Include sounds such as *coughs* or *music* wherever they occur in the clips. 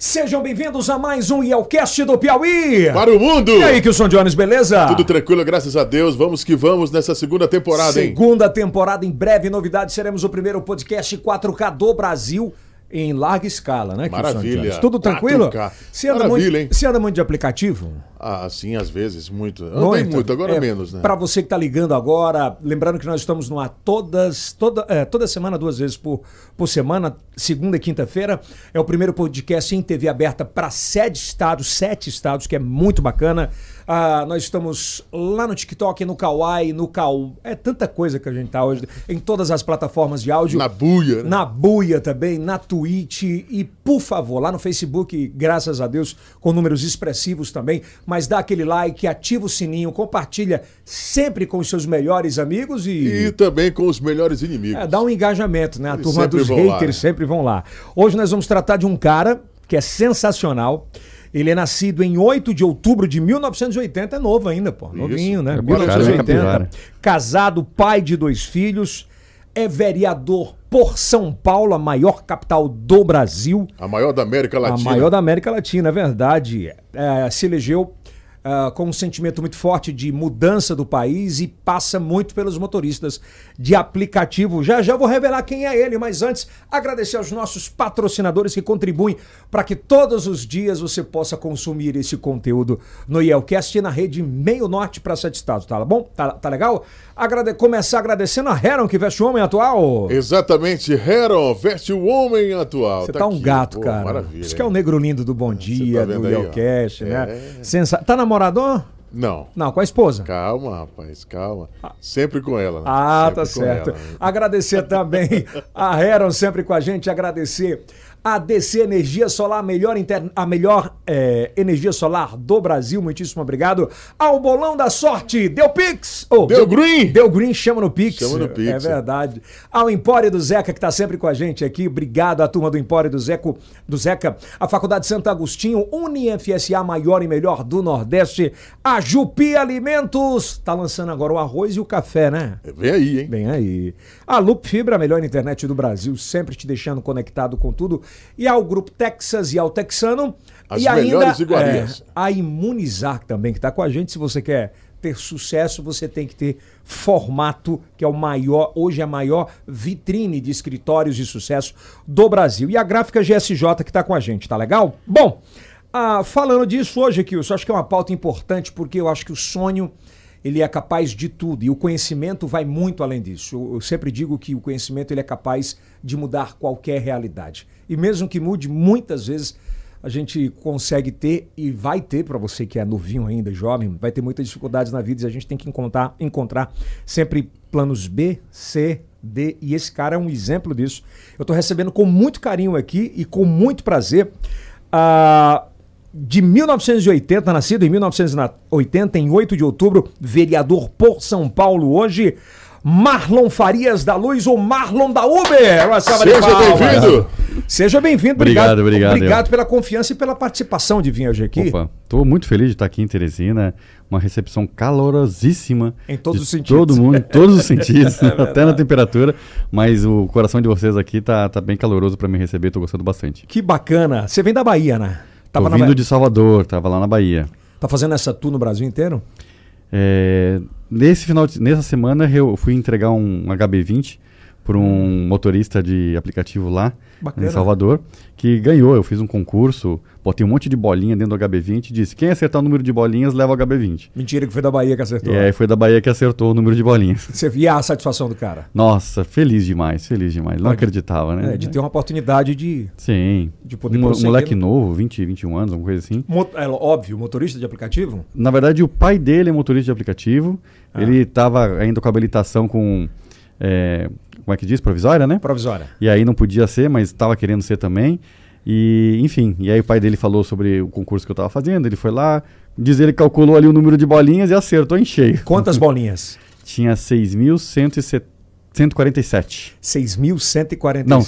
Sejam bem-vindos a mais um Yelcast do Piauí. Para o mundo! E aí, Kilson Jones, beleza? Tudo tranquilo, graças a Deus. Vamos que vamos nessa segunda temporada, hein? Segunda temporada, em breve novidade, seremos o primeiro podcast 4K do Brasil em larga escala, né, Maravilha. Tudo tranquilo? 4K. Você anda, Maravilha, muito, hein? você anda muito de aplicativo? Ah, sim, às vezes, muito. Andei muito, agora É, menos, né? Para você que está ligando agora, lembrando que nós estamos no ar todas, toda, é, toda semana, duas vezes por, por semana, segunda e quinta-feira. É o primeiro podcast em TV aberta para sete estados, sete estados, que é muito bacana. Ah, nós estamos lá no TikTok, no Kawaii, no Kau. É tanta coisa que a gente tá hoje. Em todas as plataformas de áudio. Na buia, né? Na Buia também, na Twitch e, por favor, lá no Facebook, graças a Deus, com números expressivos também, mas dá aquele like, ativa o sininho, compartilha sempre com os seus melhores amigos e, E também com os melhores inimigos. é, dá um engajamento, né? A Eles turma dos vão lá, haters né? sempre vão lá. Hoje nós vamos tratar de um cara que é sensacional. Ele é nascido em 8 de outubro de 1980, é novo ainda, pô. Novinho, né? É boa cara, é 1980. capivara. Casado, pai de dois filhos, é vereador por São Paulo, a maior capital do Brasil. A maior da América Latina. A maior da América Latina, é verdade. É, se elegeu ah, com um sentimento muito forte de mudança do país e passa muito pelos motoristas de aplicativo. Já já vou revelar quem é ele, mas antes agradecer aos nossos patrocinadores que contribuem para que todos os dias você possa consumir esse conteúdo no Yelcast e na rede Meio Norte para sete estados, tá bom? Tá, tá legal? Agrade começar agradecendo a Heron, que veste o homem atual. Exatamente, Heron veste o homem atual. Você tá, um aqui. gato, Pô, cara. Maravilha. Isso que é o negro lindo do Bom Dia, tá do? Yelcast, né? É. Sensa... Tá namorador? Não. Não, com a esposa. Calma, rapaz, calma. Sempre com ela. né? Ah, Sempre tá certo. ela, né? Agradecer também a Heron sempre com a gente, agradecer a DC Energia Solar, a melhor, inter- a melhor eh, energia solar do Brasil. Muitíssimo obrigado. Ao Bolão da Sorte, deu Pix. Oh, Deu green. Deu Green, chama no Pix. Chama no Pix. É verdade. Ao Empório do Zeca, que está sempre com a gente aqui. Obrigado à turma do Empório do, Zeco, do Zeca. A Faculdade Santo Agostinho, UniFSA, maior e melhor do Nordeste. A Jupi Alimentos. Está lançando agora o arroz e o café, né? Vem aí, hein? Bem aí. A Loop Fibra, a melhor internet do Brasil, sempre te deixando conectado com tudo. E ao Grupo Texas e ao Texano. As e melhores iguarias. é, a Imunizar também, que está com a gente. Se você quer ter sucesso, você tem que ter formato, que é o maior, hoje é a maior vitrine de escritórios de sucesso do Brasil. E a gráfica GSJ que está com a gente, tá legal? Bom, ah, falando disso hoje, Kilson, acho que é uma pauta importante, porque eu acho que o sonho ele é capaz de tudo e o conhecimento vai muito além disso. Eu, eu sempre digo que o conhecimento ele é capaz de mudar qualquer realidade. E mesmo que mude, muitas vezes a gente consegue ter e vai ter para você que é novinho ainda, jovem, vai ter muitas dificuldades na vida e a gente tem que encontrar, encontrar sempre planos B, C, D e esse cara é um exemplo disso. Eu estou recebendo com muito carinho aqui e com muito prazer a de 1980, nascido em 1980, em 8 de outubro, vereador por São Paulo hoje, Marlon Farias da Luz, ou Marlon da Uber. Uma salva Seja bem-vindo. Seja bem-vindo. Obrigado, obrigado. Obrigado pela confiança e pela participação de vir hoje aqui. Opa, tô muito feliz de estar aqui em Teresina. Uma recepção calorosíssima. Em todos os sentidos. Todo mundo, em todos os *laughs* sentidos, até na temperatura. Mas o coração de vocês aqui tá, tá bem caloroso para me receber, tô gostando bastante. Que bacana. Você vem da Bahia, né? Tô na vindo Bahia. de Salvador, tava lá na Bahia. Tá fazendo essa tour no Brasil inteiro? É, nesse final de, nessa semana eu fui entregar um HB20 para um motorista de aplicativo lá Bacana. em Salvador que ganhou. Eu fiz um concurso, botei um monte de bolinha dentro do HB20 e disse: quem acertar o número de bolinhas leva o HB20. Mentira que foi da Bahia que acertou. E aí foi da Bahia que acertou o número de bolinhas. Você via a satisfação do cara. Nossa, feliz demais, feliz demais. Não Pode- acreditava, né? É, de ter uma oportunidade de, Sim. de poder Um prosseguir. moleque novo, 20, 21 anos, alguma coisa assim. Mo- É óbvio, motorista de aplicativo? Na verdade, o pai dele é motorista de aplicativo. Ah. Ele estava ainda com habilitação com. É, como é que diz? Provisória, né? Provisória. E aí não podia ser, mas estava querendo ser também. E, enfim, e aí o pai dele falou sobre o concurso que eu estava fazendo. Ele foi lá, diz ele calculou ali o número de bolinhas e acertou em cheio. Quantas *laughs* bolinhas? Tinha 6.147. 6.147. Não,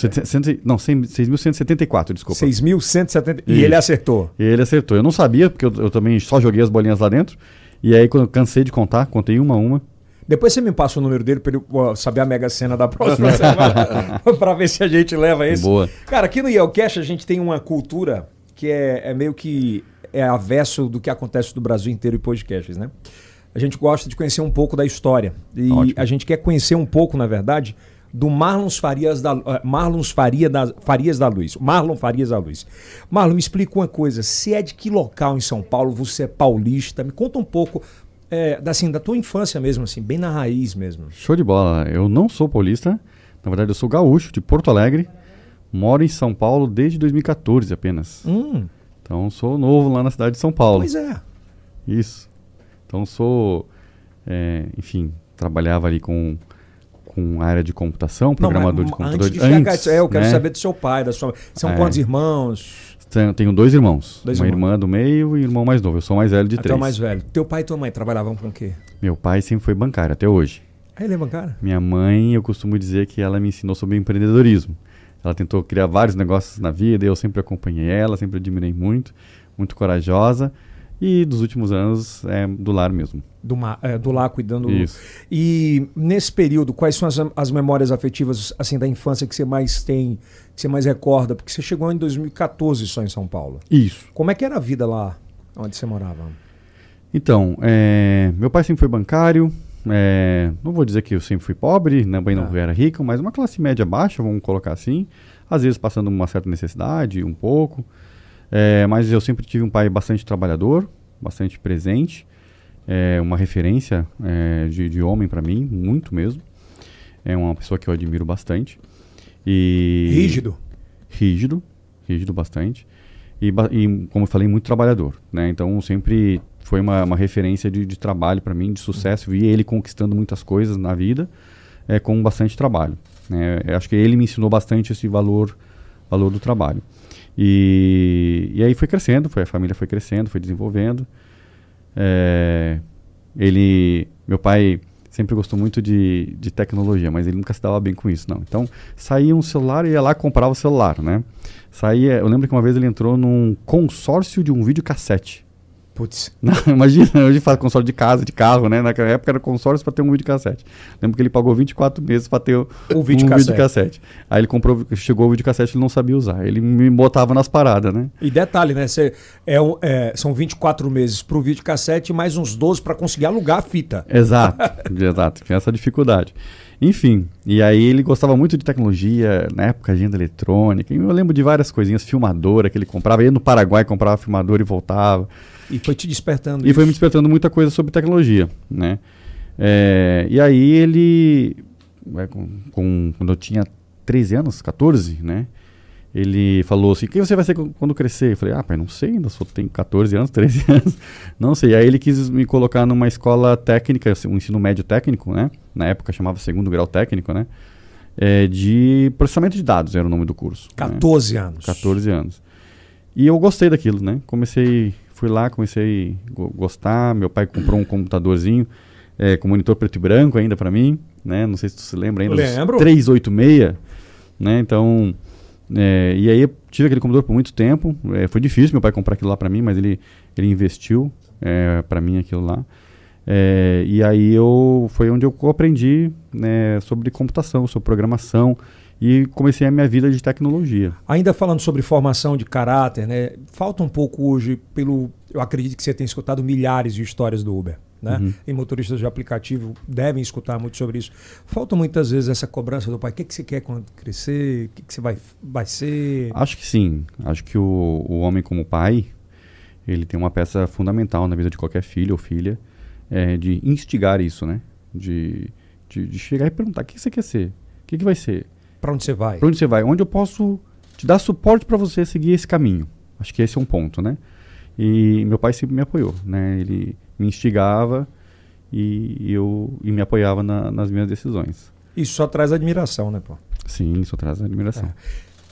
não 6.174, desculpa. 6.170. E Isso. ele acertou. E ele acertou. Eu não sabia, porque eu, eu também só joguei as bolinhas lá dentro. E aí, quando eu cansei de contar, contei uma a uma. Depois você me passa o número dele pra ele saber a mega cena da próxima *laughs* semana. *laughs* pra ver se a gente leva esse. Boa. Cara, aqui no Yelcast a gente tem uma cultura que é, é meio que é avesso do que acontece no Brasil inteiro em podcasts, né? A gente gosta de conhecer um pouco da história. E Ótimo. a gente quer conhecer um pouco, na verdade, do Marlon Farias da, eh, Marlon Faria da, Farias da Luz. Marlon Farias da Luz. Marlon, me explica uma coisa. Você é de que local em São Paulo? Você é paulista? Me conta um pouco é, da, assim, da tua infância mesmo, assim, bem na raiz mesmo. Show de bola. Eu não sou paulista. Na verdade, eu sou gaúcho, de Porto Alegre. Moro em São Paulo desde 2014 apenas. Hum, Então, sou novo lá na cidade de São Paulo. pois é. Isso. Então, sou. é, enfim, trabalhava ali com, com área de computação, programador mas de computador. Antes de chegar, antes, é, eu quero né? saber do seu pai, da sua. São É. quantos irmãos? Tenho, dois irmãos. Dois uma irmãos. irmã do meio e um irmão mais novo. Eu sou mais velho de Até três. o mais velho. Teu pai e tua mãe trabalhavam com o quê? Meu pai sempre foi bancário, até hoje. Ah, ele é bancário? Minha mãe, eu costumo dizer que ela me ensinou sobre empreendedorismo. Ela tentou criar vários negócios na vida, e eu sempre acompanhei ela, sempre admirei muito, muito corajosa. E dos últimos anos é do lar mesmo. Do, ma- é, do lá cuidando. Isso. E nesse período, quais são as, as memórias afetivas assim da infância que você mais tem, você mais recorda? Porque você chegou em 2014 só em São Paulo. Isso. Como é que era a vida lá onde você morava? Então, é, meu pai sempre foi bancário. é, não vou dizer que eu sempre fui pobre, também não Ah. era rico, mas uma classe média baixa, vamos colocar assim. Às vezes passando uma certa necessidade, um pouco. É, mas eu sempre tive um pai bastante trabalhador, bastante presente. É uma referência é, de, de homem para mim, muito mesmo. É uma pessoa que eu admiro bastante. E Rígido. rígido, rígido bastante. E, e, como eu falei, muito trabalhador. Né? Então, sempre foi uma, uma referência de, de trabalho para mim, de sucesso. Vi ele conquistando muitas coisas na vida é, com bastante trabalho. Né? Eu acho que ele me ensinou bastante esse valor, valor do trabalho. E, e aí foi crescendo, foi, a família foi crescendo, foi desenvolvendo. É, ele, meu pai sempre gostou muito de, de tecnologia, mas ele nunca se dava bem com isso, não. Então, saía um celular e ia lá comprava o celular, né? Saía, eu lembro que uma vez ele entrou num consórcio de um videocassete. Putz. *laughs* Imagina, hoje faz consórcio de casa, de carro, né? Naquela época era consórcio para ter um videocassete. Lembro que ele pagou 24 meses para ter o, O um videocassete. videocassete. Aí ele comprou, chegou o videocassete, ele não sabia usar. Ele me botava nas paradas, né? E detalhe, né? Você, é, é, são 24 meses pro videocassete e mais uns 12 para conseguir alugar a fita. Exato, *laughs* exato. Tinha essa dificuldade. Enfim, e aí ele gostava muito de tecnologia, na época agenda eletrônica. e Eu lembro de várias coisinhas, filmadora que ele comprava. Ia no Paraguai, comprava filmadora e voltava. E foi te despertando E foi me isso. despertando muita coisa sobre tecnologia, né? É, e aí ele, é, com, com- quando eu tinha 13 anos, 14, né? Ele falou assim, o que você vai ser qu- quando crescer? Eu falei, ah, pai, não sei, ainda só tenho 14 anos, 13 *laughs* anos, não sei. Aí ele quis me colocar numa escola técnica, assim, um ensino médio técnico, né? Na época chamava segundo grau técnico, né? É, de processamento de dados era o nome do curso. né? 14 anos. 14 anos. E eu gostei daquilo, né? Comecei, fui lá, comecei a go- gostar. Meu pai comprou um computadorzinho é, com monitor preto e branco ainda pra mim, né? Não sei se tu se lembra ainda. Lembro. 386, né? Então, é, e aí tive aquele computador por muito tempo. É, foi difícil meu pai comprar aquilo lá pra mim, mas ele, ele investiu é, para mim aquilo lá. É, e aí eu foi onde eu aprendi né, sobre computação, sobre programação e comecei a minha vida de tecnologia. Ainda falando sobre formação de caráter, né? Falta um pouco hoje pelo. Eu acredito que você tem escutado milhares de histórias do Uber. Né? Uhum. E motoristas de aplicativo devem escutar muito sobre isso. Falta muitas vezes essa cobrança do pai. O que, que você quer quando crescer? O que, que você vai, vai ser? Acho que sim. Acho que o, o homem como pai, ele tem uma peça fundamental na vida de qualquer filho ou filha, é, de instigar isso, né? De, de, de chegar e perguntar, o que você quer ser? O que, que vai ser? Para onde você vai? Para onde você vai? Onde eu posso te dar suporte para você seguir esse caminho? Acho que esse é um ponto, né? E meu pai sempre me apoiou, né? Ele me instigava e eu e me apoiava na- nas minhas decisões. Isso só traz admiração, né, pô? Sim, isso traz admiração. É.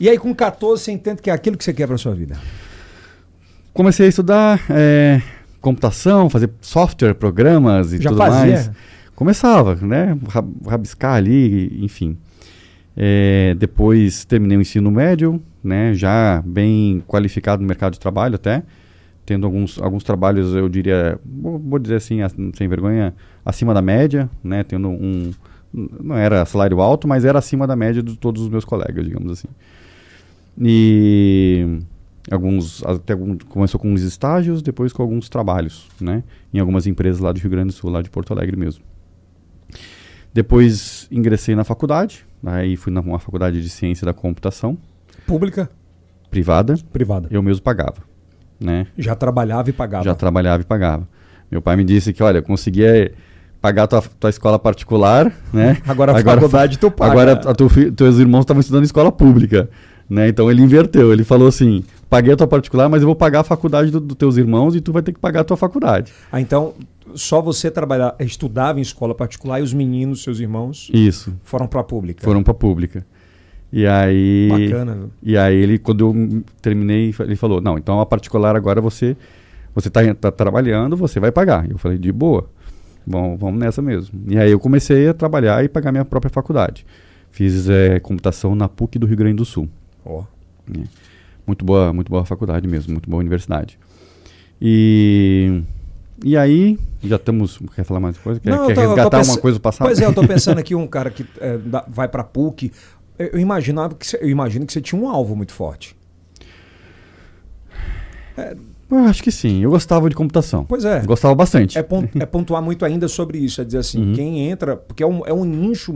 E aí, com 14, você entende que é aquilo que você quer para sua vida. Comecei a estudar é, computação, fazer software, programas e Já tudo fazia? mais. Começava, né? Ra- Rabiscar ali, enfim. É, depois terminei o ensino médio, né? Já bem qualificado no mercado de trabalho até. Tendo alguns, alguns trabalhos, eu diria, vou, vou dizer assim, as- sem vergonha, acima da média, né? Tendo um... Não era salário alto, mas era acima da média de todos os meus colegas, digamos assim. E alguns até algum, começou com uns estágios, depois com alguns trabalhos, né? Em algumas empresas lá do Rio Grande do Sul, lá de Porto Alegre mesmo. Depois ingressei na faculdade, aí fui numa faculdade de ciência da computação, Pública, privada, privada. eu mesmo pagava, né? Já trabalhava e pagava. Já trabalhava e pagava. Meu pai me disse que, olha, eu conseguia pagar tua, tua escola particular, né? *laughs* Agora a faculdade tu paga. Agora a tu teus irmãos estavam estudando em escola pública, né? Então ele inverteu, ele falou assim, paguei a tua particular, mas eu vou pagar a faculdade do- dos teus irmãos e tu vai ter que pagar a tua faculdade. Ah, então só você trabalhar, estudava em escola particular e os meninos, seus irmãos, Isso, foram para a pública. foram pra pública. E aí... Bacana. E aí ele, quando eu terminei, ele falou, não, então a particular agora você você tá, tá trabalhando, você vai pagar. Eu falei, de boa, vamos, vamos nessa mesmo. E aí eu comecei a trabalhar e pagar minha própria faculdade. Fiz eh, computação na PUC do Rio Grande do Sul. Ó. Muito boa, muito boa faculdade mesmo, muito boa universidade. E, e aí, já estamos, quer falar mais coisa? Quer, Não, quer tô- eu tô resgatar pensa- uma coisa do passado? Pois é, eu tô pensando *laughs* aqui um cara que é, vai para PUC. Eu imaginava que você, eu imagino que você tinha um alvo muito forte. Eu acho que sim, eu gostava de computação. Pois é. Gostava bastante. É, pon- *laughs* é pontuar muito ainda sobre isso, é dizer assim, Uhum. quem entra, porque é um, é um nicho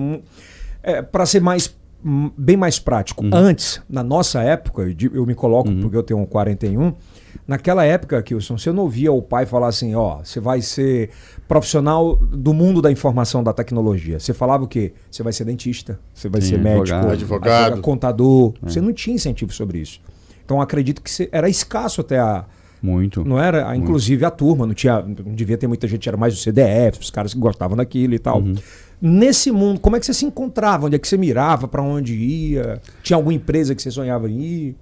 para ser mais bem mais prático. Uhum. Antes, na nossa época, eu, eu me coloco porque eu tenho um 41, naquela época, Kilson, você não ouvia o pai falar assim, ó, você vai ser profissional do mundo da informação da tecnologia. Você falava o quê? Você vai ser dentista, você vai Sim, ser médico, advogado. Advogado. contador. É. Você não tinha incentivo sobre isso. Então acredito que você- era escasso até a, Muito. não era? Ah, Inclusive a turma, não tinha, não devia ter muita gente, era mais o CDF, os caras que gostavam daquilo e tal. Uhum. Nesse mundo, como é que você se encontrava? Onde é que você mirava? Pra onde ia? Tinha alguma empresa que você sonhava em ir?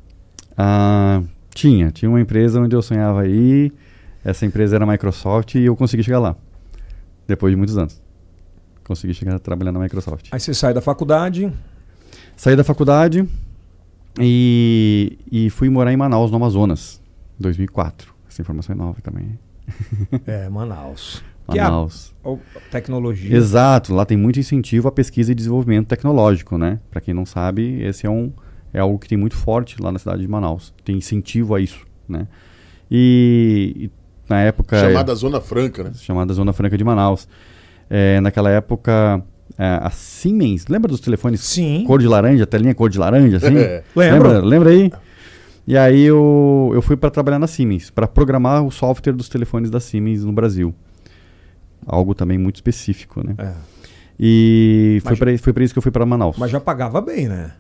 Ah, tinha, tinha uma empresa onde eu sonhava ir. Essa empresa era a Microsoft e eu consegui chegar lá. Depois de muitos anos. Consegui chegar a trabalhar na Microsoft. Aí você sai da faculdade, Saí da faculdade e, e fui morar em Manaus, no Amazonas, 2004. Essa informação é nova também. é, Manaus. *laughs* Que é Manaus. a tecnologia. Exato, lá tem muito incentivo à pesquisa e desenvolvimento tecnológico, né? Para quem não sabe, esse é um é algo que tem muito forte lá na cidade de Manaus. Tem incentivo a isso, né? E, e na época Chamada Zona Franca, né? chamada Zona Franca de Manaus. É, naquela época é, a Siemens, lembra dos telefones Sim. cor de laranja, telinha cor de laranja assim? *laughs* É. Lembra, lembra aí? E aí eu, eu fui para trabalhar na Siemens, para programar o software dos telefones da Siemens no Brasil. Algo também muito específico, né? É, E foi para isso que eu fui para Manaus. mas já pagava bem, né?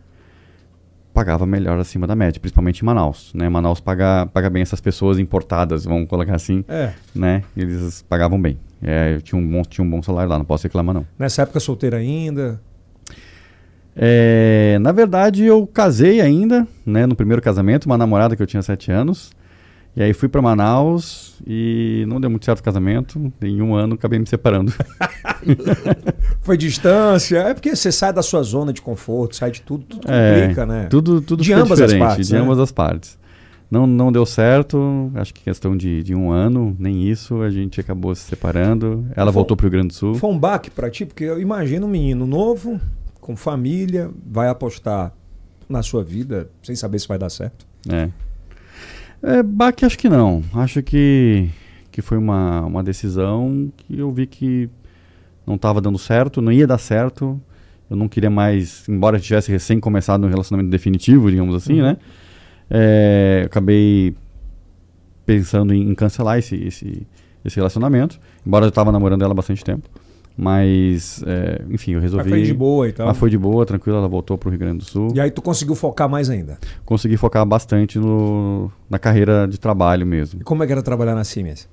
Pagava melhor acima da média, principalmente em Manaus, né? Manaus paga, paga bem essas pessoas importadas, vamos colocar assim, É. né? Eles pagavam bem. É, eu tinha um bom, tinha um bom salário lá, não posso reclamar não. Nessa época solteira ainda. É, na verdade, eu casei ainda, né? No primeiro casamento, uma namorada que eu tinha sete anos. E aí fui para Manaus e não deu muito certo o casamento. Em um ano acabei me separando. *laughs* Foi distância. É porque você sai da sua zona de conforto, sai de tudo, tudo É, complica, né? Tudo, tudo De ambas as diferente, partes, de né? ambas as partes. Não, não deu certo, acho que questão de, de um ano, nem isso, a gente acabou se separando. Ela Foi- voltou para o Rio Grande do Sul. Foi um baque pra ti, porque eu imagino um menino novo, com família, vai apostar na sua vida sem saber se vai dar certo. É. É, baque acho que não. Acho que, que foi uma, uma decisão que eu vi que não estava dando certo, não ia dar certo. Eu não queria mais, embora eu tivesse recém começado um relacionamento definitivo, digamos assim, Uhum. né? É, acabei pensando em, em cancelar esse, esse, esse relacionamento, embora eu estava namorando ela há bastante tempo. Mas, é, enfim, eu Mas resolvi. foi de boa e tal. Mas foi de boa, tranquila, ela voltou para o Rio Grande do Sul E aí tu conseguiu focar mais ainda. consegui focar bastante no, na carreira de trabalho mesmo. E como é que era trabalhar na Siemens?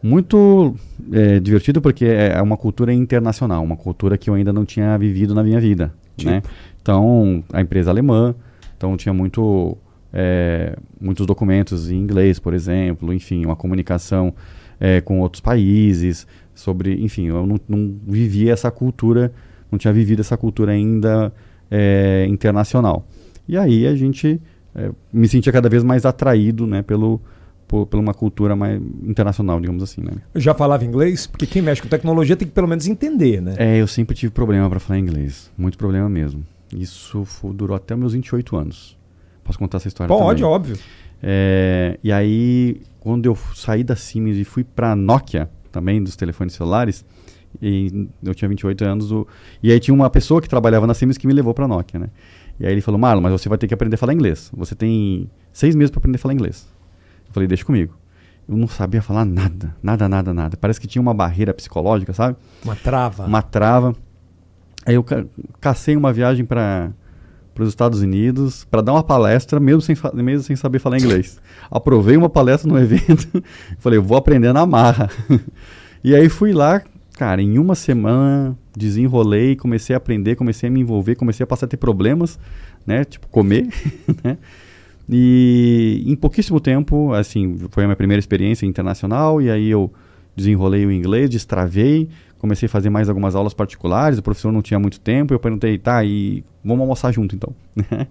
Muito é, divertido porque é é uma cultura internacional, uma cultura que eu ainda não tinha vivido na minha vida. Tipo? Né? Então, a empresa alemã, então tinha muito, é, muitos documentos em inglês, por exemplo, enfim, uma comunicação é, com outros países, sobre, enfim, eu não, não vivia essa cultura, não tinha vivido essa cultura ainda é, internacional. E aí a gente é, me sentia cada vez mais atraído né, pelo, por, por uma cultura mais internacional, digamos assim, né? Eu já falava inglês? Porque quem mexe com tecnologia tem que pelo menos entender, né? É, eu sempre tive problema para falar inglês, muito problema mesmo. Isso fo- durou até meus 28 anos. Posso contar essa história Pode, também. óbvio. É, e aí, quando eu saí da Siemens e fui para Nokia, também dos telefones celulares, e eu tinha 28 anos, o, e aí tinha uma pessoa que trabalhava na Siemens que me levou para Nokia, né? E aí ele falou, Marlon, mas você vai ter que aprender a falar inglês. Você tem seis meses para aprender a falar inglês. Eu falei, deixa comigo. Eu não sabia falar nada, nada, nada, nada. Parece que tinha uma barreira psicológica, sabe? Uma trava. Uma trava. Aí eu ca cacei uma viagem para para os Estados Unidos para dar uma palestra, mesmo sem, mesmo sem saber falar inglês. *laughs* Aprovei uma palestra no evento, *laughs* falei, vou aprender na marra. *laughs* e aí fui lá, cara, em uma semana desenrolei, comecei a aprender, comecei a me envolver, comecei a passar a ter problemas, né, tipo comer, né. E em pouquíssimo tempo, assim, foi a minha primeira experiência internacional e aí eu desenrolei o inglês, destravei, comecei a fazer mais algumas aulas particulares, o professor não tinha muito tempo, eu perguntei, tá, e vamos almoçar junto então. *laughs*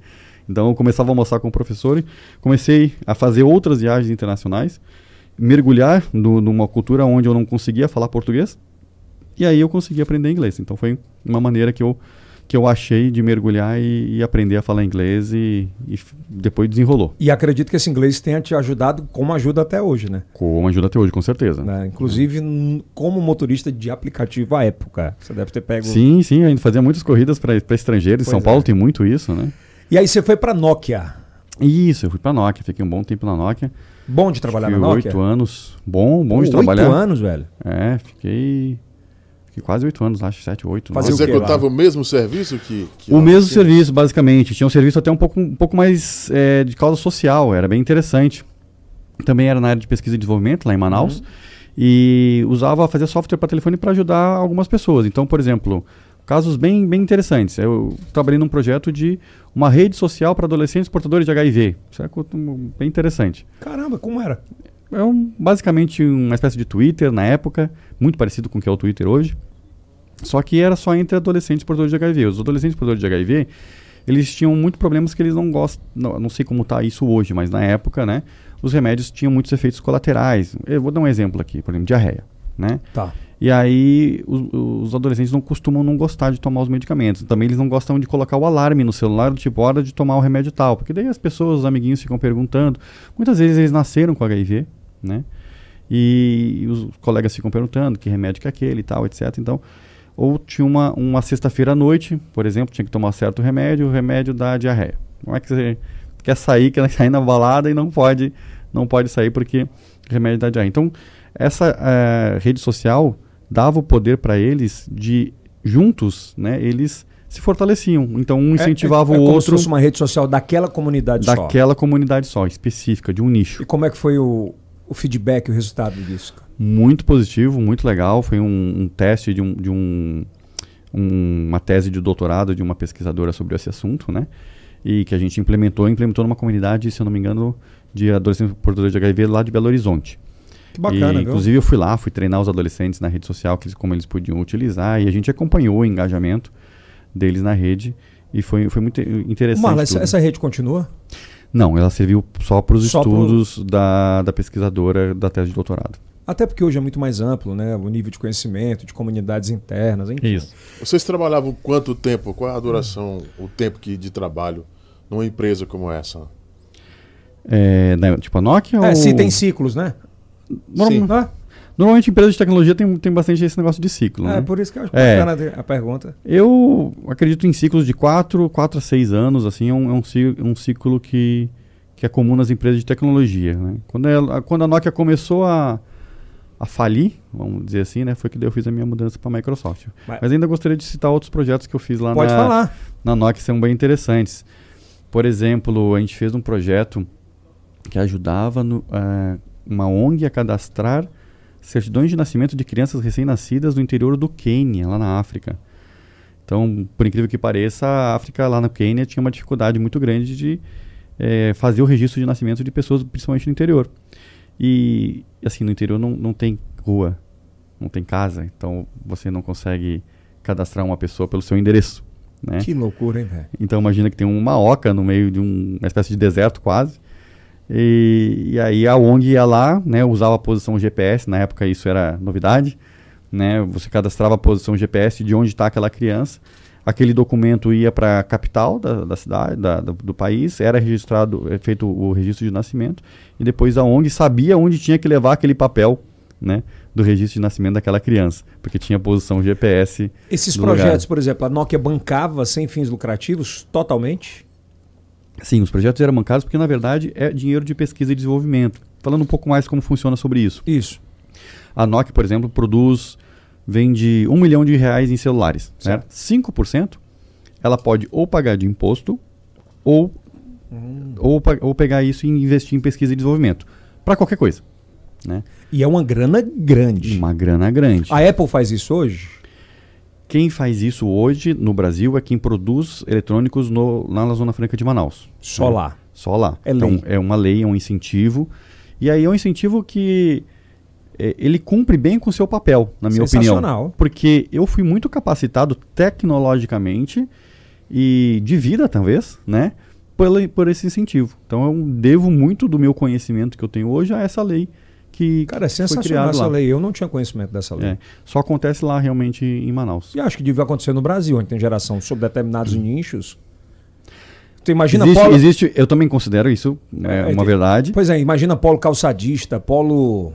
então eu começava a almoçar com o professor e comecei a fazer outras viagens internacionais, mergulhar no, numa cultura onde eu não conseguia falar português, e aí eu consegui aprender inglês. Então foi uma maneira que eu que eu achei de mergulhar e, e aprender a falar inglês e, e, depois desenrolou. E acredito que esse inglês tenha te ajudado como ajuda até hoje, né? Como ajuda até hoje, com certeza. Né? Inclusive é. como motorista de aplicativo à época. Você deve ter pego. Sim, sim, a gente fazia muitas corridas para estrangeiros. Em São é. Paulo tem muito isso, né? E aí você foi para Nokia? Isso, eu fui para Nokia, fiquei um bom tempo na Nokia. Bom de trabalhar na Nokia? Oito anos. Bom, bom de trabalhar. Oito anos, velho? É, fiquei Fiquei quase oito anos, acho, sete, oito. Você executava o mesmo serviço que. que o mesmo serviço, basicamente. Tinha um serviço até um pouco, um pouco mais é, de causa social, era bem interessante. Também era na área de pesquisa e desenvolvimento, lá em Manaus. Uhum. E usava, fazia software para telefone para ajudar algumas pessoas. Então, por exemplo, casos bem, bem interessantes. Eu trabalhei num projeto de uma rede social para adolescentes portadores de HIV. Isso é bem interessante. Caramba, como era? É um, basicamente uma espécie de Twitter na época, muito parecido com o que é o Twitter hoje. Só que era só entre adolescentes portadores de HIV. Os adolescentes portadores de HIV, eles tinham muitos problemas que eles não gostam. Não, não sei como está isso hoje, mas na época, né? Os remédios tinham muitos efeitos colaterais. Eu vou dar um exemplo aqui, por exemplo, diarreia, né? Tá. E aí os, os, adolescentes não costumam não gostar de tomar os medicamentos. Também eles não gostam de colocar o alarme no celular, tipo, hora de tomar o remédio tal. Porque daí as pessoas, os amiguinhos ficam perguntando. Muitas vezes eles nasceram com HIV, né? E, os colegas ficam perguntando que remédio que é aquele e tal, etc. Então, ou tinha uma, uma sexta-feira à noite, por exemplo, tinha que tomar certo remédio, o remédio da diarreia. Como é que você quer sair, quer *laughs* sair na balada e não pode, não pode sair porque remédio da diarreia. Então, essa uh, rede social dava o poder para eles de, juntos, né, eles se fortaleciam. Então, um incentivava é, é, é o outro. Como se uma rede social daquela comunidade daquela só. Daquela comunidade só, específica, de um nicho. E como é que foi o, o feedback, o resultado disso? Muito positivo, muito legal. Foi um, um teste de, um, de um, um, uma tese de doutorado de uma pesquisadora sobre esse assunto, né? E que a gente implementou, implementou numa comunidade, se eu não me engano, de adolescentes portadores de HIV lá de Belo Horizonte. Que bacana, e, Inclusive eu fui lá, fui treinar os adolescentes na rede social, que, como eles podiam utilizar, e a gente acompanhou o engajamento deles na rede e foi, foi muito interessante. Marla, essa, essa, rede continua? Não, ela serviu só para os estudos pro... da, da pesquisadora da tese de doutorado. Até porque hoje é muito mais amplo, né? O nível de conhecimento, de comunidades internas, enfim. Isso. Vocês trabalhavam quanto tempo? Qual é a duração, hum. o tempo que, de trabalho numa empresa como essa? É, tipo a Nokia? É, ou... se tem ciclos, né? Sim. Ah? Normalmente empresas de tecnologia tem, tem bastante esse negócio de ciclo. É, né? por isso que eu acho é. bacana a pergunta. Eu acredito em ciclos de 4, 4 a 6 anos, assim, é um, é um, um ciclo que, que é comum nas empresas de tecnologia. Né? Quando, ela, quando a Nokia começou a a falir, vamos dizer assim, né? Foi que eu fiz a minha mudança para a Microsoft. Mas, Mas, ainda gostaria de citar outros projetos que eu fiz lá na, falar. na Nokia, que são bem interessantes. Por exemplo, a gente fez um projeto que ajudava no, uh, uma ONG a cadastrar certidões de nascimento de crianças recém-nascidas no interior do Quênia, lá na África. Então, por incrível que pareça, a África lá no Quênia tinha uma dificuldade muito grande de é, fazer o registro de nascimento de pessoas, principalmente no interior. E assim, no interior não, não tem rua, não tem casa, então você não consegue cadastrar uma pessoa pelo seu endereço. Né? Que loucura, hein, velho? Então imagina que tem uma oca no meio de um, uma espécie de deserto quase. E, e, aí a ONG ia lá, né, usava a posição GPS, na época isso era novidade, né, você cadastrava a posição GPS de onde está aquela criança. Aquele documento ia para a capital da, da cidade, da, do, do país, era registrado, é feito o registro de nascimento, e depois a ONG sabia onde tinha que levar aquele papel, né? do registro de nascimento daquela criança, porque tinha posição GPS. Esses projetos, lugar. por exemplo, a Nokia bancava sem fins lucrativos totalmente? Sim, os projetos eram bancados porque, na verdade, é dinheiro de pesquisa e desenvolvimento. Falando um pouco mais como funciona sobre isso. Isso. A Nokia, por exemplo, produz, vende um milhão de reais em celulares. Certo. Certo? 5% ela pode ou pagar de imposto ou, hum. ou, ou pegar isso e investir em pesquisa e desenvolvimento. Para qualquer coisa. Né? E é uma grana grande. Uma grana grande. A Apple faz isso hoje? Quem faz isso hoje no Brasil é quem produz eletrônicos no, lá na Zona Franca de Manaus. Só né? lá? Só lá. É então, lei. é uma lei, é um incentivo. E aí é um incentivo que ele cumpre bem com o seu papel, na minha opinião. Porque eu fui muito capacitado tecnologicamente e de vida, talvez, né? Por, por esse incentivo. Então eu devo muito do meu conhecimento que eu tenho hoje a essa lei que Cara, é sensacional essa lá. lei. Eu não tinha conhecimento dessa lei. É, só acontece lá realmente em Manaus. E acho que devia acontecer no Brasil, onde tem geração sobre determinados hum. nichos. Tu imagina existe, polo... existe, eu também considero isso é, é uma verdade. Pois é, imagina polo calçadista, polo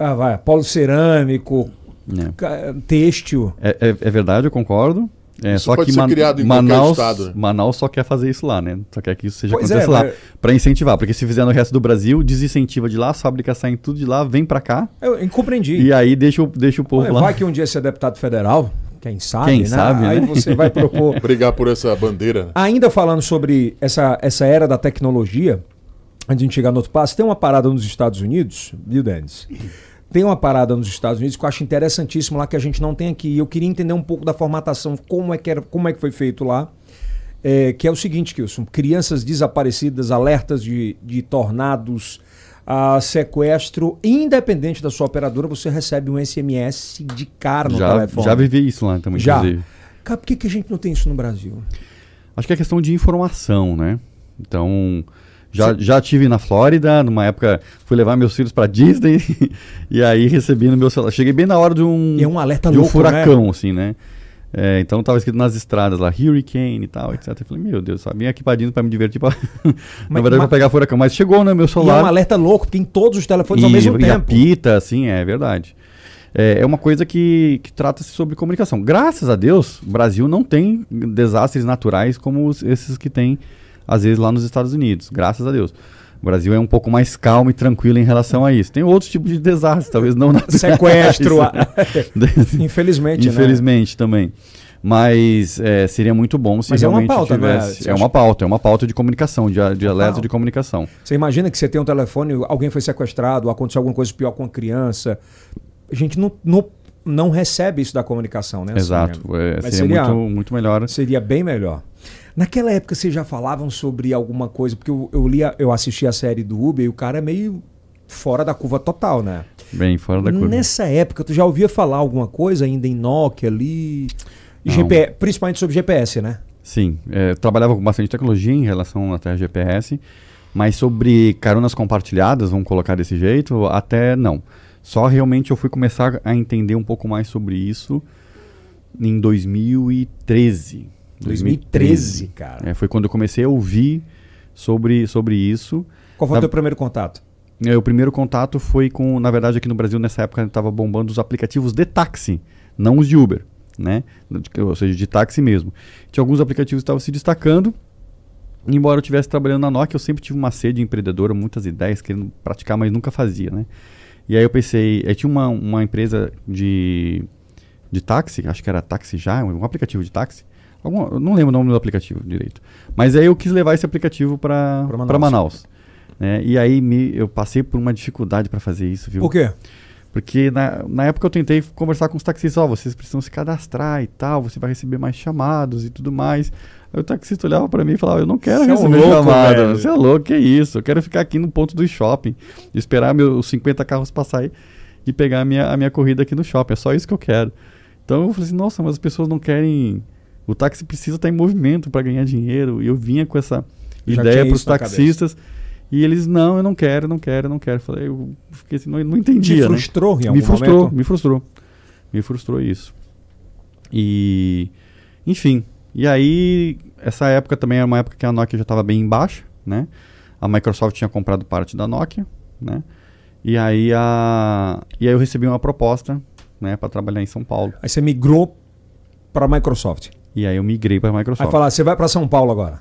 ah, vai, polo cerâmico, é. têxtil. É, é, é verdade, eu concordo. É, isso só pode que ser Man criado em Manaus, estado. Né? Manaus só quer fazer isso lá, né? Só quer que isso seja pois é, aconteça é, lá. Mas... Para incentivar, porque se fizer no resto do Brasil, desincentiva de lá, as fábricas saem tudo de lá, vem para cá. Eu, compreendi. E aí deixa o, deixa o povo Olha, lá. Vai que um dia ser deputado federal, quem sabe, Quem né? sabe, Aí né? você vai propor... *laughs* Brigar por essa bandeira. Ainda falando sobre essa, essa era da tecnologia, antes de a gente chegar no outro passo, tem uma parada nos Estados Unidos, viu, Denis? Tem uma parada nos Estados Unidos que eu acho interessantíssimo lá que a gente não tem aqui. Eu queria entender um pouco da formatação, como é que, era, como é que foi feito lá. É, que é o seguinte, Kilson: crianças desaparecidas, alertas de, de tornados, a sequestro, independente da sua operadora, você recebe um SMS de cara no já, telefone. Já vivi isso lá também, já. inclusive. Cara, por que, que a gente não tem isso no Brasil? Acho que é questão de informação, né? Então, já, já tive na Flórida, numa época fui levar meus filhos para Disney *laughs* e aí recebi no meu celular. Cheguei bem na hora de um, é um alerta de um furacão, né? assim, né? É, então tava escrito nas estradas lá, Hurricane e tal, etc. Eu falei, meu Deus, só vim aqui pra Disney pra me divertir, pra... *laughs* na mas, verdade mas, pra pegar furacão. Mas chegou, né, meu celular. E é um alerta louco, porque em todos os telefones e, ao mesmo e tempo. apita, assim, é verdade. É, é uma coisa que, que trata-se sobre comunicação. Graças a Deus, o Brasil não tem desastres naturais como esses que tem, às vezes, lá nos Estados Unidos. Graças a Deus. O Brasil é um pouco mais calmo e tranquilo em relação a isso. Tem outros tipos de desastres, talvez não naturais. Sequestro. *laughs* Infelizmente, *laughs* Infelizmente né? também. Mas é, seria muito bom se Mas realmente é uma pauta, tivesse. Né? É uma pauta, é uma pauta de comunicação, de, de alerta de comunicação. Você imagina que você tem um telefone, alguém foi sequestrado, aconteceu alguma coisa pior com a criança. A gente não, não, não recebe isso da comunicação, né? Exato. Assim, é, seria, seria muito, muito melhor. Seria bem melhor. Naquela época vocês já falavam sobre alguma coisa, porque eu, eu lia, eu assisti a série do Uber e o cara é meio fora da curva total, né? Bem fora da curva. Nessa época, tu já ouvia falar alguma coisa ainda em Nokia ali? GPS, principalmente sobre GPS, né? Sim, é, trabalhava com bastante tecnologia em relação até a GPS, mas sobre caronas compartilhadas, vamos colocar desse jeito, até não. Só realmente eu fui começar a entender um pouco mais sobre isso em 2013. 2013, cara. É, foi quando eu comecei a ouvir sobre, sobre isso. Qual foi o teu primeiro contato? É, o primeiro contato foi com, na verdade, aqui no Brasil, nessa época, estava bombando os aplicativos de táxi, não os de Uber, né? Ou seja, de táxi mesmo. Tinha alguns aplicativos que estavam se destacando. Embora eu estivesse trabalhando na Nokia, eu sempre tive uma sede empreendedora, muitas ideias, querendo praticar, mas nunca fazia, né? E aí eu pensei, eu tinha uma, uma empresa de, de táxi, acho que era Táxi Já, um aplicativo de táxi, Algum, eu não lembro o nome do aplicativo direito. Mas aí eu quis levar esse aplicativo para Manaus. Manaus né? E aí me, eu passei por uma dificuldade para fazer isso, viu? Por quê? Porque na, na época eu tentei conversar com os taxistas, ó, oh, vocês precisam se cadastrar e tal, você vai receber mais chamados e tudo mais. Aí o taxista olhava para mim e falava, eu não quero você receber é louco, chamada, velho. você é louco, que isso? Eu quero ficar aqui no ponto do shopping, esperar meus 50 carros passar e pegar a minha, a minha corrida aqui no shopping, é só isso que eu quero. Então eu falei assim, nossa, mas as pessoas não querem o táxi precisa estar em movimento para ganhar dinheiro. E eu vinha com essa Já ideia para os taxistas. E eles, não, eu não quero, não quero, não quero. Falei, eu fiquei assim, não, não entendia. Me frustrou né? em algum Me frustrou, momento? me frustrou. Me frustrou isso. E, Enfim, e aí, essa época também era uma época que a Nokia já estava bem embaixo, né? A Microsoft tinha comprado parte da Nokia, né? E aí, a... e aí eu recebi uma proposta, né, para trabalhar em São Paulo. Aí você migrou para a Microsoft. E aí eu migrei para a Microsoft. Aí falar, você vai para São Paulo agora.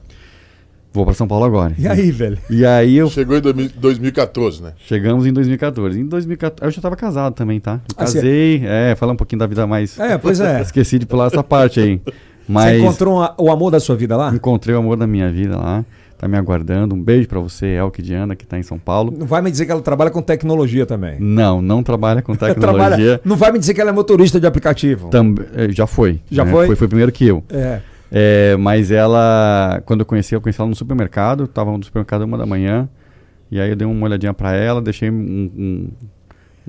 Vou para São Paulo agora. E aí, velho? E aí eu Chegou em 2000 2014, né? chegamos em 2014. Em 2014 eu já estava casado também, tá? Eu Ah, você- casei, é, falar um pouquinho da vida mais. É, pois é. *laughs* Esqueci de pular essa parte aí. Você Mas encontrou um- o amor da sua vida lá? encontrei o amor da minha vida lá. Tá me aguardando. Um beijo para você, Elke Diana, que tá em São Paulo. Não vai me dizer que ela trabalha com tecnologia também. Não, não trabalha com *laughs* Trabalha- tecnologia. Não vai me dizer que ela é motorista de aplicativo. Tamb- eh, já foi. Já né? foi? foi? Foi primeiro que eu. É. É, mas ela, quando eu conheci, eu conheci ela no supermercado. Tava no supermercado uma da manhã. E aí eu dei uma olhadinha para ela, deixei um, um-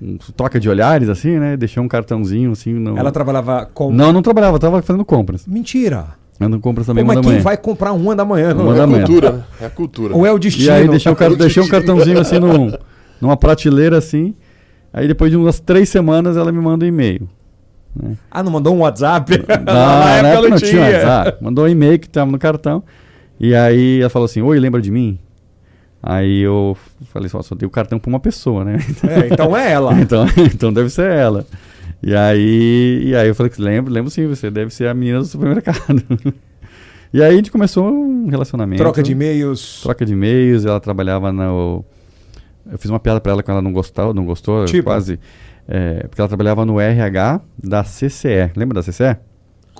um troca de olhares assim, né? Deixei um cartãozinho assim. No... Ela trabalhava com. Não, não trabalhava, tava fazendo compras. Mentira. Fazendo compras Pô, também uma mas da quem manhã. vai comprar uma da manhã? Não? Uma É da a manhã. cultura, né? É a cultura. Ou é o destino? E aí deixei um, car- Eu deixei um cartãozinho assim num- *laughs* numa prateleira assim. Aí depois de umas três semanas ela me manda um e-mail. Ah, não mandou um WhatsApp? Não, *laughs* Na época não tinha WhatsApp. Mandou um e-mail que estava no cartão. E aí ela falou assim, oi, lembra de mim? Aí eu falei só, só dei o cartão para uma pessoa, né? É, então é ela. *laughs* então, então deve ser ela. E aí, e aí eu falei que lembro, lembro sim, você deve ser a menina do supermercado. *laughs* e aí a gente começou um relacionamento. Troca de e-mails. Troca de e-mails, ela trabalhava no. Eu fiz uma piada pra ela que ela não gostou, não gostou, Tipo? quase. É, porque ela trabalhava no RH da CCE. Lembra da CCE?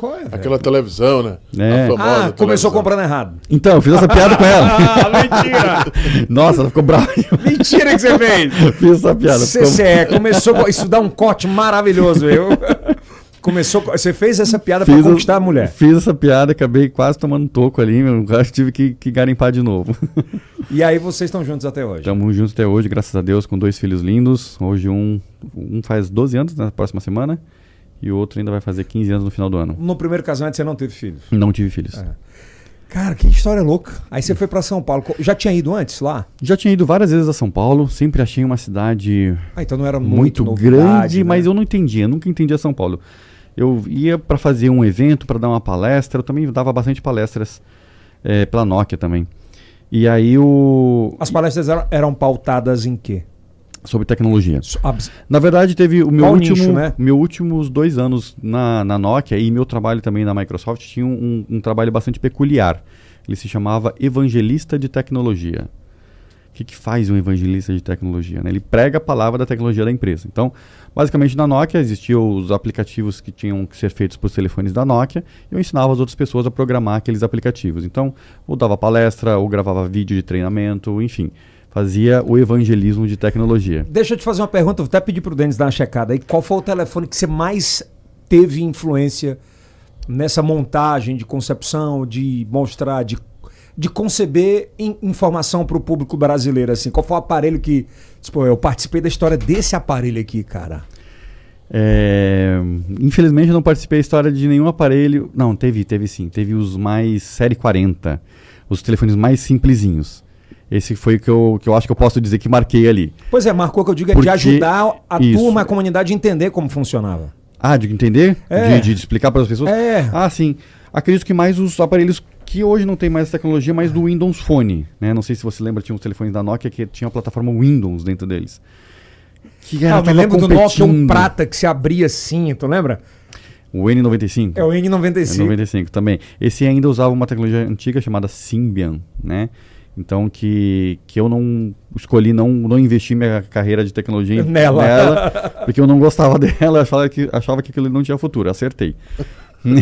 Qual é, velho? Aquela televisão, né? É. A famosa Ah, começou televisão. comprando errado. Então, eu fiz essa piada com ela. Ah, mentira! *laughs* Nossa, ela ficou brava. mentira que você fez! *laughs* fiz essa piada. ficou- CCE, começou. com- Isso dá um corte maravilhoso, eu. Começou. com- Você fez essa piada pra Fiz, conquistar a mulher. fiz essa piada, acabei quase tomando um toco ali, meu. Acho que tive que, que garimpar de novo. E aí vocês estão juntos até hoje. Estamos juntos até hoje, graças a Deus, com dois filhos lindos. Hoje um, um faz 12 anos na próxima semana e o outro ainda vai fazer 15 anos no final do ano. No primeiro casamento você não teve filhos. Não tive filhos. É. Cara, que história louca. Aí você foi pra São Paulo. Já tinha ido antes lá? Já tinha ido várias vezes a São Paulo, sempre achei uma cidade Ah, então não era muito, muito, grande, mas eu não entendia, nunca entendia São Paulo. Eu ia para fazer um evento, para dar uma palestra, eu também dava bastante palestras eh, pela Nokia também. E aí o As palestras eram, eram pautadas em quê? Sobre tecnologia. Abs- Na verdade, teve o meu Qual último, nicho, né? meu últimos dois anos na, na Nokia e meu trabalho também na Microsoft tinha um, um trabalho bastante peculiar. Ele se chamava evangelista de tecnologia. O que, que faz um evangelista de tecnologia? né? Ele prega a palavra da tecnologia da empresa. Então, basicamente na Nokia existiam os aplicativos que tinham que ser feitos para os telefones da Nokia e eu ensinava as outras pessoas a programar aqueles aplicativos. Então, ou dava palestra, ou gravava vídeo de treinamento, enfim, fazia o evangelismo de tecnologia. Deixa eu te fazer uma pergunta, vou até pedir pro Denis dar uma checada aí. Qual foi o telefone que você mais teve influência nessa montagem de concepção, de mostrar, de, de conceber in- informação para o público brasileiro? Assim? Qual foi o aparelho que. Tipo, eu participei da história desse aparelho aqui, cara. É, infelizmente eu não participei da história de nenhum aparelho. Não, teve, teve sim. Teve os mais série 40. Os telefones mais simplesinhos. Esse foi o que eu, que eu acho que eu posso dizer que marquei ali. Pois é, marcou que eu digo é Porque- de ajudar a Isso. turma, a comunidade a entender como funcionava. Ah, de entender? É. De, de explicar para as pessoas? É. Ah, sim. Acredito que mais os aparelhos que hoje não tem mais essa tecnologia, mas do Windows Phone. Né? Não sei se você lembra, tinha uns telefones da Nokia que tinha a plataforma Windows dentro deles. Que Ah, eu me lembro do Nokia um prata que se abria assim, tu lembra? O N95. É o É N95. 95 também. Esse ainda usava uma tecnologia antiga chamada Symbian, né? Então que, que eu não escolhi não, não investir minha carreira de tecnologia Nela. nela, porque eu não gostava *laughs* dela, eu achava que, achava que aquilo não tinha futuro. Acertei. *laughs*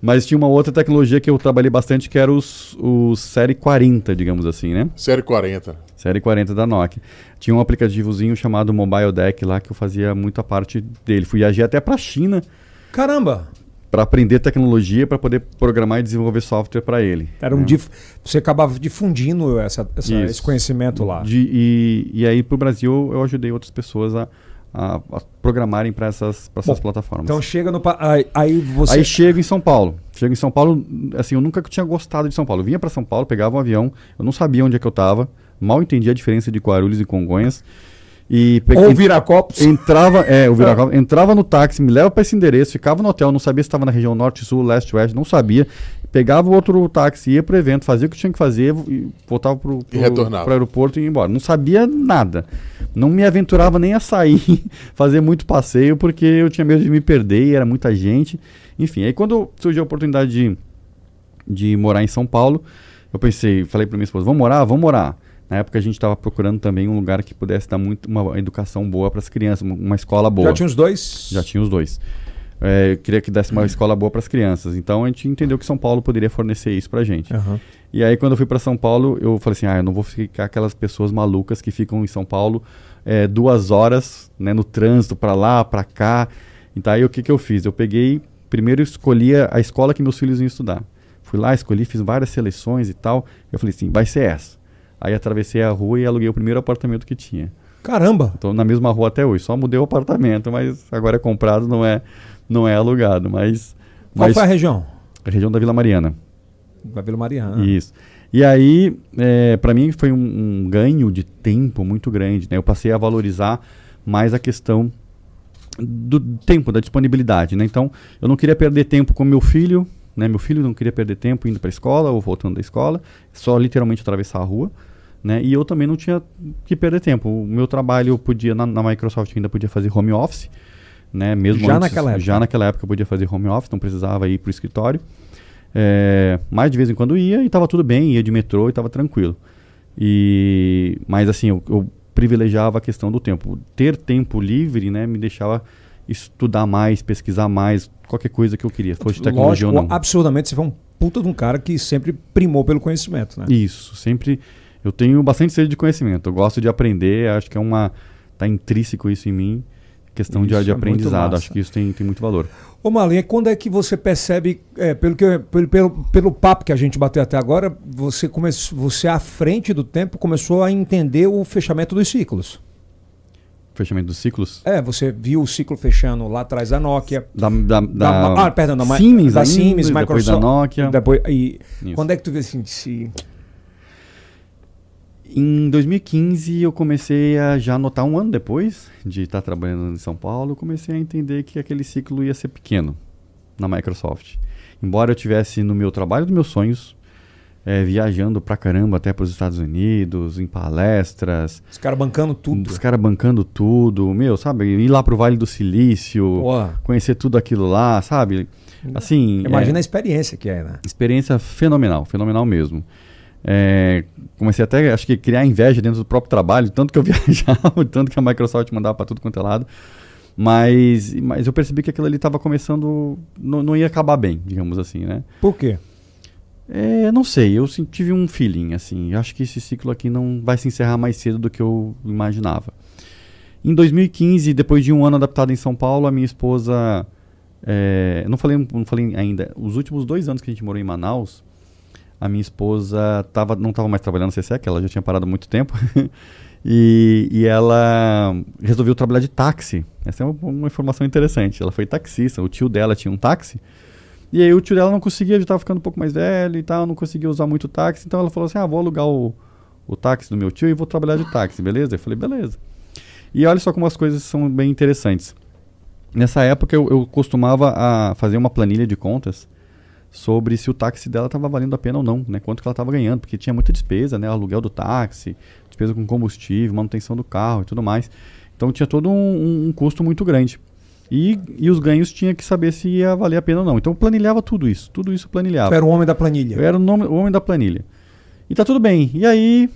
Mas tinha uma outra tecnologia que eu trabalhei bastante, que era os, os Série 40, digamos assim, né? Série 40. Série 40 da Nokia. Tinha um aplicativozinho chamado Mobile Deck lá que eu fazia muita parte dele. Fui agir até para a China Caramba! Para aprender tecnologia para poder programar e desenvolver software para ele. Era um né? dif... Você acabava difundindo essa, essa- esse conhecimento lá. De- e, e aí para o Brasil eu ajudei outras pessoas a, a, a programarem para essas, pra essas Bom, plataformas. Então chega no. Aí, aí você. Aí chego em São Paulo. Chego em São Paulo, assim, eu nunca tinha gostado de São Paulo. Eu vinha para São Paulo, pegava um avião, eu não sabia onde é que eu estava, mal entendia a diferença de Guarulhos e Congonhas. E Ou Viracopos. Entrava, é, o Viracopos, entrava no táxi, me leva para esse endereço, ficava no hotel, não sabia se estava na região norte, sul, leste, oeste, não sabia. Pegava o outro táxi, ia pro evento, fazia o que tinha que fazer, e voltava pro, pro, E retornava. pro aeroporto e ia embora. Não sabia nada. Não me aventurava nem a sair, *laughs* fazer muito passeio, porque eu tinha medo de me perder, e era muita gente. Enfim, aí quando surgiu a oportunidade de, de morar em São Paulo, eu pensei, falei para minha esposa, vamos morar? Vamos morar. Na época a gente estava procurando também um lugar que pudesse dar muito uma educação boa para as crianças, uma- escola boa. Já tinha os dois? Já tinha os dois. É, eu queria que desse uma escola boa para as crianças. Então a gente entendeu que São Paulo poderia fornecer isso para gente. Aham. E aí quando eu fui para São Paulo, eu falei assim, ah, eu não vou ficar aquelas pessoas malucas que ficam em São Paulo é, duas horas, né, no trânsito para lá, para cá. Então aí o que que eu fiz? Eu peguei, primeiro escolhi a a escola que meus filhos iam estudar. Fui lá, escolhi, fiz várias seleções e tal. Eu falei assim, vai ser essa. Aí atravessei a rua e aluguei o primeiro apartamento que tinha. Caramba! Estou na mesma rua até hoje, só mudei o apartamento, mas agora é comprado, não é, não é alugado. Mas, Qual mas foi a região? a região da Vila Mariana. Da Vila Mariana. Isso. E aí, é, para mim, foi um, um ganho de tempo muito grande. Né? Eu passei a valorizar mais a questão do tempo, da disponibilidade. Né? Então, eu não queria perder tempo com meu filho. Né? Meu filho não queria perder tempo indo para a escola ou voltando da escola, só literalmente atravessar a rua. Né? E eu também não tinha que perder tempo. O meu trabalho eu podia, na, na Microsoft, ainda podia fazer home office. Né? Mesmo Já antes- naquela época. Já naquela época eu podia fazer home office, não precisava ir para o escritório. É, mas de vez em quando ia e estava tudo bem, ia de metrô e estava tranquilo. E, mas assim, eu, eu privilegiava a questão do tempo. Ter tempo livre né, me deixava estudar mais, pesquisar mais, qualquer coisa que eu queria, fosse tecnologia Lógico, ou não. absurdamente, você foi um puta de um cara que sempre primou pelo conhecimento, né? Isso, sempre. Eu tenho bastante sede de conhecimento, eu gosto de aprender, acho que é uma. Está intrínseco isso em mim, questão de, Isso de é muito aprendizado, acho que isso tem, tem muito valor. Ô Marlene, quando é que você percebe, é, pelo, que, pelo, pelo, pelo papo que a gente bateu até agora, você, come, você à frente do tempo começou a entender o fechamento dos ciclos? Fechamento dos ciclos. É, você viu o ciclo fechando lá atrás da Nokia. Da, da, Da, da ah, perdão, da, Siemens, da Siemens, depois Microsoft. da Nokia. Depois, e Isso. quando é que tu vê assim, se, Em 2015 eu comecei a já notar um ano depois de estar trabalhando em São Paulo, eu comecei a entender que aquele ciclo ia ser pequeno na Microsoft. Embora eu tivesse no meu trabalho dos meus sonhos, eh, viajando pra caramba até para os Estados Unidos, em palestras, os caras bancando tudo. os caras bancando tudo, meu, sabe? Ir lá pro Vale do Silício, Pô, conhecer tudo aquilo lá, sabe? Assim, imagina é- a experiência que é, né? experiência fenomenal, fenomenal mesmo. É, comecei até, acho que, criar inveja dentro do próprio trabalho, tanto que eu *laughs* viajava, tanto que a Microsoft mandava para tudo quanto é lado. Mas, mas eu percebi que aquilo ali estava começando, não, não ia acabar bem, digamos assim, né? Por quê? É, não sei, eu tive um feeling, assim, acho que esse ciclo aqui não vai se encerrar mais cedo do que eu imaginava. Em 2015, depois de um ano adaptado em São Paulo, a minha esposa, é, não falei, não falei ainda, os últimos dois anos que a gente morou em Manaus, a minha esposa tava, não estava mais trabalhando no CSEC, ela já tinha parado muito tempo, *laughs* e, e ela resolveu trabalhar de táxi. Essa é uma, uma informação interessante. Ela foi taxista, o tio dela tinha um táxi, e aí o tio dela não conseguia, já estava ficando um pouco mais velho e tal, não conseguia usar muito táxi, então ela falou assim, ah, vou alugar o, o táxi do meu tio e vou trabalhar de táxi, beleza? Eu falei, beleza. E olha só como as coisas são bem interessantes. Nessa época eu, eu costumava a fazer uma planilha de contas sobre se o táxi dela estava valendo a pena ou não, né? Quanto que ela estava ganhando, porque tinha muita despesa, né? Aluguel do táxi, despesa com combustível, manutenção do carro e tudo mais. Então tinha todo um, um- custo muito grande. E, e os ganhos tinha que saber se ia valer a pena ou não. Então planilhava tudo isso, tudo isso planilhava. Tu era o homem da planilha. Eu era o, nome- o homem da planilha. E tá tudo bem. E aí,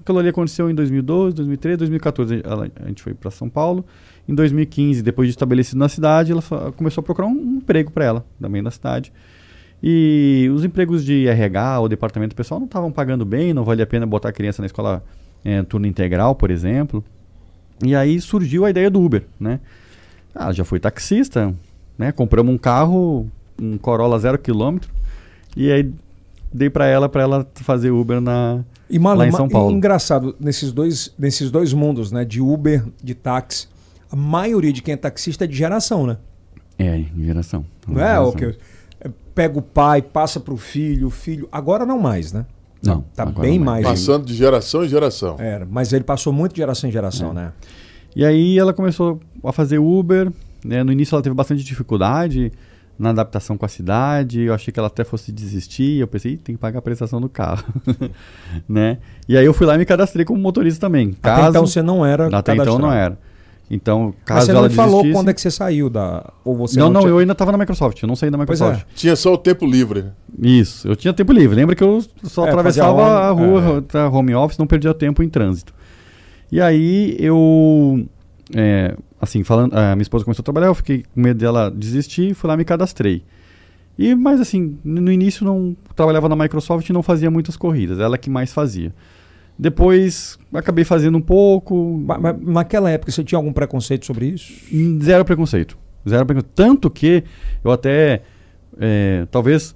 aquilo ali aconteceu em 2012, 2013, 2014. ela- a gente foi para São Paulo. Em 2015, depois de estabelecido na cidade, ela começou a procurar um, um emprego para ela, também na cidade. E os empregos de RH ou departamento pessoal não estavam pagando bem, não valia a pena botar a criança na escola eh, turno integral, por exemplo. E aí surgiu a ideia do Uber, né? Ah, já foi taxista, né? Compramos um carro, um Corolla zero quilômetro, e aí dei para ela para ela fazer Uber na E Marlon, lá em São Paulo. e engraçado, nesses dois, nesses dois mundos, né? De Uber, de táxi, a maioria de quem é taxista é de geração, né? é geração. Não é? Geração. O que é, pega o pai, passa pro filho, o filho. Agora não mais, né? Não, Tá bem não é. mais. Passando de geração em geração. Era, mas ele passou muito de geração em geração, É. né? E aí ela começou a fazer Uber. Né? No início ela teve bastante dificuldade na adaptação com a cidade. Eu achei que ela até fosse desistir. Eu pensei, tem que pagar a prestação do carro. *laughs* né? E aí eu fui lá e me cadastrei como motorista também. Caso... Até então você não era Até então não era. Então, caso Mas você não me falou quando é que você saiu da. Ou você não, não, não tinha... eu ainda estava na Microsoft, eu não saí da Microsoft. É. Tinha só o tempo livre. Isso, eu tinha tempo livre. Lembra que eu só é, atravessava home, a rua, é. home office, não perdia tempo em trânsito. E aí eu. É, assim, falando, a minha esposa começou a trabalhar, eu fiquei com medo dela desistir, fui lá e me cadastrei. E, mas assim, no início não trabalhava na Microsoft e não fazia muitas corridas, ela que mais fazia. Depois acabei fazendo um pouco. Mas, mas, naquela época você tinha algum preconceito sobre isso? Zero preconceito. Zero preconceito. Tanto que eu até, é, talvez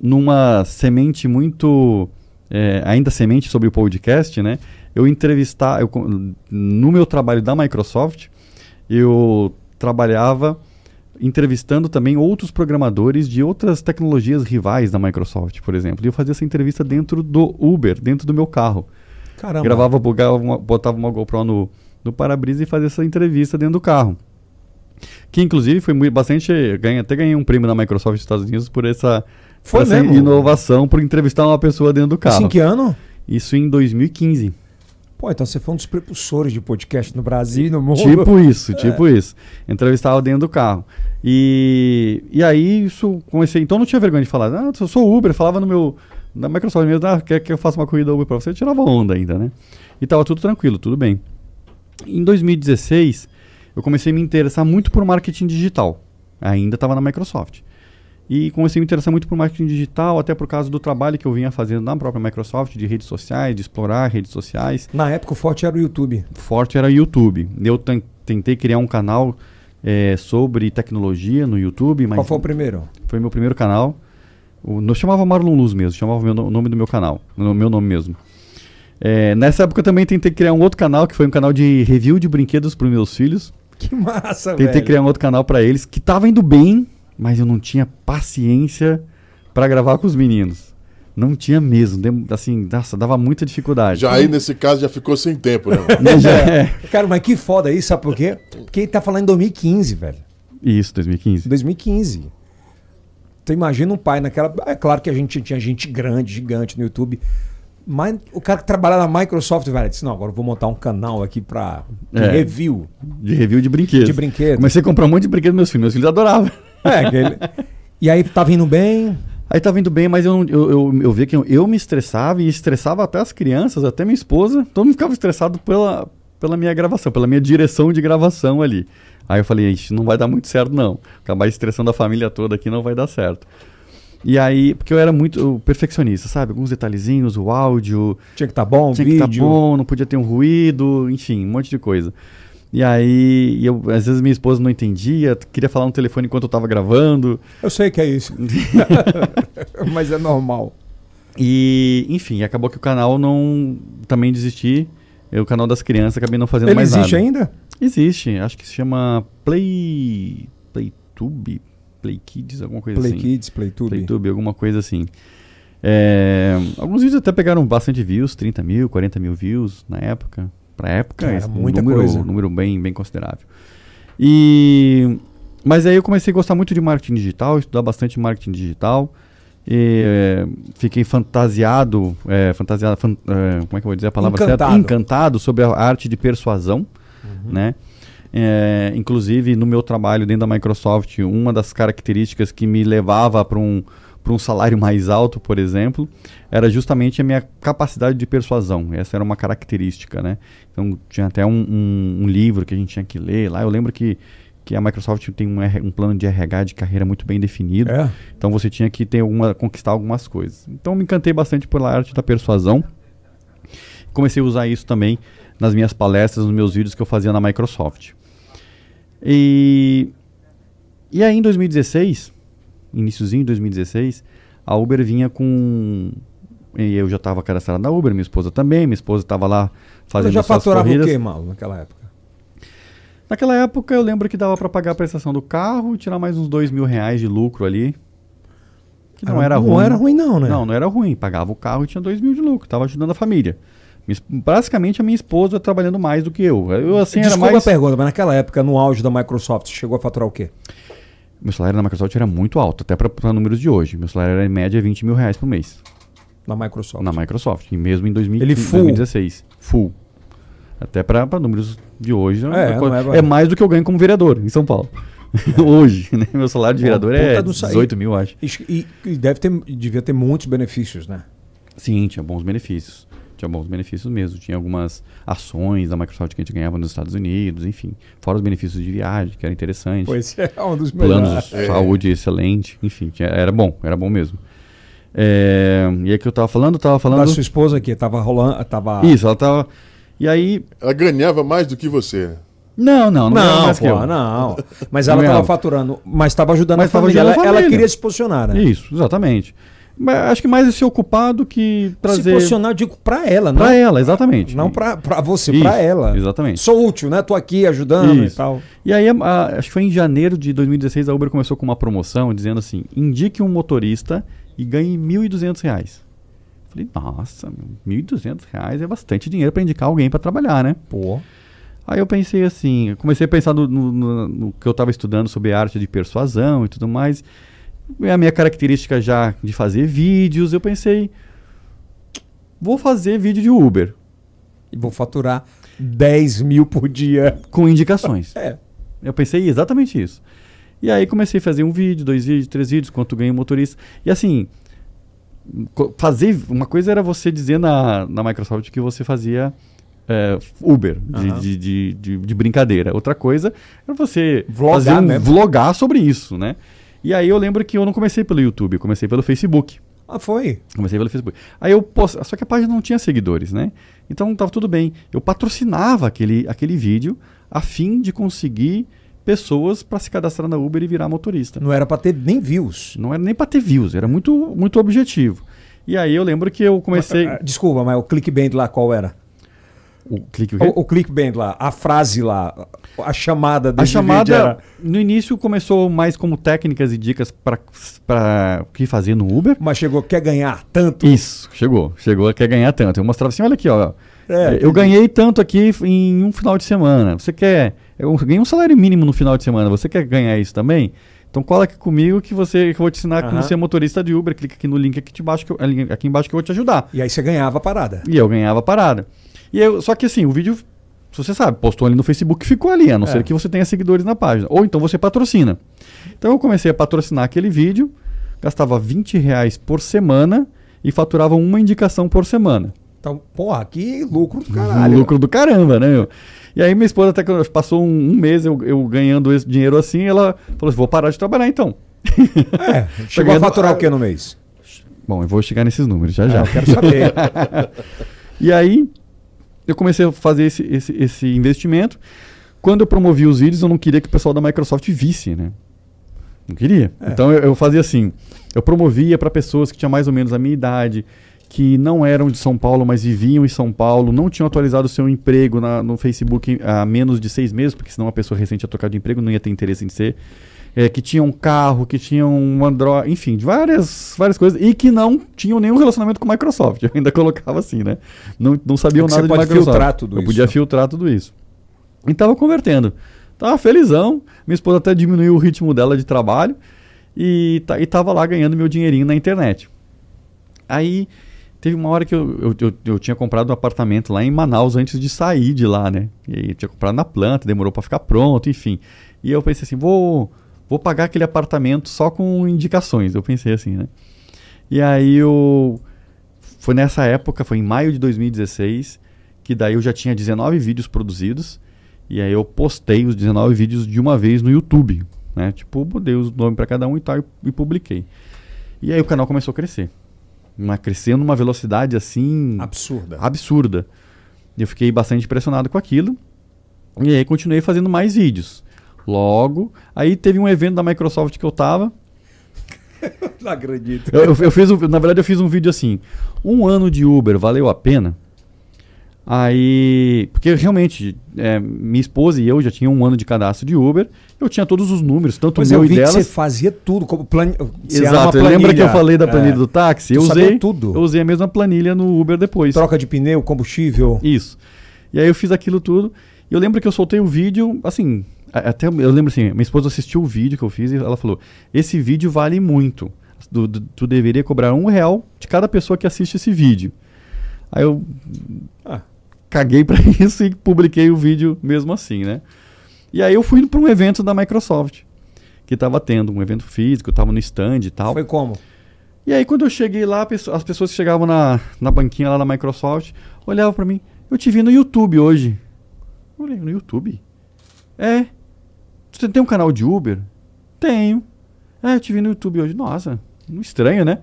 numa semente muito. É, ainda semente sobre o podcast, né? Eu entrevistar. Eu, no meu trabalho da Microsoft, eu trabalhava entrevistando também outros programadores de outras tecnologias rivais da Microsoft, por exemplo. E eu fazia essa entrevista dentro do Uber, dentro do meu carro. Caramba. Gravava, bugava botava uma GoPro no, no para-brisa e fazia essa entrevista dentro do carro. Que inclusive foi muito, bastante. Ganhei, até ganhei um prêmio na Microsoft dos Estados Unidos por essa, foi essa inovação, por entrevistar uma pessoa dentro do carro. Isso em que ano? Isso em 2015. Pô, então você foi um dos propulsores de podcast no Brasil e no mundo. Tipo isso, *laughs* é. tipo isso. Entrevistava dentro do carro. E, e aí isso comecei. Então não tinha vergonha de falar. Ah, eu sou Uber, falava no meu. Na Microsoft mesmo, ah, quer que eu faça uma corrida Uber pra você? Eu tirava onda ainda, né? E tava tudo tranquilo, tudo bem. Em 2016, eu comecei a me interessar muito por marketing digital. Ainda estava na Microsoft. E comecei a me interessar muito por marketing digital, até por causa do trabalho que eu vinha fazendo na própria Microsoft, de redes sociais, de explorar redes sociais. Na época o forte era o YouTube. Forte era o YouTube. Eu tentei criar um canal é, sobre tecnologia no YouTube. Mas Qual foi o primeiro? Foi meu primeiro canal. O, não chamava Marlon Luz mesmo, chamava o nome do meu canal, o meu nome mesmo. É, nessa época eu também tentei criar um outro canal, que foi um canal de review de brinquedos para meus filhos. Que massa, Tentei velho. criar um outro canal para eles, que tava indo bem, mas eu não tinha paciência para gravar com os meninos. Não tinha mesmo, assim, nossa, dava muita dificuldade. Já aí, nesse caso, já ficou sem tempo, né? *laughs* já, é. Cara, mas que foda isso, sabe por quê? Porque ele tá falando em 2015, velho. Isso, 2015. 2015. Tu imagina um pai naquela. É claro que a gente tinha gente grande, gigante no YouTube. Mas o cara que trabalha na Microsoft, velho, disse: Não, agora eu vou montar um canal aqui pra. De é, review. De review de brinquedos. De brinquedos. Comecei a comprar um monte de brinquedos meus filhos. Meus filhos adoravam. É. E aí tá vindo bem? Aí tá vindo bem, mas eu, eu, eu, eu vi que eu, eu, me estressava e estressava até as crianças, até minha esposa. Todo mundo ficava estressado pela, pela minha gravação, pela minha direção de gravação ali. Aí eu falei, isso não vai dar muito certo não. Acabar estressando a família toda aqui não vai dar certo. E aí, porque eu era muito perfeccionista, sabe? Alguns detalhezinhos, o áudio. Tinha que estar tá bom, tinha vídeo. que estar tá bom, não podia ter um ruído, enfim, um monte de coisa. E aí, eu, às vezes minha esposa não entendia, queria falar no telefone enquanto eu estava gravando. Eu sei que é isso. *laughs* Mas é normal. E, enfim, acabou que o canal não. Também desisti. Eu, o canal das crianças, acabei não fazendo Ele mais nada. Ele existe ainda? Existe. Acho que se chama Play. Playtube? Play Kids, alguma coisa Play assim. Play Kids, Playtube. Playtube, alguma coisa assim. É, alguns vídeos até pegaram bastante views, 30 mil, 40 mil views na época. Pra época, Cara, muita um número, coisa. Número bem, bem considerável. E, mas aí eu comecei a gostar muito de marketing digital, estudar bastante marketing digital. E, é, fiquei fantasiado, é, fantasiado fan, é, como é que eu vou dizer a palavra Encantado. certa? Encantado sobre a arte de persuasão, uhum. né? É, inclusive no meu trabalho dentro da Microsoft, uma das características que me levava para um para um salário mais alto, por exemplo, era justamente a minha capacidade de persuasão. Essa era uma característica, né? Então tinha até um, um, um livro que a gente tinha que ler lá. Eu lembro que que a Microsoft tem um, um, plano de RH de carreira muito bem definido. É. Então você tinha que ter alguma, conquistar algumas coisas. Então me encantei bastante pela arte da persuasão. Comecei a usar isso também nas minhas palestras, nos meus vídeos que eu fazia na Microsoft. E, e aí em 2016, iníciozinho de 2016, a Uber vinha com. E eu já estava cadastrado na Uber, minha esposa também, minha esposa estava lá fazendo já suas faturava corridas. o quê, mal, naquela época? Naquela época eu lembro que dava para pagar a prestação do carro, tirar mais uns dois mil reais de lucro ali. Que não, era, não ruim. era ruim não, né? Não, não era ruim. Pagava o carro e tinha dois mil de lucro. Tava ajudando a família. Basicamente a minha esposa trabalhando mais do que eu. Eu assim Desculpa era mais. a pergunta, mas naquela época, no auge da Microsoft, chegou a faturar o quê? Meu salário na Microsoft era muito alto, até para números de hoje. Meu salário era em média 20 mil reais por mês Na Microsoft. na Microsoft, e mesmo em 2000, Ele full. 2016. Full. Até para números de hoje. É, é, não é- é mais do que eu ganho como vereador em São Paulo. *laughs* hoje, né? Meu salário de vereador é do saí. 18 mil, acho. E, e- deve ter, devia ter muitos benefícios, né? Sim, tinha bons benefícios. Tinha bons benefícios mesmo. Tinha algumas ações da Microsoft que a gente ganhava nos Estados Unidos, enfim. Fora os benefícios de viagem, que era interessante. Pois é, *laughs* um dos Planos melhores. de saúde excelente. Enfim, tinha- era bom, era bom mesmo. É, e aí que eu tava falando, eu tava Da falando. sua esposa aqui, tava rolando. Tava... Isso, ela tava. E aí. Ela ganhava mais do que você. Não, não, não, Não, mais que pô, eu. não. Mas ela estava faturando, mas estava ajudando Mas a família. ajudando Ela, a ela família. queria se posicionar, né? Isso, exatamente. Mas acho que mais é se ocupar do que Se trazer. posicionar, eu digo, pra ela, não, Pra ela, exatamente. não pra, pra você, pra ela. Exatamente. Sou útil, né? Tô aqui ajudando Isso. e tal. E aí, a- a- acho que foi em janeiro de 2016, a Uber começou com uma promoção dizendo assim: indique um motorista e ganhe 1.200 reais. Falei, nossa, 1.200 reais é bastante dinheiro para indicar alguém para trabalhar, né? Pô. Aí eu pensei assim, comecei a pensar no, no- no- no que eu estava estudando sobre arte de persuasão e tudo mais. E a minha característica já de fazer vídeos, eu pensei, vou fazer vídeo de Uber E vou faturar 10 mil por dia. com indicações. *laughs* É. Eu pensei exatamente isso. E aí comecei a fazer um vídeo, dois vídeos, três vídeos, quanto ganha o motorista. E assim, fazer. Uma coisa era você dizer na, na Microsoft que você fazia é, Uber, de, Aham. de, de, de- de brincadeira. Outra coisa era você Vlogar fazer um vlogar sobre isso, né? E aí eu lembro que eu não comecei pelo YouTube, eu comecei pelo Facebook. Ah, foi. Comecei pelo Facebook. Aí eu post... Só que a página não tinha seguidores, né? Então tava tudo bem. Eu patrocinava aquele, aquele vídeo a fim de conseguir pessoas para se cadastrar na Uber e virar motorista. Não era pra ter nem views. Não era nem para ter views, era muito, muito objetivo. E aí eu lembro que eu comecei. Ah, Desculpa, mas o clickbait lá qual era? O clique o? O, o clickbait lá, a frase lá, a chamada A desse vídeo chamada era... no início começou mais como técnicas e dicas para o que fazer no Uber. Mas chegou, quer ganhar tanto. Isso, chegou. Chegou, quer ganhar tanto. Eu mostrava assim, olha aqui, ó. É, eu ganhei tanto aqui em um final de semana. Você quer. Eu ganhei um salário mínimo no final de semana. Você quer ganhar isso também? Então cola aqui comigo que você que eu vou te ensinar como Aham. ser motorista de Uber. Clica aqui no link aqui, embaixo que eu, aqui embaixo que eu vou te ajudar. E aí você ganhava a parada. E eu ganhava a parada. E eu, só que assim, o vídeo, se você sabe, postou ali no Facebook, ficou ali, a não É. ser que você tenha seguidores na página. Ou então você patrocina. Então eu comecei a patrocinar aquele vídeo, gastava 20 reais por semana e faturava uma indicação por semana. Então, porra, que lucro do caralho. Lucro do caramba, né, meu? E aí minha esposa até que passou um, um mês eu, eu ganhando esse dinheiro assim, ela falou assim, vou parar de trabalhar então. É, *laughs* chegou a faturar o que no mês? Bom, eu vou chegar nesses números já É, já. eu quero saber. *laughs* E aí, eu comecei a fazer esse, esse, esse investimento. Quando eu promovi os vídeos, eu não queria que o pessoal da Microsoft visse, né? Não queria. É. Então eu, eu fazia assim: eu promovia para pessoas que tinham mais ou menos a minha idade, que não eram de São Paulo, mas viviam em São Paulo, não tinham atualizado o seu emprego na- no Facebook há menos de seis meses, porque senão uma pessoa recente ia trocar de emprego, não ia ter interesse em ser. É, que tinham um carro, que tinham um Android, enfim, de várias, várias coisas, e que não tinham nenhum relacionamento com a Microsoft. Eu ainda colocava assim, né? Não, não sabiam É nada você de pode Microsoft. filtrar tudo Eu isso. podia filtrar tudo isso. E tava convertendo. Tava felizão. Minha esposa até diminuiu o ritmo dela de trabalho. E, e tava lá ganhando meu dinheirinho na internet. Aí teve uma hora que eu, eu, eu, eu tinha comprado um apartamento lá em Manaus antes de sair de lá, né? E tinha comprado na planta, demorou para ficar pronto, enfim. E eu pensei assim, vou, vou pagar aquele apartamento só com indicações. Eu pensei assim, né? E aí eu. Foi nessa época, foi em maio de 2016, que daí eu já tinha 19 vídeos produzidos. E aí eu postei os 19 vídeos de uma vez no YouTube. Né? Tipo, mudei os nomes para cada um e tal e, e publiquei. E aí o canal começou a crescer. Uma, crescendo numa velocidade assim Absurda. absurda. Eu fiquei bastante impressionado com aquilo. E aí continuei fazendo mais vídeos. Logo, aí teve um evento da Microsoft que eu tava. *laughs* Não acredito. Eu, eu- eu fiz um- na verdade, eu fiz um vídeo assim: um ano de Uber valeu a pena? Aí, porque realmente, é, minha esposa e eu já tinha um ano de cadastro de Uber, eu tinha todos os números, tanto Pois o é, eu meu vi e que delas. você fazia tudo, como plan... você era uma Exato, lembra que eu planilha. falei da planilha É. do táxi? Eu usei tudo. Eu usei a mesma planilha no Uber depois. Troca de pneu, combustível. Isso. E aí eu fiz aquilo tudo. E eu lembro que eu soltei o vídeo, assim, até eu lembro assim, minha esposa assistiu o vídeo que eu fiz e ela falou: esse vídeo vale muito. Tu- tu deveria cobrar um real de cada pessoa que assiste esse vídeo. Aí eu Ah. Caguei pra *laughs* isso e publiquei o vídeo mesmo assim, né? E aí eu fui para um evento da Microsoft que tava tendo, um evento físico, eu tava no stand e tal. Foi como? E aí, quando eu cheguei lá, as pessoas que chegavam na, na banquinha lá da Microsoft olhavam pra mim. Eu te vi no YouTube hoje. Eu olhei, no YouTube? É. Você tem um canal de Uber? Tenho. É, eu te vi no YouTube hoje. Nossa, estranho, né?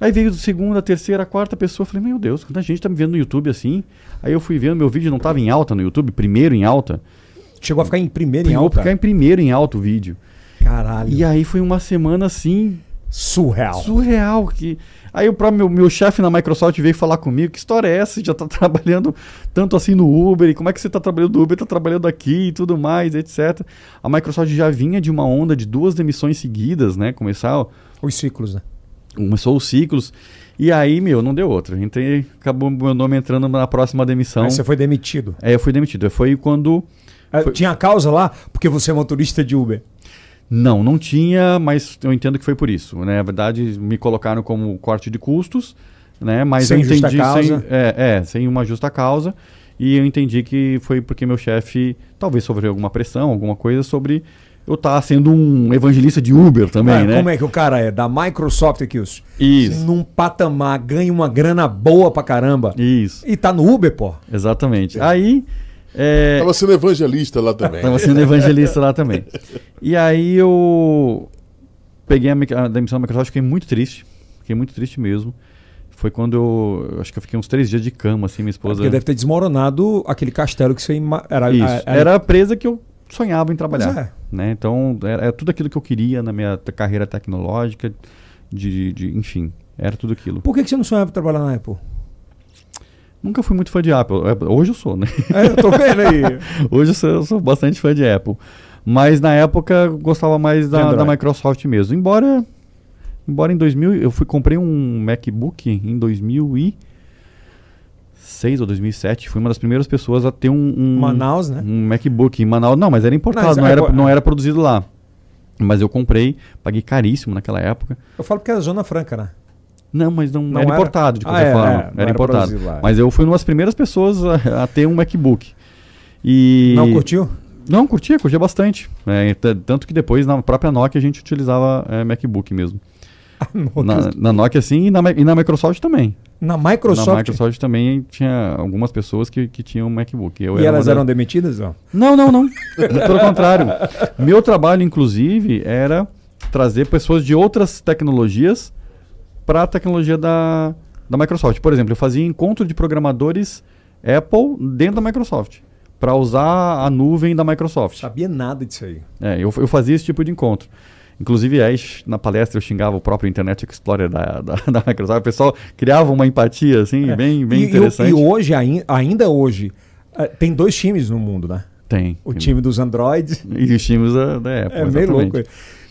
Aí veio segunda, terceira, quarta pessoa. Eu falei, meu Deus, quanta gente tá me vendo no YouTube assim. Aí eu fui vendo, meu vídeo não tava em alta no YouTube, primeiro em alta. Chegou a ficar em primeiro em Chegou a alta? ficar em primeiro em alta o vídeo. Caralho. E aí foi uma semana assim, Surreal. surreal que aí o próprio meu, meu chefe na Microsoft veio falar comigo que história é essa Você já tá *laughs* trabalhando tanto assim no Uber e como é que você tá trabalhando no Uber tá trabalhando aqui e tudo mais etc a Microsoft já vinha de uma onda de duas demissões seguidas né começar Os ciclos, né? Começou os ciclos e aí meu não deu outra entrei acabou meu nome entrando na próxima demissão Aí você foi demitido. aí eu fui demitido foi quando Ah, Foi- Tinha causa lá porque você é motorista de Uber. Não, não tinha, mas eu entendo que foi por isso. Né? Na verdade, me colocaram como corte de custos, né? Mas Sem eu entendi justa causa. sem, é, é, sem uma justa causa. E eu entendi que foi porque meu chefe talvez sofreu alguma pressão, alguma coisa sobre eu estar sendo um evangelista de Uber também, Ah, né? Como é que o cara é? Da Microsoft aqui, os. Isso. Num patamar, ganha uma grana boa pra caramba. Isso, E tá no Uber, pô. exatamente. Aí. É, Tava sendo evangelista lá também. Tava sendo evangelista lá também. E aí eu peguei a, a demissão da Microsoft, fiquei muito triste. Fiquei muito triste mesmo. Foi quando eu. Acho que eu fiquei uns três dias de cama, assim, minha esposa. Porque deve ter desmoronado aquele castelo que você ima... era. Isso. a- a- Era a presa que eu sonhava em trabalhar. é. Né? Então, era, era tudo aquilo que eu queria na minha carreira tecnológica, de, de- enfim, era tudo aquilo. Por que, que você não sonhava em trabalhar na Apple? Nunca fui muito fã de Apple. É, Hoje eu sou, né? É, eu tô vendo aí. *laughs* Hoje eu sou, eu sou bastante fã de Apple. Mas na época eu gostava mais da, da Microsoft mesmo. Embora, embora em 2000, eu fui comprei um MacBook em 2006 ou 2007. Fui uma das primeiras pessoas a ter um, um, Manaus, né? um MacBook em Manaus. Não, mas era importado, Mas não, é, era, é. não era produzido lá. Mas eu comprei, paguei caríssimo naquela época. Eu falo porque é a Zona Franca, né? Não, mas não, Não era, era? importado de Ah, qualquer é, forma. é, não era, era importado. produzido. Mas eu fui uma das primeiras pessoas a, a ter um MacBook. E Não curtiu? não, curtia, curtia bastante. É, tanto que depois na própria Nokia a gente utilizava é, MacBook mesmo. *laughs* Na, na Nokia sim e na, e na Microsoft também. Na Na Microsoft. Microsoft também tinha algumas pessoas que, que tinham MacBook. Eu E era elas eram da- demitidas? Não. Não, não, não. Pelo contrário. Meu trabalho, inclusive, era trazer pessoas de outras tecnologias para a tecnologia da, da Microsoft. Por exemplo, eu fazia encontro de programadores Apple dentro da Microsoft para usar a nuvem da Microsoft. Sabia nada disso aí. É, eu, eu fazia esse tipo de encontro. Inclusive, aí, na palestra eu xingava o próprio Internet Explorer da, da, *laughs* da Microsoft. O pessoal criava uma empatia, assim, bem, bem É. e, e- interessante. E, hoje, ai- ainda hoje, eh, tem dois times no mundo, né? Tem. O time dos Androids. E os times da, da Apple. É meio louco.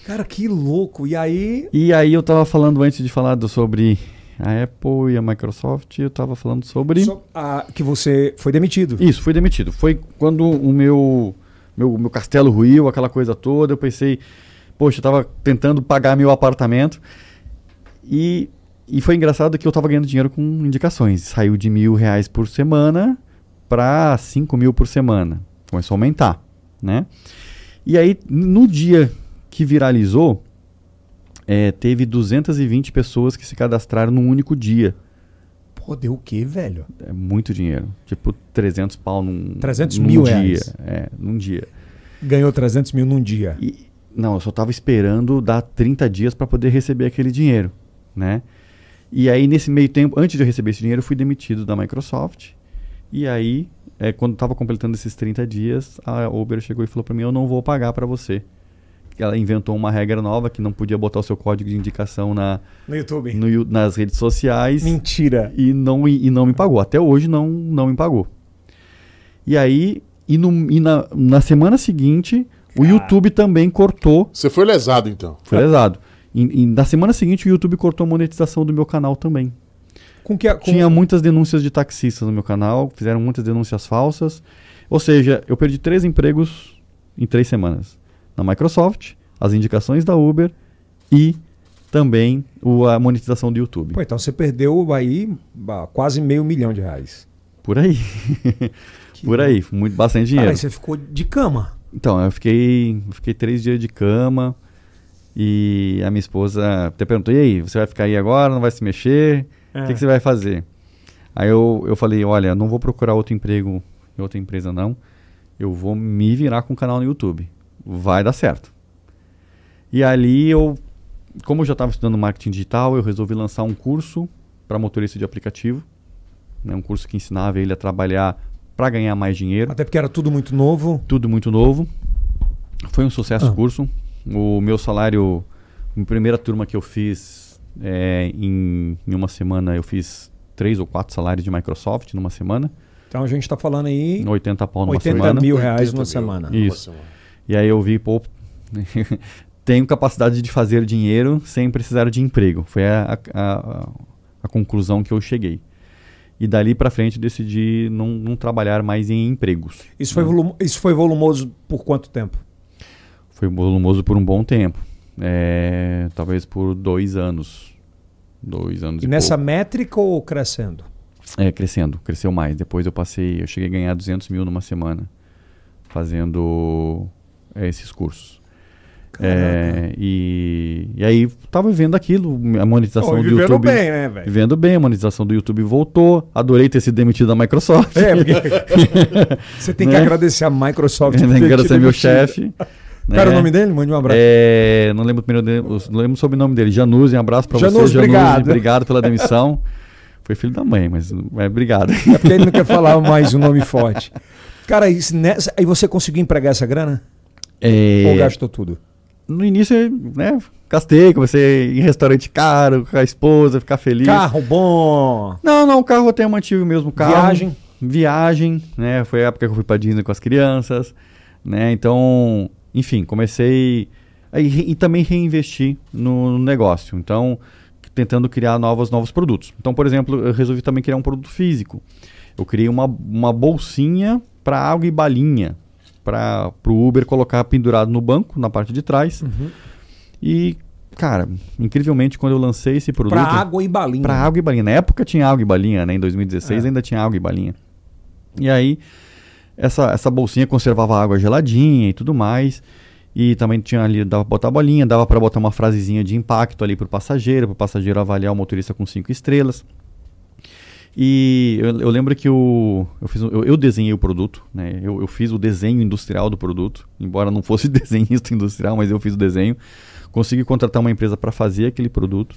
Cara, que louco. E aí. E aí eu tava falando antes de falar do- sobre a Apple e a Microsoft, eu tava falando sobre... so- a- que você foi demitido. Isso, fui demitido. Foi quando o meu, meu, meu castelo ruiu, aquela coisa toda, eu pensei, poxa, eu tava tentando pagar meu apartamento e, e foi engraçado que eu tava ganhando dinheiro com indicações. Saiu de mil reais por semana para cinco mil por semana. Começou a aumentar, né? E aí, no dia que viralizou, eh, teve 220 pessoas que se cadastraram num único dia. Pô, deu o quê, velho? É muito dinheiro. Tipo, 300 pau num, 300 num mil dia. reais. É, num dia. Ganhou 300 mil num dia. E, não, eu só tava esperando dar 30 dias para poder receber aquele dinheiro, né? E aí, nesse meio tempo, antes de eu receber esse dinheiro, eu fui demitido da Microsoft. E aí, é, quando tava completando esses 30 dias, a Uber chegou e falou para mim, eu não vou pagar para você. ela inventou uma regra nova que não podia botar o seu código de indicação na, No YouTube. no nas redes sociais Mentira. e não, e não me pagou. Até hoje não, não me pagou. E aí, e, no, e na, na semana seguinte, o Cara. YouTube também cortou. Você foi lesado, então. Foi lesado. E, e na semana seguinte, o YouTube cortou a monetização do meu canal também. Com que a- com- Tinha muitas denúncias de taxistas no meu canal, fizeram muitas denúncias falsas. Ou seja, eu perdi três empregos em três semanas. Na Microsoft, as indicações da Uber e também o, a monetização do YouTube. Pô, então você perdeu aí quase meio milhão de reais. Por aí. *laughs* Por aí. Muito, bastante dinheiro. aí você ficou de cama. Então, eu fiquei, fiquei três dias de cama e a minha esposa até perguntou, e aí, você vai ficar aí agora, não vai se mexer? O É. que, que você vai fazer? Aí eu, eu falei, olha, não vou procurar outro emprego em outra empresa não, eu vou me virar com o canal no YouTube. Vai dar certo. E ali eu, como eu já estava estudando marketing digital, eu resolvi lançar um curso para motorista de aplicativo, né, um curso que ensinava ele a trabalhar para ganhar mais dinheiro Até porque era tudo muito novo. tudo muito novo. Foi um sucesso Ah. o curso. O meu salário, em primeira turma que eu fiz, é, em, em uma semana eu fiz três ou quatro salários de Microsoft numa semana, Então a gente está falando aí 80 pau numa 80 semana. mil reais 80 numa semana. Isso. semana. E aí eu vi, pô, *laughs* tenho capacidade de fazer dinheiro sem precisar de emprego. Foi a, a, a, a conclusão que eu cheguei. E dali pra frente decidi não, não trabalhar mais em empregos. Isso foi, isso foi volumoso por quanto tempo? Foi volumoso por um bom tempo. É, talvez por dois anos. Dois anos E e, nessa pouco. métrica ou crescendo? É, crescendo. Cresceu mais. Depois eu passei... Eu cheguei a ganhar 200 mil numa semana. Fazendo é, esses cursos. É, e, e aí tava vivendo aquilo. A monetização Pô, do vivendo YouTube... bem, né, velho? Vivendo bem. A monetização do YouTube voltou. Adorei ter sido demitido da Microsoft. É, porque *laughs* você tem que Né? agradecer a Microsoft. Tem que agradecer meu chefe. Cara, né? o nome dele? Mande um abraço. É, não lembro o primeiro dele, não lembro o sobrenome dele. Januse, um abraço pra você. Januse, obrigado. obrigado pela demissão. Foi filho da mãe, mas é, obrigado. É porque ele não quer falar mais um nome forte. Cara, nessa- aí você conseguiu empregar essa grana? É, Ou gastou tudo? No início, né, gastei, comecei a ir em restaurante caro, com a esposa, ficar feliz. Carro bom. Não, não, o carro eu até mantive o mesmo carro. Viagem. Viagem, né? Foi a época que eu fui pra Disney com as crianças, né? Então, enfim, comecei re- e também reinvesti no, no negócio. Então, tentando criar novos, novos produtos. Então, por exemplo, eu resolvi também criar um produto físico. Eu criei uma, uma bolsinha para água e balinha para o Uber colocar pendurado no banco, na parte de trás. Uhum. E, cara, incrivelmente, quando eu lancei esse produto... Pra água e balinha. Pra água e balinha. Na época tinha água e balinha, né? Em 2016 É. ainda tinha água e balinha. E aí, essa, essa bolsinha conservava água geladinha e tudo mais. E também tinha ali, dava pra botar bolinha, dava para botar uma frasezinha de impacto ali pro passageiro, pro passageiro avaliar o motorista com cinco estrelas. E eu, eu lembro que o, eu, fiz, eu, eu desenhei o produto, né? Eu, eu fiz o desenho industrial do produto, embora não fosse *laughs* desenhista industrial, mas eu fiz o desenho. Consegui contratar uma empresa para fazer aquele produto.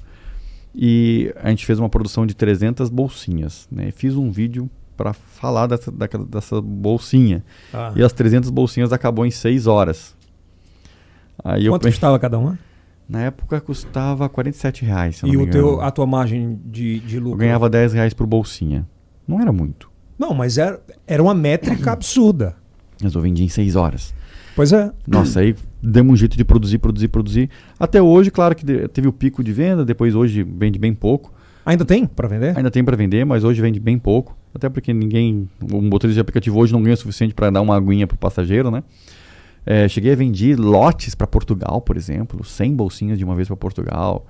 E a gente fez uma produção de 300 bolsinhas, né? Fiz um vídeo para falar dessa, daquela- dessa bolsinha. Ah. E as 300 bolsinhas acabou em 6 horas. Aí eu Quanto pensei- custava cada uma? Na época custava 47 reais, E o teu, a tua margem de, de lucro? Eu ganhava 10 reais por bolsinha. Não era muito. Não, mas era, era uma métrica absurda. Mas eu vendi em 6 horas. Pois é. Nossa, aí demos um jeito de produzir, produzir, produzir. Até hoje, claro que teve o pico de venda, depois hoje vende bem pouco. Ainda tem para vender? Ainda tem para vender, mas hoje vende bem pouco. Até porque ninguém. O motorista de aplicativo hoje não ganha o suficiente para dar uma aguinha pro passageiro, né? É, cheguei a vender lotes para Portugal, por exemplo, 100 bolsinhas de uma vez para Portugal.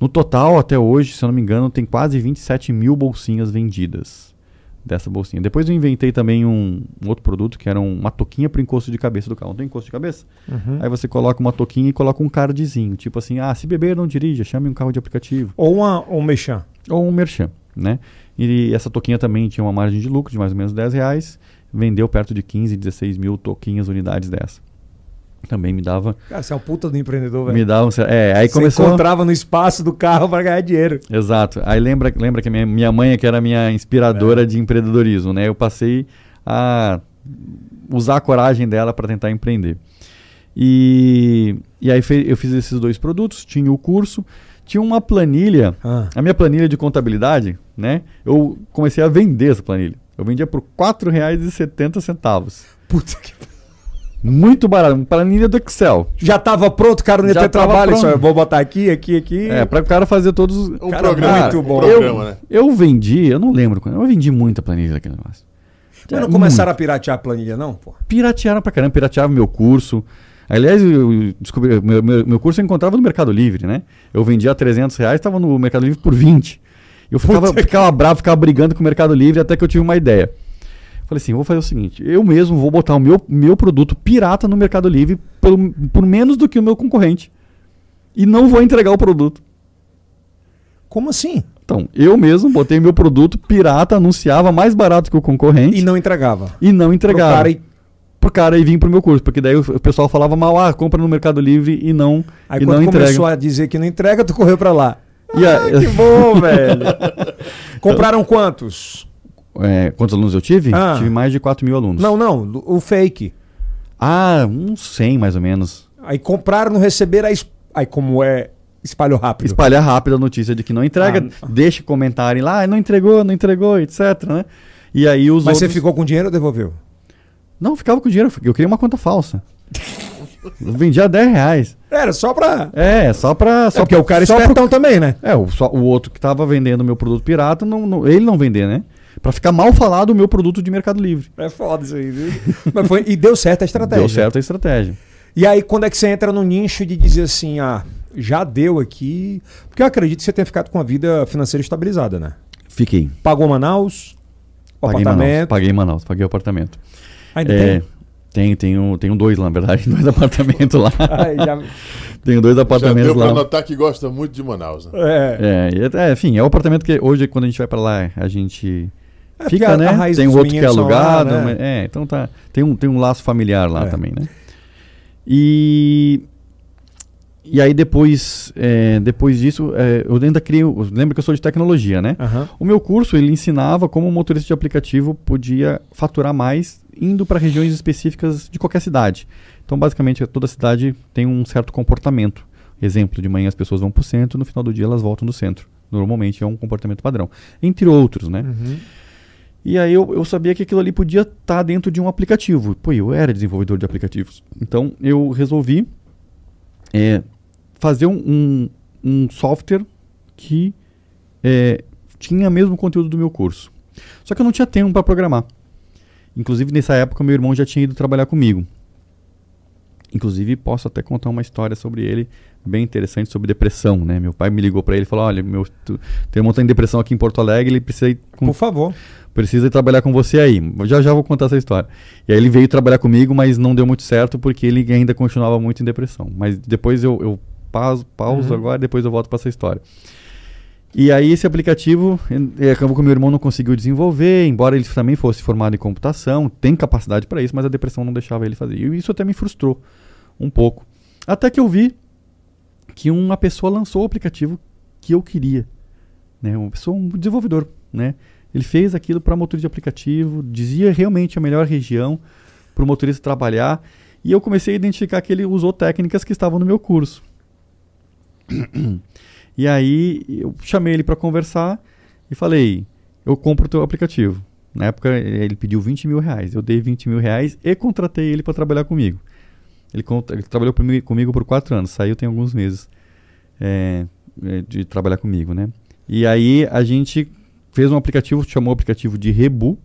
No total, até hoje, se eu não me engano, tem quase 27 mil bolsinhas vendidas dessa bolsinha. Depois eu inventei também um, um outro produto que era um- uma toquinha para encosto de cabeça do carro. Não tem encosto de cabeça? Uhum. Aí você coloca uma toquinha e coloca um cardzinho. Tipo assim, ah, se beber não dirija, chame um carro de aplicativo. Ou uma, um mexã. Ou um merchan, né? E essa toquinha também tinha uma margem de lucro de mais ou menos 10 reais. Vendeu perto de 15, 16 mil toquinhas, unidades dessa. Também me dava... Cara, você é um puta do empreendedor, Me velho. dava um, é, aí Você começou... encontrava no espaço do carro para ganhar dinheiro. Exato. Aí lembra, lembra que a minha, minha mãe é que era a minha inspiradora de empreendedorismo, né? Eu passei a usar a coragem dela para tentar empreender. E E aí eu fiz esses dois produtos, tinha o curso, tinha uma planilha, Ah. a minha planilha de contabilidade, né? Eu comecei a vender essa planilha. Eu vendia por R$ 4,70. Puta que. Muito barato, uma planilha do Excel. Já tava pronto, cara, não ia Já ter trabalho. Só, eu vou botar aqui, aqui, aqui. É, para o cara fazer todos os. Um Cara, programa, muito um bom. programa, né? Eu vendi, eu não lembro quando, eu vendi muita planilha daquele negócio. Mas não É, começaram a piratear a planilha, não, pô? piratearam pra caramba, pirateavam meu curso. Aliás, eu eu descobri, meu, meu, meu curso eu encontrava no Mercado Livre, né? Eu vendia a 300 reais, estava no Mercado Livre por 20. Eu ficava, ficava bravo, ficava brigando com o Mercado Livre até que eu tive uma ideia. Falei assim, vou fazer o seguinte, eu mesmo vou botar o meu, meu produto pirata no Mercado Livre pelo- por menos do que o meu concorrente. E não vou entregar o produto. Como assim? Então, eu mesmo botei meu produto pirata, anunciava mais barato que o concorrente E não entregava. e não Pro entregava cara e- pro cara vir pro meu curso, porque daí o, pessoal falava mal, ah, compra no Mercado Livre e não, Aí e quando não começou entrega. a dizer que não entrega, tu correu pra lá. E a- Que bom, velho. *laughs* Compraram quantos? É, quantos alunos eu tive? Ah. Tive mais de 4 mil alunos. Não, não, o fake. Ah, uns 100 mais ou menos. Aí compraram, não receberam, aí, aí como é, espalhou rápido. Espalhar rápido a notícia de que não entrega, Ah. deixe comentarem lá, ah, não entregou, não entregou, etc, né? E aí os Mas outros... você ficou com dinheiro ou devolveu? Não, ficava com dinheiro, eu criei uma conta falsa. Eu vendia a 10 reais. Era só pra... É, só pra... Só é porque o cara é só pro- espertão também, né? É, o, só, o outro que tava vendendo meu produto pirata, não, não- ele não vender, né? Pra ficar mal falado o meu produto de Mercado Livre. É foda isso aí, viu? *laughs* Mas foi, e deu certo a estratégia. Deu certo a estratégia. E aí, quando é que você entra no nicho de dizer assim, ah, já deu aqui... Porque eu acredito que você tenha ficado com a vida financeira estabilizada, né? Fiquei. Pagou Manaus, o Paguei em Manaus. apartamento... Paguei Manaus, paguei o apartamento. Ainda É, tem? tem, tenho, tenho dois lá, na verdade, *laughs* dois apartamentos lá. Ai, já- *laughs* tenho dois Já apartamentos deu pra lá. notar que gosta muito de Manaus, né? É. É, e é, enfim, é o apartamento que hoje, quando a gente vai pra lá, a gente É, fica, né? tem um outro que é são lá, alugado. né? É, então tá. Tem um, tem um laço familiar lá É. também, né? E. E aí depois, é, depois disso, é, eu ainda criei. eu Lembro que eu sou de tecnologia, né? Aham. O meu curso ele ensinava como o motorista de aplicativo podia faturar mais indo para regiões específicas de qualquer cidade. Então, basicamente, toda cidade tem um certo comportamento. Exemplo, de manhã as pessoas vão para o centro, no final do dia elas voltam do centro. Normalmente é um comportamento padrão. Entre outros, né? Uhum. E aí eu, eu sabia que aquilo ali podia estar dentro de um aplicativo. Pô, eu era desenvolvedor de aplicativos. Então eu resolvi é, fazer um, um, um software que é, tinha mesmo conteúdo do meu curso. Só que eu não tinha tempo para programar. Inclusive nessa época meu irmão já tinha ido trabalhar comigo. Inclusive posso até contar uma história sobre ele bem interessante sobre depressão, né? Meu pai me ligou para ele e falou: "Olha, meu tu, teu irmão tá em depressão aqui em Porto Alegre, ele precisa ir com Por favor. precisa trabalhar com você aí. Já já vou contar essa história. E aí ele veio trabalhar comigo, mas não deu muito certo porque ele ainda continuava muito em depressão. Mas depois eu, eu pauso, pauso Uhum. agora, depois eu volto para essa história. E aí esse aplicativo, eh, acabou que o meu irmão não conseguiu desenvolver, embora ele também fosse formado em computação, tem capacidade para isso, mas a depressão não deixava ele fazer. E isso até me frustrou um pouco. Até que eu vi que uma pessoa lançou o aplicativo que eu queria, né? Uma pessoa, um desenvolvedor, né? Ele fez aquilo para motor de aplicativo, dizia realmente a melhor região para o motorista trabalhar, e eu comecei a identificar que ele usou técnicas que estavam no meu curso. E aí eu chamei ele para conversar e falei: eu compro o teu aplicativo. Na época ele pediu 20 mil reais. Eu dei 20 mil reais e contratei ele para trabalhar comigo. Ele, ele trabalhou comigo, por quatro anos, saiu tem alguns meses é, de trabalhar comigo, né? E aí a gente fez um aplicativo, chamou o aplicativo de Rebu,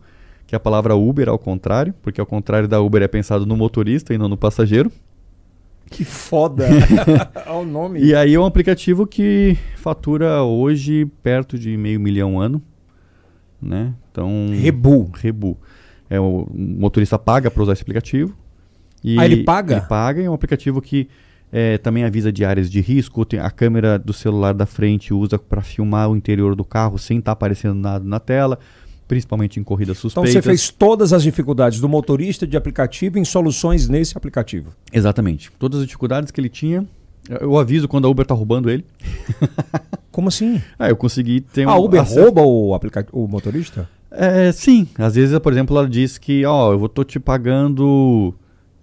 que é a palavra Uber ao contrário, porque ao contrário da Uber é pensado no motorista e não no passageiro. Que foda. *laughs* Olha o nome. E aí é um aplicativo que fatura hoje perto de meio milhão ano, né? Então Rebu. Rebu. É o, motorista paga para usar esse aplicativo. E Ah, ele paga? Ele paga. É um aplicativo que é, também avisa de áreas de risco. Tem a câmera do celular da frente usa para filmar o interior do carro sem estar aparecendo nada na tela, principalmente em corridas Então suspeitas. você fez todas as dificuldades do motorista de aplicativo em soluções nesse aplicativo. Exatamente. Todas as dificuldades que ele tinha. Eu aviso quando a Uber tá roubando ele. *laughs* Como assim? Ah, eu consegui ter A um Uber acesso- rouba o, aplica... o motorista? É, sim. Às vezes, por exemplo, ela diz que, ó, eu vou tô te pagando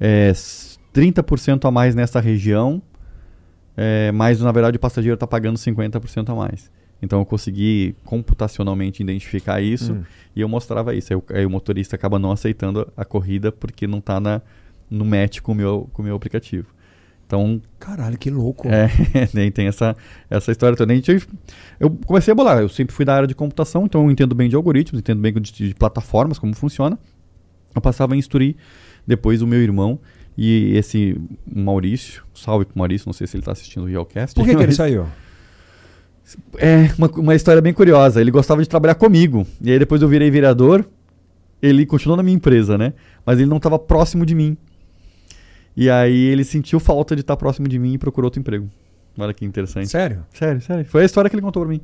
é, s- 30% a mais nessa região é, mas na verdade o passageiro está pagando 50% a mais. Então eu consegui computacionalmente identificar isso Hum. e eu mostrava isso. Aí, o- aí o motorista acaba não aceitando a corrida porque não está na, no match com o meu, com o meu aplicativo. Então, Caralho, que louco. é, *laughs* nem tem essa, essa história toda. Gente- Eu comecei a bolar. Eu sempre fui da área de computação, então eu entendo bem de algoritmos, entendo bem de, de plataformas, como funciona. Eu passava a instruir depois o meu irmão e esse Maurício. Salve pro Maurício, não sei se ele está assistindo o Realcast. Por que, que ele *laughs* saiu? É, uma, uma história bem curiosa. Ele gostava de trabalhar comigo. E aí depois eu virei vereador. Ele continuou na minha empresa, né? Mas ele não estava próximo de mim. E aí ele sentiu falta de estar próximo de mim e procurou outro emprego. Olha que interessante. Sério? Sério, sério. Foi a história que ele contou pra mim.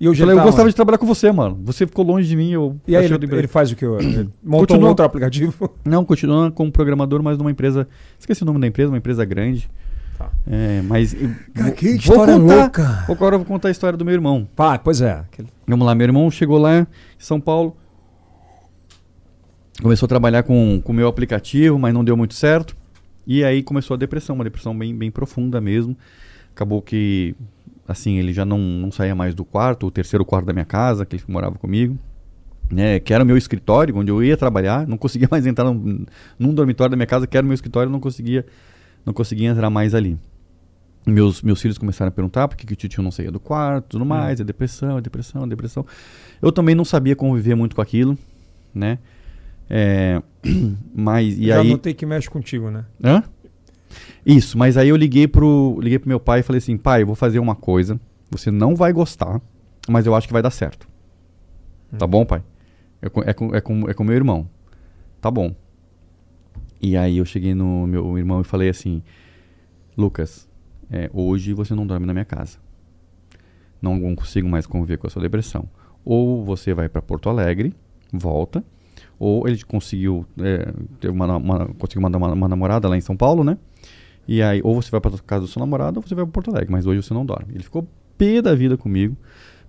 E Eu hoje falei, ele eu tá gostava onde? de trabalhar com você, mano. Você ficou longe de mim, eu E aí ele, ele faz o que? *clears throat* Montou um outro aplicativo? Não, continua como programador, mas numa empresa... Esqueci o nome da empresa, uma empresa grande. Tá. É, mas... Cara, vou- que vou história contar- louca. Agora eu vou contar a história do meu irmão. Pá, pois é. Aquele- Vamos lá, meu irmão chegou lá em São Paulo. Começou a trabalhar com o meu aplicativo, mas não deu muito certo. E aí começou a depressão, uma depressão bem, bem profunda mesmo. Acabou que, assim, ele já não, não saía mais do quarto, o terceiro quarto da minha casa, que ele morava comigo. Né, que era o meu escritório, onde eu ia trabalhar. Não conseguia *laughs* mais entrar num, num dormitório da minha casa, que era o meu escritório, não conseguia, não conseguia entrar mais ali. Meus, meus filhos começaram a perguntar por que, que o tio não saía do quarto, tudo mais, é depressão, é depressão, é depressão. Eu também não sabia conviver muito com aquilo, né? É, *clears throat* mas, e Já aí... notei que mexe contigo, né? Hã? Isso, mas aí eu liguei pro, liguei pro meu pai e falei assim, pai, eu vou fazer uma coisa, você não vai gostar, mas eu acho que vai dar certo. Tá bom, pai? É com, é, com, é, com, é com meu irmão. Tá bom. E aí eu cheguei no meu irmão e falei assim, Lucas, é, hoje você não dorme na minha casa. Não, consigo mais conviver com a sua depressão. Ou você vai para Porto Alegre, volta, ou ele conseguiu, é, uma, uma- conseguiu mandar uma, uma namorada lá em São Paulo, né? E aí, ou você vai para casa do seu namorado, ou você vai para Porto Alegre, mas hoje você não dorme. Ele ficou pé da vida comigo.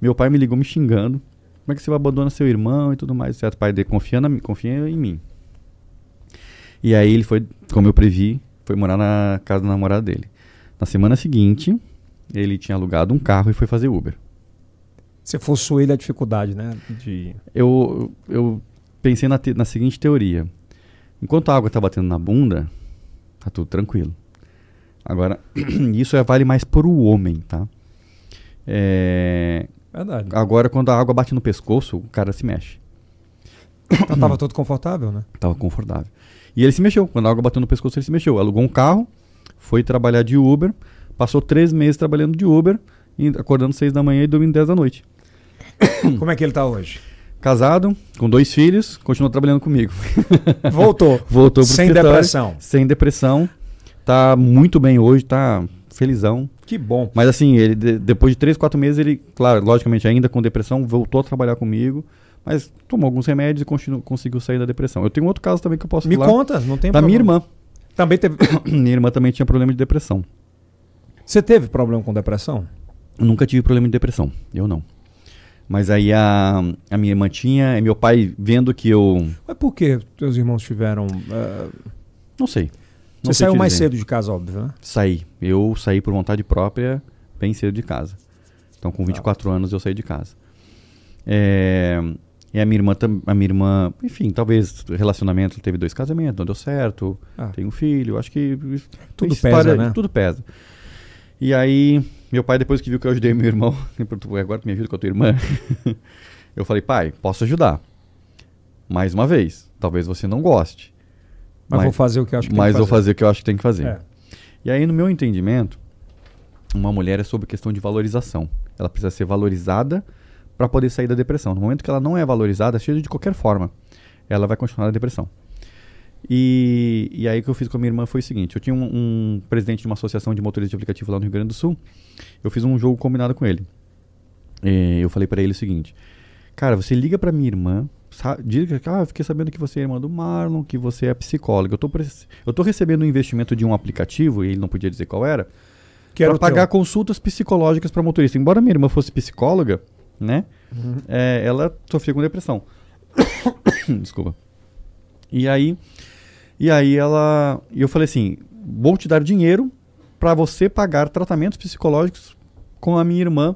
Meu pai me ligou me xingando. Como é que você abandona seu irmão e tudo mais, certo? Pai confia, na, confia em mim. E aí ele foi, como eu previ, foi morar na casa da namorada dele. Na semana seguinte, ele tinha alugado um carro e foi fazer Uber. Você forçou ele a dificuldade, né? De... eu, eu pensei na, te- na seguinte teoria. Enquanto a água tá batendo na bunda, tá tudo tranquilo. Agora, *clears throat* isso é, vale mais para o homem, tá? É, Verdade. agora, quando a água bate no pescoço, o cara se mexe. Então tava todo confortável, né? Tava confortável. E ele se mexeu. Quando a água bateu no pescoço, ele se mexeu. Alugou um carro, foi trabalhar de Uber, passou três meses trabalhando de Uber, acordando seis da manhã e dormindo dez da noite. *coughs* Como é que ele tá hoje? Casado, com dois filhos, continuou trabalhando comigo. *laughs* Voltou. Voltou pro Sem depressão. Sem depressão. Tá muito bem hoje, tá felizão. Que bom. Mas assim, ele de- depois de três, quatro meses, ele, claro, logicamente ainda com depressão, voltou a trabalhar comigo, mas tomou alguns remédios e continu- conseguiu sair da depressão. Eu tenho outro caso também que eu posso Me falar. conta, não tem Da minha problema. irmã. Também teve. *coughs* minha irmã também tinha problema de depressão. Você teve problema com depressão? Eu nunca tive problema de depressão. Eu não. Mas aí a, a minha irmã tinha, e meu pai vendo que eu. Mas por que teus irmãos tiveram. eh, Não sei. Não Você sei saiu mais dizer. cedo de casa, óbvio, né? Saí. Eu saí por vontade própria bem cedo de casa. Então, Tá. com 24 anos, eu saí de casa. É, e a minha irmã, a minha irmã, enfim, talvez relacionamento, teve dois casamentos, não deu certo, Ah. tem um filho, acho que Tudo história- pesa, né? Tudo pesa. E aí, meu pai, depois que viu que eu ajudei meu irmão, *laughs* ele perguntou, agora tu me ajuda com a tua irmã? *laughs* eu falei, pai, posso ajudar. Mais uma vez, talvez você não goste. Mas, vou fazer o que eu acho que mas tem que vou fazer o que eu acho que tem que fazer. É. E aí, no meu entendimento, uma mulher é sobre questão de valorização. Ela precisa ser valorizada para poder sair da depressão. No momento que ela não é valorizada, seja de qualquer forma, ela vai continuar na depressão. E, e aí o que eu fiz com a minha irmã foi o seguinte: eu tinha um, um presidente de uma associação de motoristas de aplicativo lá no Rio Grande do Sul. Eu fiz um jogo combinado com ele. E eu falei para ele o seguinte: Cara, você liga para minha irmã, diga que ah, eu fiquei sabendo que você é irmã do Marlon, que você é psicóloga. Eu tô, eu tô recebendo um investimento de um aplicativo, e ele não podia dizer qual era, para pagar teu. consultas psicológicas para motorista. Embora minha irmã fosse psicóloga, né? Uhum. é, ela sofria com depressão. *coughs* Desculpa. E aí, e aí ela, eu falei assim, vou te dar dinheiro para você pagar tratamentos psicológicos com a minha irmã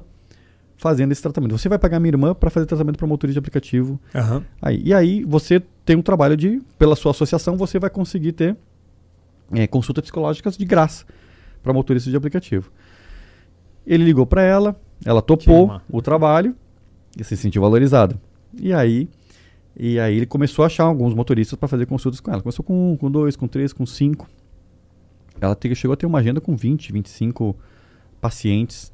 fazendo esse tratamento. Você vai pagar a minha irmã para fazer tratamento para motorista de aplicativo. Aham. Aí, e aí você tem um trabalho de, pela sua associação, você vai conseguir ter é, consultas psicológicas de graça para motoristas de aplicativo. Ele ligou para ela, ela topou o trabalho e se sentiu valorizada. E aí, e aí ele começou a achar alguns motoristas para fazer consultas com ela. Começou com um, com dois, com três, com cinco. Ela te- chegou a ter uma agenda com 20, 25 pacientes.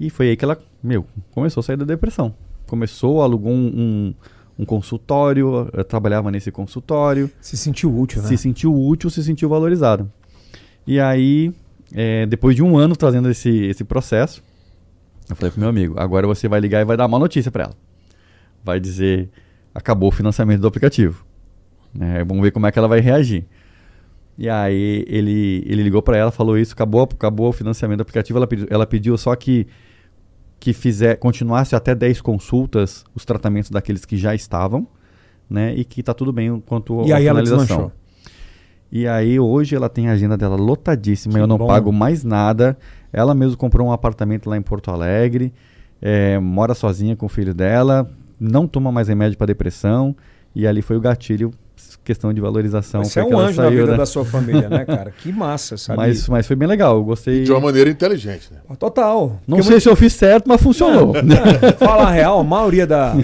E foi aí que ela, meu, começou a sair da depressão. Começou, alugou um, um, um consultório, eh, trabalhava nesse consultório, Se sentiu útil, né? se sentiu útil, se sentiu valorizado. E aí, eh, depois de um ano trazendo esse, esse processo, eu falei pro meu amigo, agora você vai ligar e vai dar uma notícia para ela. Vai dizer, acabou o financiamento do aplicativo. Né, vamos ver como é que ela vai reagir. E aí ele, ele ligou para ela, falou isso, acabou, acabou o financiamento do aplicativo, ela pediu, ela pediu só que que fizer, continuasse até 10 consultas os tratamentos daqueles que já estavam, né? E que tá tudo bem quanto E à aí ela finalização. deslanchou. E aí hoje ela tem a agenda dela lotadíssima, Que eu não bom. pago mais nada. Ela mesmo comprou um apartamento lá em Porto Alegre, é, mora sozinha com o filho dela, não toma mais remédio para depressão e ali foi o gatilho, questão de valorização. Você é um anjo na saiu, vida né? da sua família, né, cara? Que massa, sabe? Mas, mas foi bem legal, eu gostei. De uma maneira inteligente, né? Total. Não Porque sei se eu fiz certo, mas funcionou. *laughs* Fala a real, a maioria da.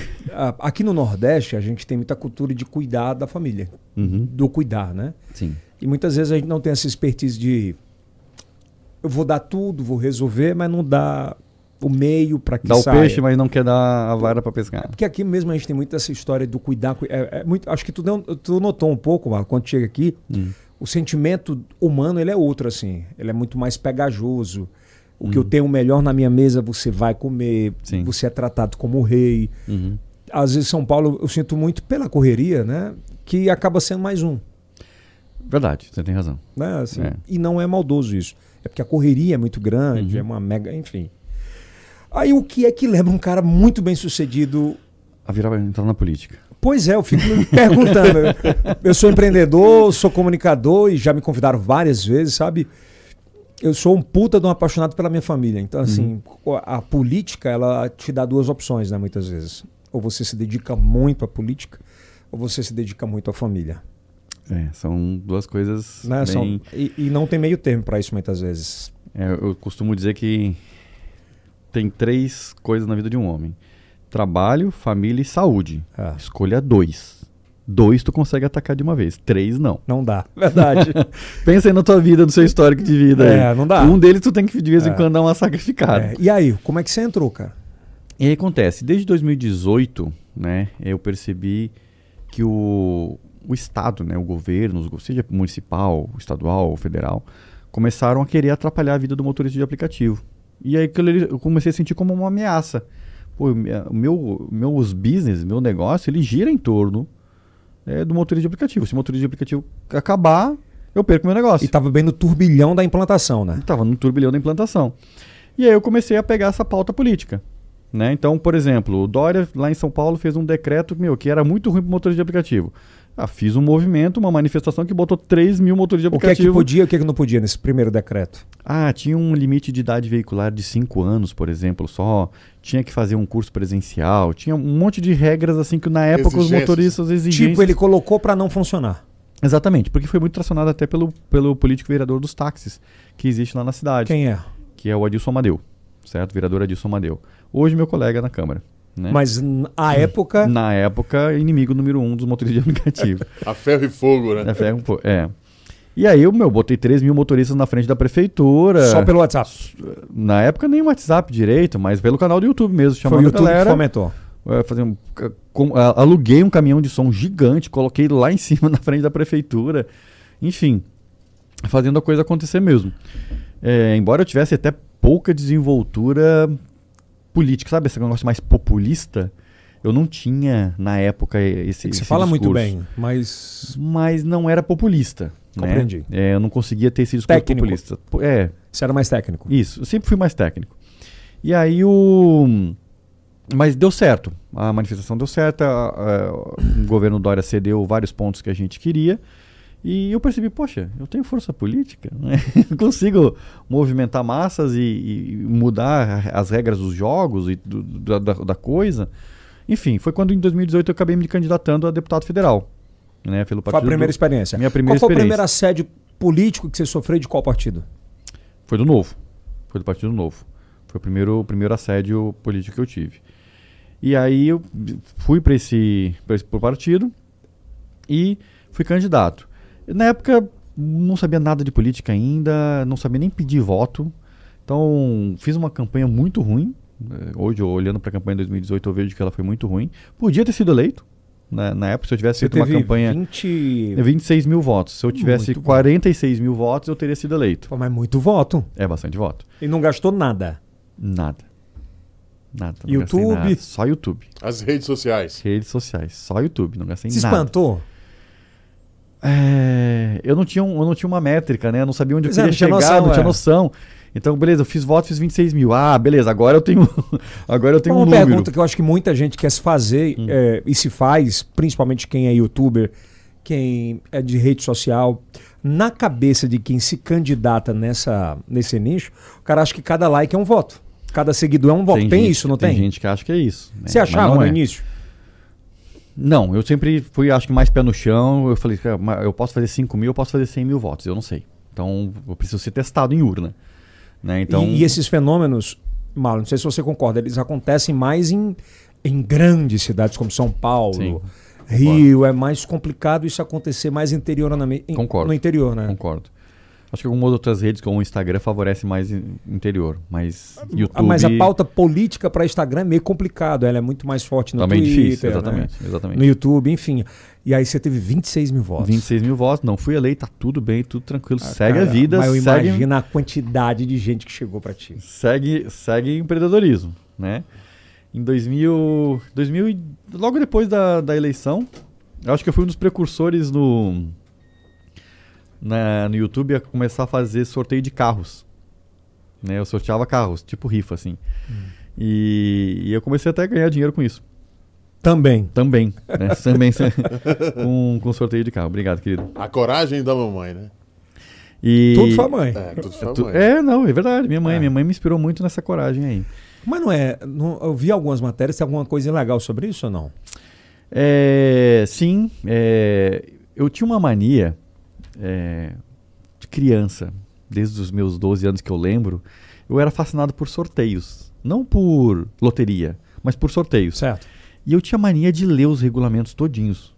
aqui no Nordeste, a gente tem muita cultura de cuidar da família. Uhum. Do cuidar, né? Sim. E muitas vezes a gente não tem essa expertise de. Eu vou dar tudo, vou resolver, mas não dá o meio para que Dá o saia. peixe, mas não quer dar a vara para pescar. Porque aqui mesmo a gente tem muito essa história do cuidar. cu- É, é muito, acho que tu, não- tu notou um pouco, Marco, quando chega aqui, Hum. o sentimento humano ele é outro, assim. Ele é muito mais pegajoso. O que eu Hum. tenho melhor na minha mesa, você vai comer. Sim. Você é tratado como rei. Uhum. Às vezes, São Paulo, eu sinto muito pela correria, né? Que acaba sendo mais um. Verdade, você tem razão. Né? Assim, É. E não é maldoso isso. É porque a correria é muito grande, Uhum. é uma mega. Enfim. Aí o que é que leva um cara muito bem sucedido A virar entrar na política. Pois é, eu fico me perguntando. eu sou empreendedor, sou comunicador e já me convidaram várias vezes, sabe? Eu sou um puta de um apaixonado pela minha família. Então, assim, a política, ela te dá duas opções, né, muitas vezes. Ou você se dedica muito à política, ou você se dedica muito à família. É, são duas coisas Né? bem... São- e, e não tem meio termo para isso, muitas vezes. É, eu costumo dizer que tem três coisas na vida de um homem: trabalho, família e saúde. Ah, Escolha dois. Dois tu consegue atacar de uma vez, três não. não dá. Verdade. *laughs* Pensa aí na tua vida, no seu histórico de vida. É, aí. não dá. Um deles tu tem que de vez em É. quando dar uma sacrificada. É, E aí, como é que você entrou, cara? E aí acontece, desde 2018, né, eu percebi que o, o Estado, né, o governo, os seja municipal, estadual, federal, começaram a querer atrapalhar a vida do motorista de aplicativo. E aí eu comecei a sentir como uma ameaça. Pô, o meu, meus business, meu negócio, ele gira em torno é, do motorista de aplicativo. Se o motorista de aplicativo acabar, eu perco meu negócio. E tava bem no turbilhão da implantação, né? Estava no turbilhão da implantação. E aí eu comecei a pegar essa pauta política. Né? Então, por exemplo, o Dória lá em São Paulo fez um decreto meu, que era muito ruim para motorista de aplicativo. Ah, fiz um movimento, uma manifestação que botou 3 mil motoristas de O que é aplicativo. que podia e o que, é que não podia nesse primeiro decreto? Ah, tinha um limite de idade veicular de 5 anos, por exemplo, só. Tinha que fazer um curso presencial. Tinha um monte de regras assim que na época os Exigências. motoristas exigiam. Tipo, ele colocou para não funcionar. Exatamente, porque foi muito tracionado até pelo, pelo político vereador dos táxis que existe lá na cidade. Quem é? que é o Adilson Amadeu, certo? Vereador Adilson Amadeu. Hoje meu colega na Câmara. Né? Mas n- a época. Na época, inimigo número um dos motoristas de aplicativo. *laughs* A ferro e fogo, né? é, ferro, pô, é. E aí eu, meu, botei 3 mil motoristas na frente da prefeitura. Só pelo WhatsApp. Na época nem o WhatsApp direito, mas pelo canal do YouTube mesmo, Foi chamando o YouTube a galera. que fomentou. é, fazer um- ca- com- a- aluguei um caminhão de som gigante, coloquei lá em *laughs* cima na frente da prefeitura. Enfim, fazendo a coisa acontecer mesmo. É, embora eu tivesse até pouca desenvoltura política, sabe? Esse negócio mais populista, eu não tinha na época esse. É você esse fala muito discurso. bem, mas. Mas não era populista. né? Compreendi. É, eu não conseguia ter esse discurso Técnico. populista. É, Você era mais técnico. isso, eu sempre fui mais técnico. E aí o. Mas deu certo. A manifestação deu certo. a- a- o governo Dória cedeu vários pontos que a gente queria. E eu percebi, poxa, eu tenho força política, né? *laughs* consigo movimentar massas e, e, mudar as regras dos jogos e do, da, da, coisa. Enfim, foi quando em 2018 eu acabei me candidatando a deputado federal. Né, pelo foi a primeira do... experiência. Minha primeira qual foi o primeiro assédio político que você sofreu de qual partido? Foi do Novo. Foi do Partido Novo. Foi o primeiro, o primeiro assédio político que eu tive. E aí eu fui para esse, esse partido e fui candidato. Na época não sabia nada de política ainda, não sabia nem pedir voto. Então fiz uma campanha muito ruim. Eh, hoje, olhando para a campanha de 2018, eu vejo que ela foi muito ruim. Podia ter sido eleito. Na, na época, se eu tivesse Você feito uma campanha. 20... 26 mil votos. Se eu tivesse muito 46 bom. mil votos, eu teria sido eleito. Pô, mas muito voto. É bastante voto. E não gastou nada. Nada. Nada. YouTube? Nada. Só YouTube. As redes sociais. Redes sociais. Só YouTube. Não gastei Se nada. Se espantou? É, eu, não tinha um, eu não tinha uma métrica, né? Eu não sabia onde pois eu queria é, chegar, noção, não é. tinha noção. Então, beleza, eu fiz voto, fiz 26 mil. Ah, beleza, agora eu tenho, *laughs* agora eu tenho uma um número. pergunta que eu acho que muita gente quer se fazer hum. é, e se faz, principalmente quem é youtuber, quem é de rede social. Na cabeça de quem se candidata nessa, nesse nicho, o cara acha que cada like é um voto. Cada seguidor é um voto. Tem, tem gente, isso, não tem? Tem gente que acha que é isso. Né? Você achava no é. início? Não, eu sempre fui, acho que mais pé no chão. Eu falei, eu posso fazer 5 mil, eu posso fazer 100 mil votos. Eu não sei. Então, eu preciso ser testado em urna. Né? Então... E, e esses fenômenos, Marlon, não sei se você concorda, eles acontecem mais em, em grandes cidades como São Paulo, Sim, Rio. É mais complicado isso acontecer mais interiormente. Concordo. No interior, né? Concordo. Acho que algumas outras redes, como o Instagram, favorece mais interior. Mas YouTube... Mas a pauta política para Instagram é meio complicado. Ela é muito mais forte no Também Twitter. difícil, exatamente, né? exatamente. No YouTube, enfim. E aí você teve 26 mil votos. 26 mil votos. Não fui eleito, tá tudo bem, tudo tranquilo. Ah, segue cara, a vida. Mas eu segue... imagino a quantidade de gente que chegou para ti. Segue, segue empreendedorismo, né? Em 2000, 2000 logo depois da, da eleição, eu acho que eu fui um dos precursores no na, no YouTube a começar a fazer sorteio de carros. Né? Eu sorteava carros, tipo rifa, assim. Hum. E, e, eu comecei até a ganhar dinheiro com isso. Também. Também. Né? *laughs* Também com, com sorteio de carro. Obrigado, querido. A coragem da mamãe, né? E... Tudo sua mãe. É, tudo sua mãe. É, não, é verdade. Minha mãe, é. minha mãe me inspirou muito nessa coragem aí. Mas não é. Não, eu vi algumas matérias, tem alguma coisa legal sobre isso ou não? É, sim. É, eu tinha uma mania é, de criança, desde os meus 12 anos que eu lembro, eu era fascinado por sorteios. Não por loteria, mas por sorteios. Certo. E eu tinha mania de ler os regulamentos todinhos.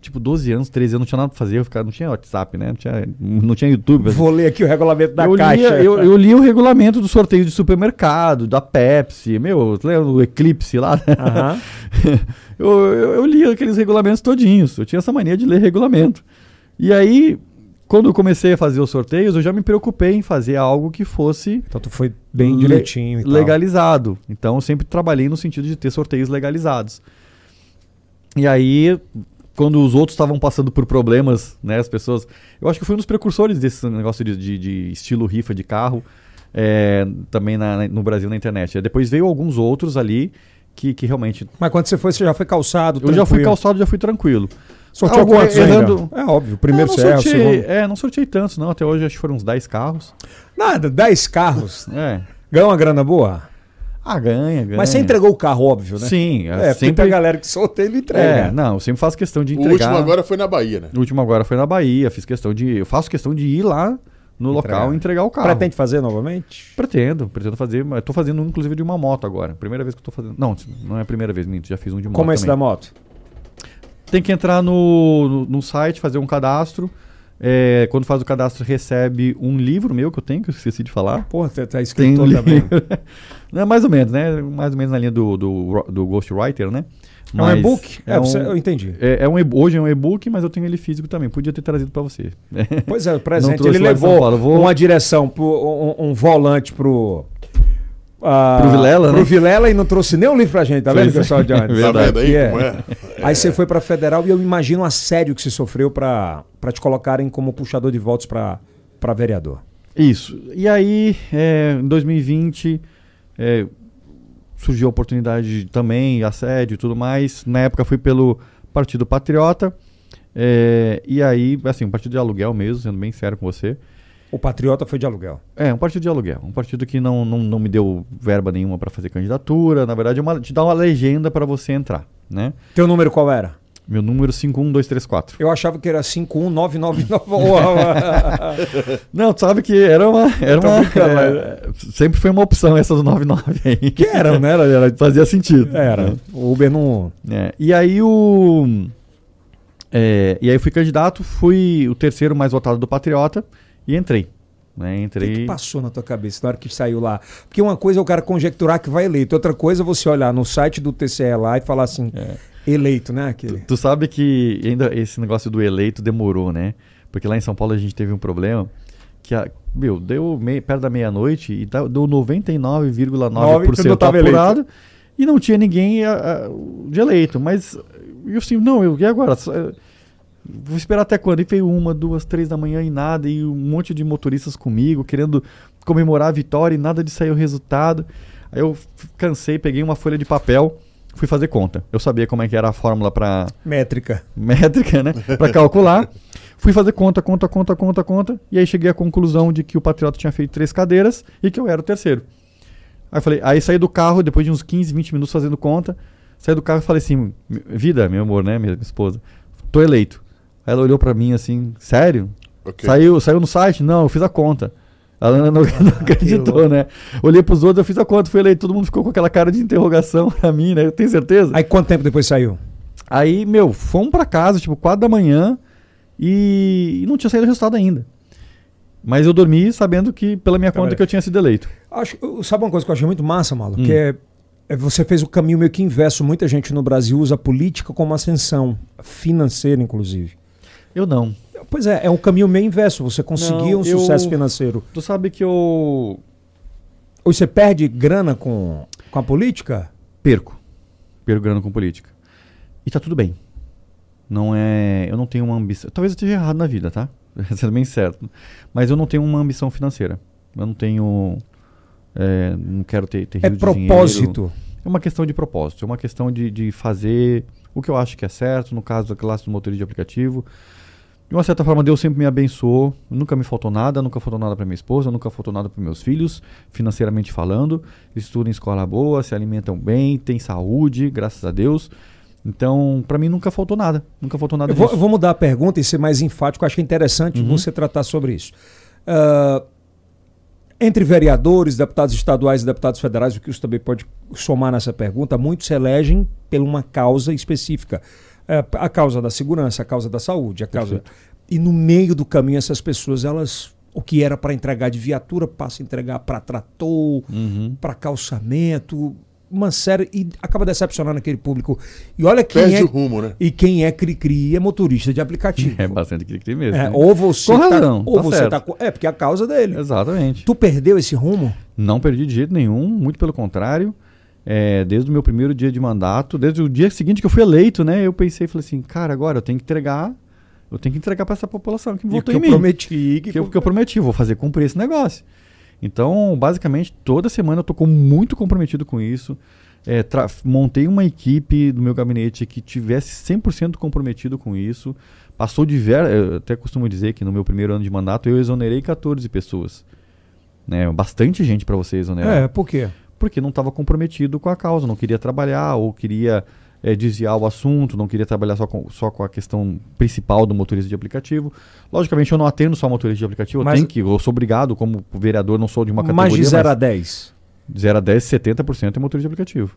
Tipo, 12 anos, 13 anos, não tinha nada pra fazer, eu ficava, não tinha WhatsApp, né? Não tinha, não tinha YouTube. Vou ler aqui o regulamento da eu caixa. Lia, eu, eu li o regulamento do sorteio de supermercado, da Pepsi, meu, lembra do Eclipse lá? Uhum. *laughs* eu, eu, eu li aqueles regulamentos todinhos. Eu tinha essa mania de ler regulamento. E aí, quando eu comecei a fazer os sorteios, eu já me preocupei em fazer algo que fosse. Então tu foi bem direitinho e legalizado. Então eu sempre trabalhei no sentido de ter sorteios legalizados. E aí, quando os outros estavam passando por problemas, né, as pessoas. Eu acho que fui um dos precursores desse negócio de, de, de estilo rifa de carro, é, também na, no Brasil na internet. Depois veio alguns outros ali que, que realmente. Mas quando você foi, você já foi calçado? Eu tranquilo. já fui calçado, já fui tranquilo. Sorteou Ah, quantos errando- ainda? É óbvio, o primeiro não serra, o sorteei, segundo. é, não sorteei tantos, não. Até hoje acho que foram uns 10 carros. Nada, 10 carros. *laughs* É. Ganhou uma grana boa? Ah, ganha, ganha. Mas você entregou o carro, óbvio, né? Sim, É, sempre. tem a galera que sorteia e não entrega. É, não, eu sempre faço questão de O entregar. último agora foi na Bahia, né? O último agora foi na Bahia. Fiz questão de. Eu faço questão de ir lá no Entregar. local e entregar o carro. Pretende fazer novamente? Pretendo, pretendo fazer. Mas tô fazendo um, inclusive de uma moto agora. Primeira vez que eu tô fazendo. Não, não é a primeira vez, minto. Já fiz um de moto. Como é esse da moto? Tem que entrar no, no, no site, fazer um cadastro. É, quando faz o cadastro, recebe um livro meu que eu tenho, que eu esqueci de falar. Pô, tá, tá Tem escritor um também. *laughs* Não, mais ou menos, né? Mais ou menos na linha do, do, do Ghostwriter, né? É um Mas e-book? É É, um, eu entendi. é, é um hoje é um e-book, mas eu tenho ele físico também. Podia ter trazido para você. Pois é, o *laughs* presente. Ele levou Paulo, vou- uma direção, um, um volante pro. Ah, Pro Vilela, pro né? Vilela e não trouxe nem um livro pra gente, tá vendo, Pois *laughs* é. pessoal de antes? Tá Verdade. vendo aí É. como é? Aí você foi pra federal e eu imagino o assédio que você sofreu pra pra te colocarem como puxador de votos pra pra vereador. Isso. E aí, é, em 2020, é, surgiu a oportunidade de- também, assédio e tudo mais. Na época fui pelo Partido Patriota. É, e aí, assim, um partido de aluguel mesmo, sendo bem sério com você. O Patriota foi de aluguel. É, um partido de aluguel. Um partido que não, não, não me deu verba nenhuma para fazer candidatura. Na verdade, é uma, te dá uma legenda para você entrar, né? Teu número qual era? Meu número 51234. Eu achava que era 51999. *laughs* não, tu sabe que era uma. Era uma é, sempre foi uma opção essa do 99 aí. *laughs* Que era, né? Era, era, fazia sentido. Era. Né? O Uber não. É, e aí o. É, e aí fui candidato, fui o terceiro mais votado do Patriota e entrei. Né, entrei... O que, que, passou na tua cabeça na hora que saiu lá? Porque uma coisa é o cara conjecturar que vai eleito, outra coisa é você olhar no site do TCE lá e falar assim, é. eleito, né? Aquele. Tu, tu, sabe que ainda esse negócio do eleito demorou, né? Porque lá em São Paulo a gente teve um problema que, a, meu, deu perto da meia-noite e deu 99,9% apurado eleito. e não tinha ninguém a, a, de eleito. Mas eu assim, não, eu, e agora? Vou esperar até quando? E veio uma, duas, três da manhã e nada, e um monte de motoristas comigo, querendo comemorar a vitória e nada de sair o resultado. Aí eu cansei, peguei uma folha de papel, fui fazer conta. Eu sabia como é que era a fórmula para métrica. Métrica, né? *laughs* Para calcular. fui fazer conta, conta, conta, conta, conta, e aí cheguei à conclusão de que o Patriota tinha feito três cadeiras e que eu era o terceiro. Aí falei, aí saí do carro depois de uns 15, 20 minutos fazendo conta, saí do carro e falei assim: "Vida, meu amor, né, minha esposa, tô eleito". Aí ela olhou para mim assim, sério? Okay. Saiu, saiu no site? Não, eu fiz a conta. Ela não, *laughs* não, não acreditou, né? Olhei pros outros, eu fiz a conta, fui eleito, todo mundo ficou com aquela cara de interrogação *laughs* pra mim, né? Eu tenho certeza. Aí quanto tempo depois saiu? Aí, meu, fomos pra casa, tipo, quatro da manhã e, e não tinha saído o resultado ainda. Mas eu dormi sabendo que, pela minha conta, que eu tinha sido eleito. Acho, sabe uma coisa que eu achei muito massa, Malo? Hum. Que é, é, você fez o caminho meio que inverso. Muita gente no Brasil usa a política como ascensão, financeira, inclusive. Eu não. Pois é, é um caminho meio inverso. Você conseguiu um eu, sucesso financeiro. Tu sabe que eu. Ou você perde grana com, com a política? Perco. Perco grana com política. E tá tudo bem. Não é. Eu não tenho uma ambição. Talvez eu esteja errado na vida, tá? *laughs* Sendo bem certo. Mas eu não tenho uma ambição financeira. Eu não tenho. É, não quero ter, ter É propósito. É uma questão de propósito. É uma questão de, de fazer o que eu acho que é certo. No caso da classe do motorista de aplicativo de uma certa forma, Deus sempre me abençoou. Nunca me faltou nada, nunca faltou nada para minha esposa, nunca faltou nada para meus filhos, financeiramente falando. Estudam em escola boa, se alimentam bem, têm saúde, graças a Deus. Então, para mim nunca faltou nada. Nunca faltou nada eu vou, eu vou, mudar a pergunta e ser mais enfático. Acho que é interessante uhum. você tratar sobre isso. Uh, entre vereadores, deputados estaduais e deputados federais, o que isso também pode somar nessa pergunta, muitos se elegem por uma causa específica a causa da segurança, a causa da saúde, a causa. Perfeito. E no meio do caminho, essas pessoas, elas. O que era para entregar de viatura passa a entregar para trator, uhum. para calçamento, uma série. E acaba decepcionando aquele público. E olha quem Perde é. o rumo, né? E quem é cri-cri é motorista de aplicativo. *laughs* É bastante cri-cri mesmo. É, ou você. Com tá, razão, ou tá você certo. tá. É, porque é a causa dele. Exatamente. Tu perdeu esse rumo? Não perdi de jeito nenhum, muito pelo contrário é, desde o meu primeiro dia de mandato, desde o dia seguinte que eu fui eleito, né? Eu pensei, falei assim, cara, agora eu tenho que entregar, eu tenho que entregar para essa população que votou em eu mim. Prometi, que, que, eu, que eu prometi, vou fazer cumprir esse negócio. Então, basicamente, toda semana eu estou muito comprometido com isso. É, montei uma equipe do meu gabinete que tivesse 100% comprometido com isso. Passou diversas. Eu até costumo dizer que no meu primeiro ano de mandato eu exonerei 14 pessoas. Né? Bastante gente para você exonerar. É, por quê? Porque não estava comprometido com a causa, não queria trabalhar ou queria é, desviar o assunto, não queria trabalhar só com, só com a questão principal do motorista de aplicativo. Logicamente, eu não atendo só motorista de aplicativo, Mas, eu tenho que, eu sou obrigado, como vereador, não sou de uma categoria. Mais de 0 a 10? De 0 a 10, 70% é motorista de aplicativo.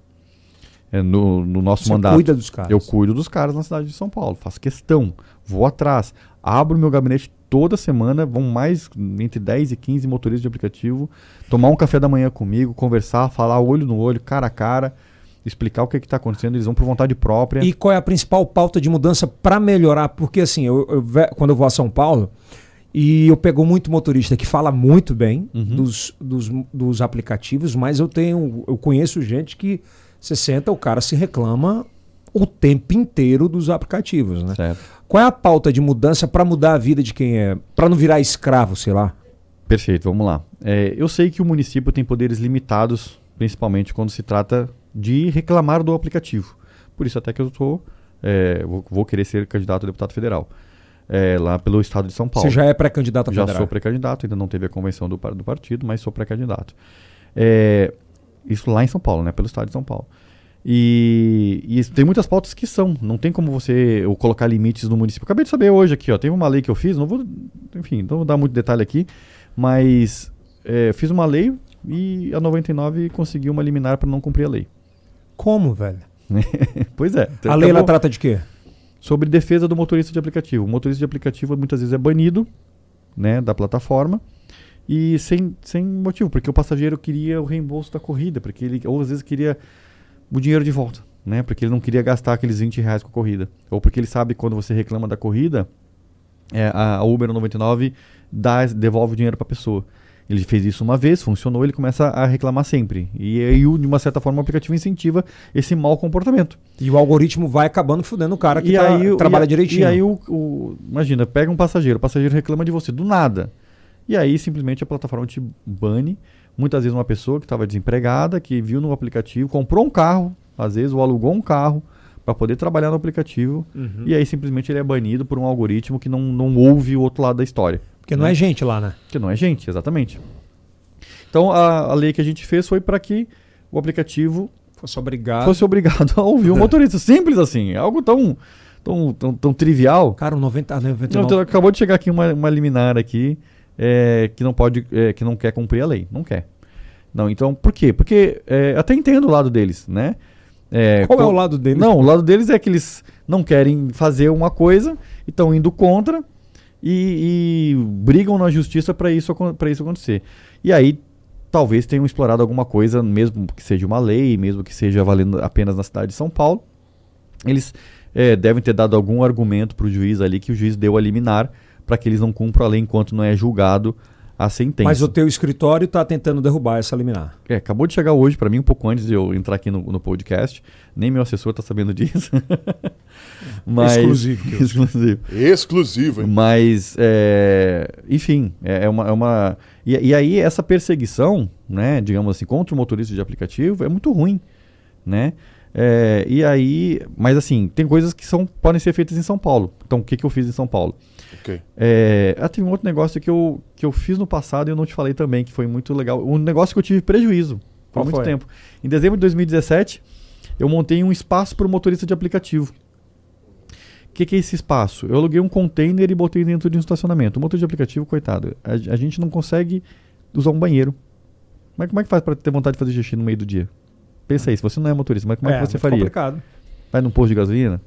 É no, no nosso Você mandato. cuida dos caras. Eu cuido dos caras na cidade de São Paulo. Faço questão. Vou atrás. Abro meu gabinete toda semana. Vão mais entre 10 e 15 motoristas de aplicativo tomar um café da manhã comigo, conversar, falar olho no olho, cara a cara, explicar o que está acontecendo. Eles vão por vontade própria. E qual é a principal pauta de mudança para melhorar? Porque assim, eu, eu, quando eu vou a São Paulo. E eu pego muito motorista que fala muito bem uhum. dos, dos, dos aplicativos, mas eu tenho. Eu conheço gente que você senta, o cara se reclama o tempo inteiro dos aplicativos, né? Certo. Qual é a pauta de mudança para mudar a vida de quem é, para não virar escravo, sei lá? Perfeito, vamos lá. É, eu sei que o município tem poderes limitados, principalmente quando se trata de reclamar do aplicativo. Por isso até que eu estou é, vou, vou querer ser candidato a deputado federal. É, lá pelo estado de São Paulo. Você já é pré-candidato a Já federal? sou pré-candidato, ainda não teve a convenção do, do partido, mas sou pré-candidato. É, isso lá em São Paulo, né? Pelo estado de São Paulo. E, e tem muitas pautas que são. Não tem como você ou colocar limites no município. Acabei de saber hoje aqui, ó. Teve uma lei que eu fiz, não vou. Enfim, não vou dar muito detalhe aqui, mas é, fiz uma lei e a 99 conseguiu uma liminar para não cumprir a lei. Como, velho? *laughs* pois é. A lei ela trata de quê? sobre defesa do motorista de aplicativo. O motorista de aplicativo muitas vezes é banido né, da plataforma e sem, sem motivo, porque o passageiro queria o reembolso da corrida, porque ele ou às vezes queria o dinheiro de volta, né, porque ele não queria gastar aqueles 20 reais com a corrida, ou porque ele sabe que quando você reclama da corrida, é, a Uber 99 dá, devolve o dinheiro para a pessoa. Ele fez isso uma vez, funcionou, ele começa a reclamar sempre. E aí, de uma certa forma, o aplicativo incentiva esse mau comportamento. E o algoritmo vai acabando fudendo o cara que tá- aí, trabalha e direitinho. E aí, o, o- imagina, pega um passageiro, o passageiro reclama de você, do nada. E aí, simplesmente, a plataforma te bane. Muitas vezes, uma pessoa que estava desempregada, que viu no aplicativo, comprou um carro, às vezes, ou alugou um carro para poder trabalhar no aplicativo. Uhum. E aí, simplesmente, ele é banido por um algoritmo que não, não ouve o outro lado da história. Porque não é gente lá, né? Que não é gente, exatamente. Então, a, a lei que a gente fez foi para que o aplicativo Fosse obrigado. fosse obrigado a ouvir o *laughs* motorista. Simples assim. é Algo tão, tão, tão, tão trivial. Cara, o 90, a Não, 99. então, acabou de chegar aqui uma, uma liminar aqui é, que não pode, é, que não quer cumprir a lei. Não quer. Não, então, por quê? Porque é, até entendo o lado deles, né? É, Qual é co- o lado deles? Não, o lado deles é que eles não querem fazer uma coisa e estão indo contra e, e brigam na justiça para isso, pra isso acontecer. E aí, talvez tenham explorado alguma coisa, mesmo que seja uma lei, mesmo que seja valendo apenas na cidade de São Paulo. Eles é, devem ter dado algum argumento para o juiz ali que o juiz deu a liminar para que eles não cumpram a lei enquanto não é julgado a sentença. Mas o teu escritório está tentando derrubar essa liminar. É, acabou de chegar hoje para mim, um pouco antes de eu entrar aqui no, no podcast. Nem meu assessor está sabendo disso. *laughs* Mas, Exclusivo, *laughs* exclusivo. Exclusivo, hein? Mas, é, enfim, é, é uma. É uma e, e aí, essa perseguição, né, digamos assim, contra o motorista de aplicativo é muito ruim, né? É, e aí, mas assim, tem coisas que são, podem ser feitas em São Paulo. Então, o que, que eu fiz em São Paulo? Ok. É, ah, tem um outro negócio que eu, que eu fiz no passado e eu não te falei também, que foi muito legal. Um negócio que eu tive prejuízo por Qual muito foi? tempo. Em dezembro de 2017, eu montei um espaço para o motorista de aplicativo. O que, que é esse espaço? Eu aluguei um container e botei dentro de um estacionamento. O motor de aplicativo, coitado, a, a gente não consegue usar um banheiro. Mas como é que faz para ter vontade de fazer xixi no meio do dia? Pensa aí, se você não é motorista, mas como é, que você faria? complicado. Vai num posto de gasolina?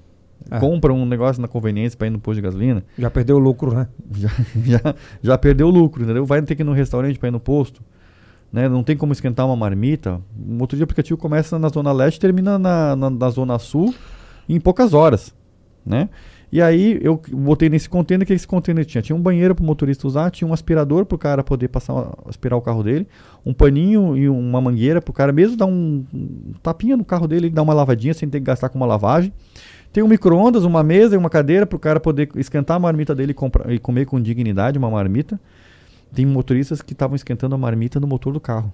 É. Compra um negócio na conveniência para ir no posto de gasolina? Já perdeu o lucro, né? *laughs* já, já, já perdeu o lucro, entendeu? Vai ter que ir no restaurante para ir no posto. Né? Não tem como esquentar uma marmita. O motor de aplicativo começa na zona leste e termina na, na, na zona sul em poucas horas. Né? E aí eu botei nesse container que esse container tinha. Tinha um banheiro para o motorista usar, tinha um aspirador para o cara poder passar, aspirar o carro dele, um paninho e uma mangueira para o cara mesmo dar um, um tapinha no carro dele e dar uma lavadinha sem ter que gastar com uma lavagem. Tem um micro-ondas, uma mesa e uma cadeira para o cara poder esquentar a marmita dele e, comprar, e comer com dignidade uma marmita. Tem motoristas que estavam esquentando a marmita no motor do carro.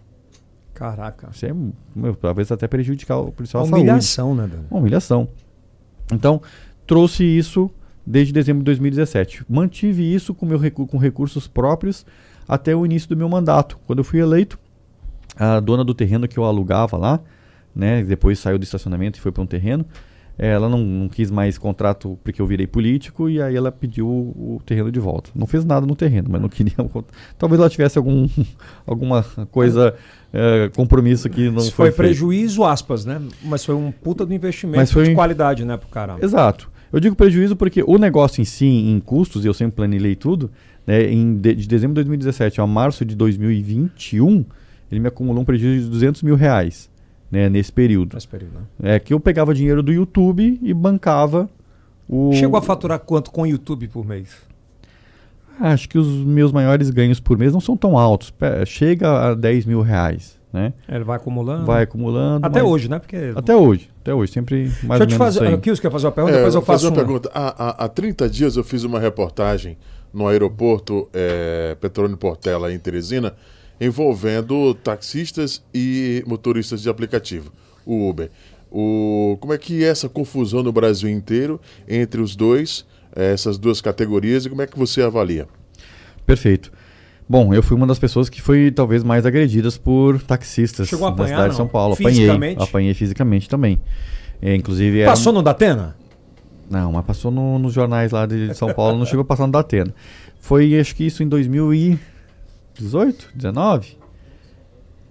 Caraca. Isso é, meu, talvez até prejudicar o policial Uma à saúde. humilhação, né, velho? Uma humilhação. Então, trouxe isso desde dezembro de 2017. Mantive isso com, meu recu com recursos próprios até o início do meu mandato. Quando eu fui eleito, a dona do terreno que eu alugava lá, né, depois saiu do estacionamento e foi para um terreno, ela não, não quis mais contrato porque eu virei político e aí ela pediu o, o terreno de volta. Não fez nada no terreno, mas não queria. *laughs* Talvez ela tivesse algum, *laughs* alguma coisa, eh, compromisso que não Isso foi, foi feito. prejuízo, aspas, né? Mas foi um puta do investimento Mas foi- de qualidade, né, pro cara. Exato. Eu digo prejuízo porque o negócio em si, em custos, e eu sempre planilhei tudo, né, em de, de dezembro de 2017 a março de 2021, ele me acumulou um prejuízo de 200 mil reais né, nesse período. Nesse período, né? É que eu pegava dinheiro do YouTube e bancava o. Chegou a faturar quanto com o YouTube por mês? Acho que os meus maiores ganhos por mês não são tão altos. Chega a 10 mil reais. Né? Ele vai acumulando. Vai acumulando. Até mas- hoje, né? Porque. Até hoje. Até hoje. Sempre mais Deixa eu ou te menos fazer. Aqui, você quer fazer uma pergunta? É, depois eu vou fazer faço uma uma. pergunta. Há, há, há 30 dias eu fiz uma reportagem no aeroporto é, Petrônio Portela, em Teresina, envolvendo taxistas e motoristas de aplicativo, o Uber. O, como é que é essa confusão no Brasil inteiro entre os dois, eh, essas duas categorias, e como é que você avalia? Perfeito. Bom, eu fui uma das pessoas que foi talvez mais agredidas por taxistas Chegou a na apanhar, cidade de não? São Paulo. Apanhei, apanhei fisicamente também. É, inclusive era- Passou no Datena? Não, mas passou no- nos jornais lá de São *laughs* Paulo, não chegou a passar no Datena. Foi, acho que isso em 2018, 19?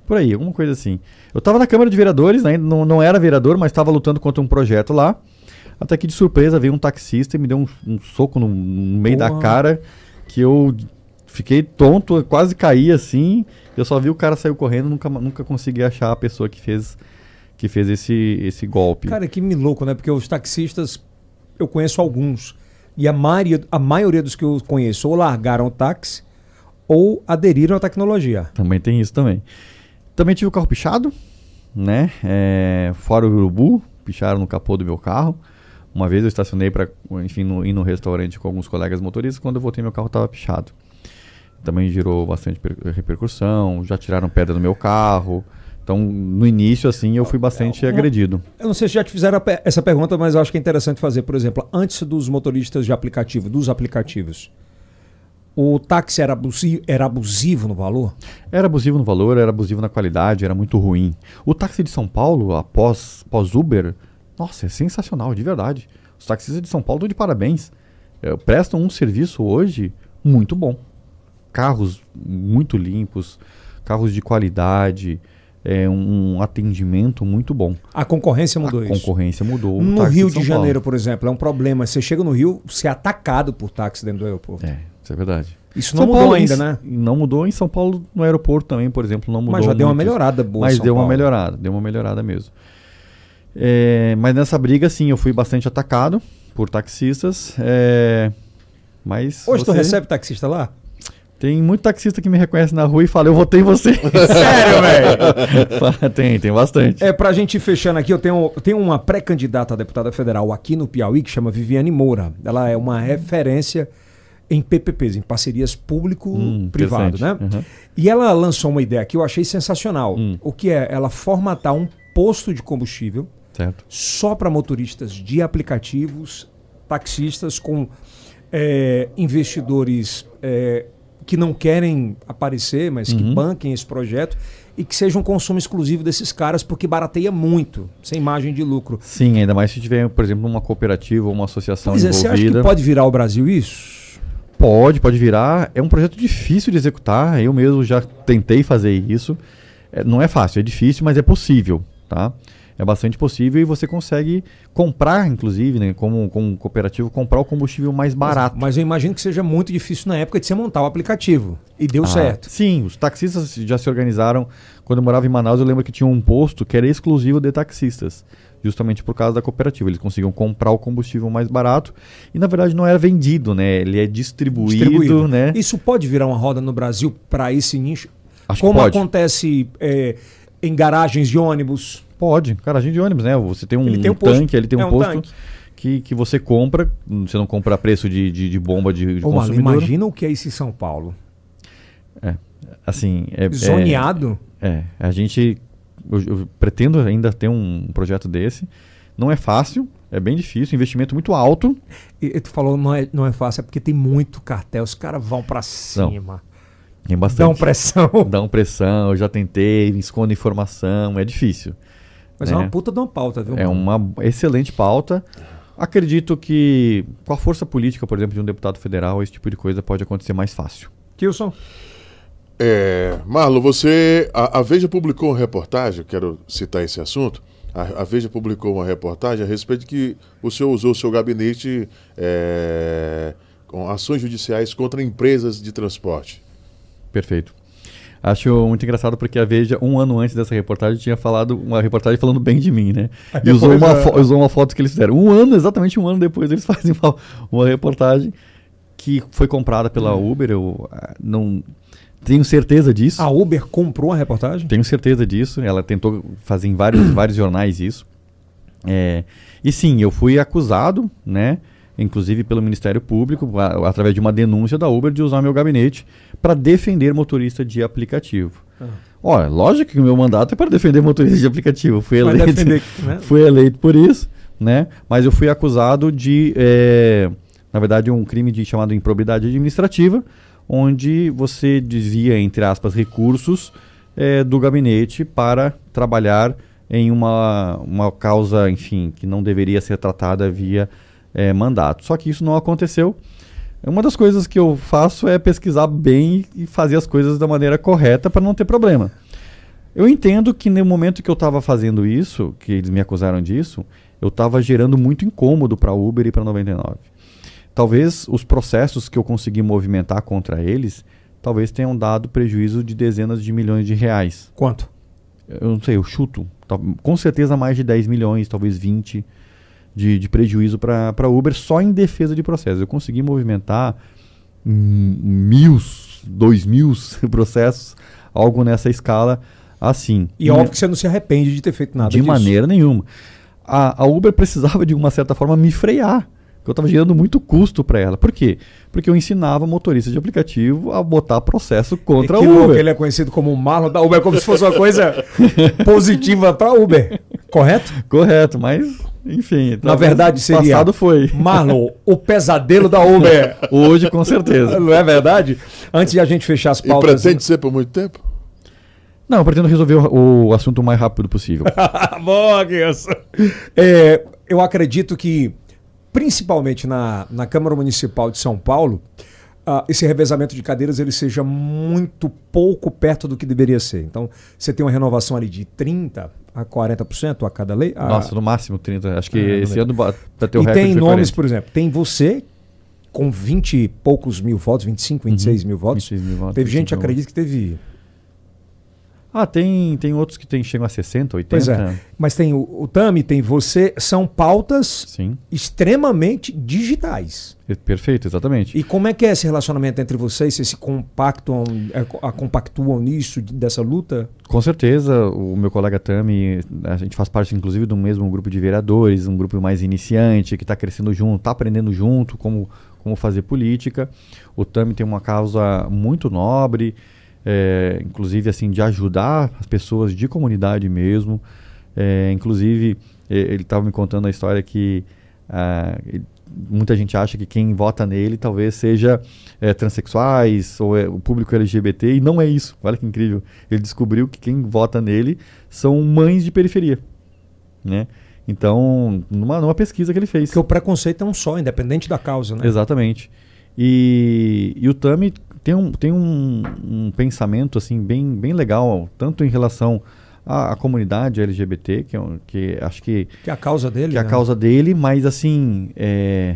Por aí, alguma coisa assim. Eu tava na Câmara de Vereadores, né, não, não era vereador, mas estava lutando contra um projeto lá. Até que de surpresa veio um taxista e me deu um, um soco no, no meio da cara que eu fiquei tonto, quase caí assim. Eu só vi o cara saiu correndo, nunca, nunca consegui achar a pessoa que fez, que fez esse, esse golpe. Cara, que me louco, né? Porque os taxistas, eu conheço alguns. E a maioria, a maioria dos que eu conheço ou largaram o táxi ou aderiram à tecnologia. Também tem isso também. Também tive o carro pichado, né? É, fora o urubu, picharam no capô do meu carro. Uma vez eu estacionei para, enfim, no, ir no restaurante com alguns colegas motoristas. Quando eu voltei, meu carro estava pichado. Também gerou bastante per- repercussão. Já tiraram pedra do meu carro. Então, no início, assim, eu fui bastante uma- agredido. Eu não sei se já te fizeram essa pergunta, mas eu acho que é interessante fazer. Por exemplo, antes dos motoristas de aplicativo, dos aplicativos, o táxi era abusivo, era abusivo no valor? Era abusivo no valor, era abusivo na qualidade, era muito ruim. O táxi de São Paulo, após, após Uber, nossa, é sensacional, de verdade. Os taxistas de São Paulo estão de parabéns. É, prestam um serviço hoje muito bom. Carros muito limpos, carros de qualidade, é, um, atendimento muito bom. A concorrência mudou A isso. concorrência mudou. o No Rio de Paulo. Janeiro, por exemplo, é um problema. Você chega no Rio, você é atacado por táxi dentro do aeroporto. É, isso é verdade. Isso São não mudou Paulo, ainda, né? Não mudou em São Paulo, no aeroporto também, por exemplo, não mudou. Mas já deu uma melhorada boa. Mas São deu uma Paulo. melhorada, deu uma melhorada mesmo. É, mas nessa briga, sim, eu fui bastante atacado por taxistas. é, mas Hoje tu você- recebe taxista lá? tem muito taxista que me reconhece na rua e fala, eu votei em você. *laughs* Sério, velho? *laughs* tem, tem bastante. É, pra gente ir fechando aqui, eu tenho, eu tenho uma pré-candidata a deputada federal aqui no Piauí que chama Viviane Moura. Ela é uma referência em PPPs, em parcerias Hum, público-privado, né? interessante. Uhum. E ela lançou uma ideia que eu achei sensacional. Hum. O que é ela formatar um posto de combustível Certo. só para motoristas de aplicativos, taxistas com é, investidores é, que não querem aparecer, mas que Uhum. banquem esse projeto e que seja um consumo exclusivo desses caras, porque barateia muito, sem margem de lucro. Sim, ainda mais se tiver, por exemplo, uma cooperativa ou uma associação Pois é, você acha envolvida. que pode virar o Brasil isso? Pode, pode virar. É um projeto difícil de executar. Eu mesmo já tentei fazer isso. É, não é fácil, é difícil, mas é possível, tá? É bastante possível e você consegue comprar, inclusive, né, como, como um cooperativo, comprar o combustível mais barato. Mas eu imagino que seja muito difícil na época de você montar o aplicativo. E deu Ah, certo. Sim, os taxistas já se organizaram. Quando eu morava em Manaus, eu lembro que tinha um posto que era exclusivo de taxistas, justamente por causa da cooperativa. Eles conseguiam comprar o combustível mais barato e, na verdade, não era vendido, né? Ele é distribuído, Distribuído. né? Isso pode virar uma roda no Brasil para esse nicho? Acho Como acontece é, em garagens de ônibus. Pode, garagem de ônibus, né? Você tem um, Ele tem um posto. tanque, ele tem É um, um posto tanque. que, que você compra, você não compra a preço de, de, de bomba de, de Ô, consumidor. imagina o que é isso em São Paulo. Assim, é, é- Zoneado. É, a gente. Eu, eu pretendo ainda ter um projeto desse. Não é fácil, é bem difícil, investimento muito alto. E, e tu falou não é, não é fácil, é porque tem muito cartel. Os caras vão pra cima. Tem bastante. Dão pressão. *laughs* Dão pressão, eu já tentei, escondo informação, é difícil. Mas é né? uma puta de uma pauta, viu? É mano? uma excelente pauta. Acredito que com a força política, por exemplo, de um deputado federal, esse tipo de coisa pode acontecer mais fácil. Kilson? É, Marlon, você. A, a Veja publicou uma reportagem, quero citar esse assunto. A, a Veja publicou uma reportagem a respeito de que o senhor usou o seu gabinete é, com ações judiciais contra empresas de transporte. Perfeito. Acho muito engraçado porque a Veja, um ano antes dessa reportagem, tinha falado uma reportagem falando bem de mim, né? E usou uma, usou uma foto que eles fizeram. Um ano, exatamente um ano depois, eles *laughs* fazem uma, uma reportagem que foi comprada pela Uber. Eu ah, não tenho certeza disso. A Uber comprou a reportagem? Tenho certeza disso. Ela tentou fazer em vários, *clears throat* vários jornais isso. É, e sim, eu fui acusado, né? Inclusive pelo Ministério Público, a- através de uma denúncia da Uber, de usar meu gabinete para defender motorista de aplicativo. Ah. Olha, lógico que o meu mandato é para defender motoristas de aplicativo. Fui Vai eleito, defender, né? *laughs* fui eleito por isso, né? Mas eu fui acusado de, eh, na verdade, um crime de chamado improbidade administrativa, onde você desvia, entre aspas, recursos eh, do gabinete para trabalhar em uma, uma causa, enfim, que não deveria ser tratada via eh, mandato. Só que isso não aconteceu. Uma das coisas que eu faço é pesquisar bem e fazer as coisas da maneira correta para não ter problema. Eu entendo que no momento que eu estava fazendo isso, que eles me acusaram disso, eu estava gerando muito incômodo para Uber e para 99. Talvez os processos que eu consegui movimentar contra eles, talvez tenham dado prejuízo de dezenas de milhões de reais. Quanto? Eu não sei, eu chuto. Com certeza mais de 10 milhões, talvez 20 de, de prejuízo para Uber só em defesa de processo. Eu consegui movimentar hum, mil, dois mil *laughs* processos, algo nessa escala assim. E óbvio que você não se arrepende de ter feito nada de disso. maneira nenhuma. A, a Uber precisava, de uma certa forma, me frear. Eu estava gerando muito custo para ela. Por quê? Porque eu ensinava motoristas de aplicativo a botar processo contra a que louco, Uber. ele é conhecido como o Marlon da Uber, como se fosse uma coisa *laughs* positiva para Uber. Correto? Correto, mas, enfim. Na verdade, seria. Passado foi. Marlon, o pesadelo da Uber. *laughs* Hoje, com certeza. Não é verdade? Antes de a gente fechar as E pautas. pretende ser por muito tempo? Não, eu pretendo resolver o, o assunto o mais rápido possível. *laughs* Boa, Guilherme. É, eu acredito que, principalmente na, na Câmara Municipal de São Paulo, ah, esse revezamento de cadeiras ele seja muito pouco perto do que deveria ser. Então, você tem uma renovação ali de 30% a 40% a cada lei. a- Nossa, no máximo 30. Acho que Ah, esse ano ba- vai ter o e recorde. tem foi nomes, 40. por exemplo, tem você com 20 e poucos mil votos, 25, 26 mil votos. 26 mil votos, Teve gente, 25 mil acredito que teve. Ah, tem, tem outros que tem, chegam a 60, 80. Pois é. Mas tem o, o Tami, tem você. São pautas Sim, extremamente digitais. é perfeito, exatamente. E como é que é esse relacionamento entre vocês? Vocês se compactuam, é, co- a compactuam nisso, de- dessa luta? Com certeza, o meu colega Tami, a gente faz parte inclusive do mesmo grupo de vereadores, um grupo mais iniciante, que está crescendo junto, está aprendendo junto como, como fazer política. O Tami tem uma causa muito nobre, é, inclusive assim, de ajudar as pessoas de comunidade mesmo. É, inclusive, ele estava me contando a história que ah, ele- muita gente acha que quem vota nele talvez seja é, transexuais ou é, o público LGBT, e não é isso. Olha que incrível. Ele descobriu que quem vota nele são mães de periferia. Né? Então, numa, numa pesquisa que ele fez. Porque o preconceito é um só, independente da causa, né? Exatamente. E, e o Tami tem um, tem um, um pensamento assim bem, bem legal, tanto em relação à, à comunidade LGBT, que, é que acho que, Que é a causa dele. que é a né? causa dele, mas assim, é,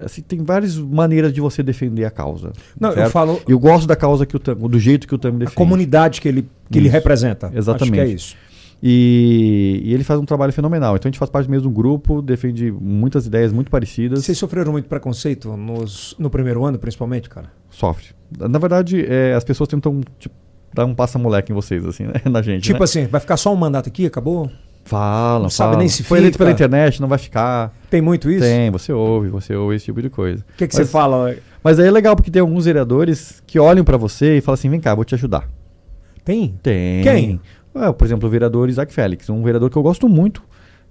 assim, tem várias maneiras de você defender a causa. Não, eu certo? falo Eu gosto da causa que o Tami, do jeito que o Tami a defende. comunidade que ele, que ele representa. Acho que Exatamente. é isso. E, e ele faz um trabalho fenomenal. Então a gente faz parte do mesmo grupo, defende muitas ideias muito parecidas. Vocês sofreram muito preconceito nos, no primeiro ano, principalmente, cara? Sofre. Na verdade, é, as pessoas tentam tipo, dar um passa-moleque em vocês, assim, *laughs* né? Na gente. Tipo né? assim, vai ficar só um mandato aqui, acabou? Falam, não sabe falam. nem se Foi eleito pela internet, não vai ficar. Tem muito isso? Tem, você ouve, você ouve esse tipo de coisa. O que, que Mas- você fala? Mas aí é legal porque tem alguns vereadores que olham pra você e falam assim: vem cá, vou te ajudar. Tem? Tem. Quem? Ah, por exemplo, o vereador Isaac Félix, um vereador que eu gosto muito.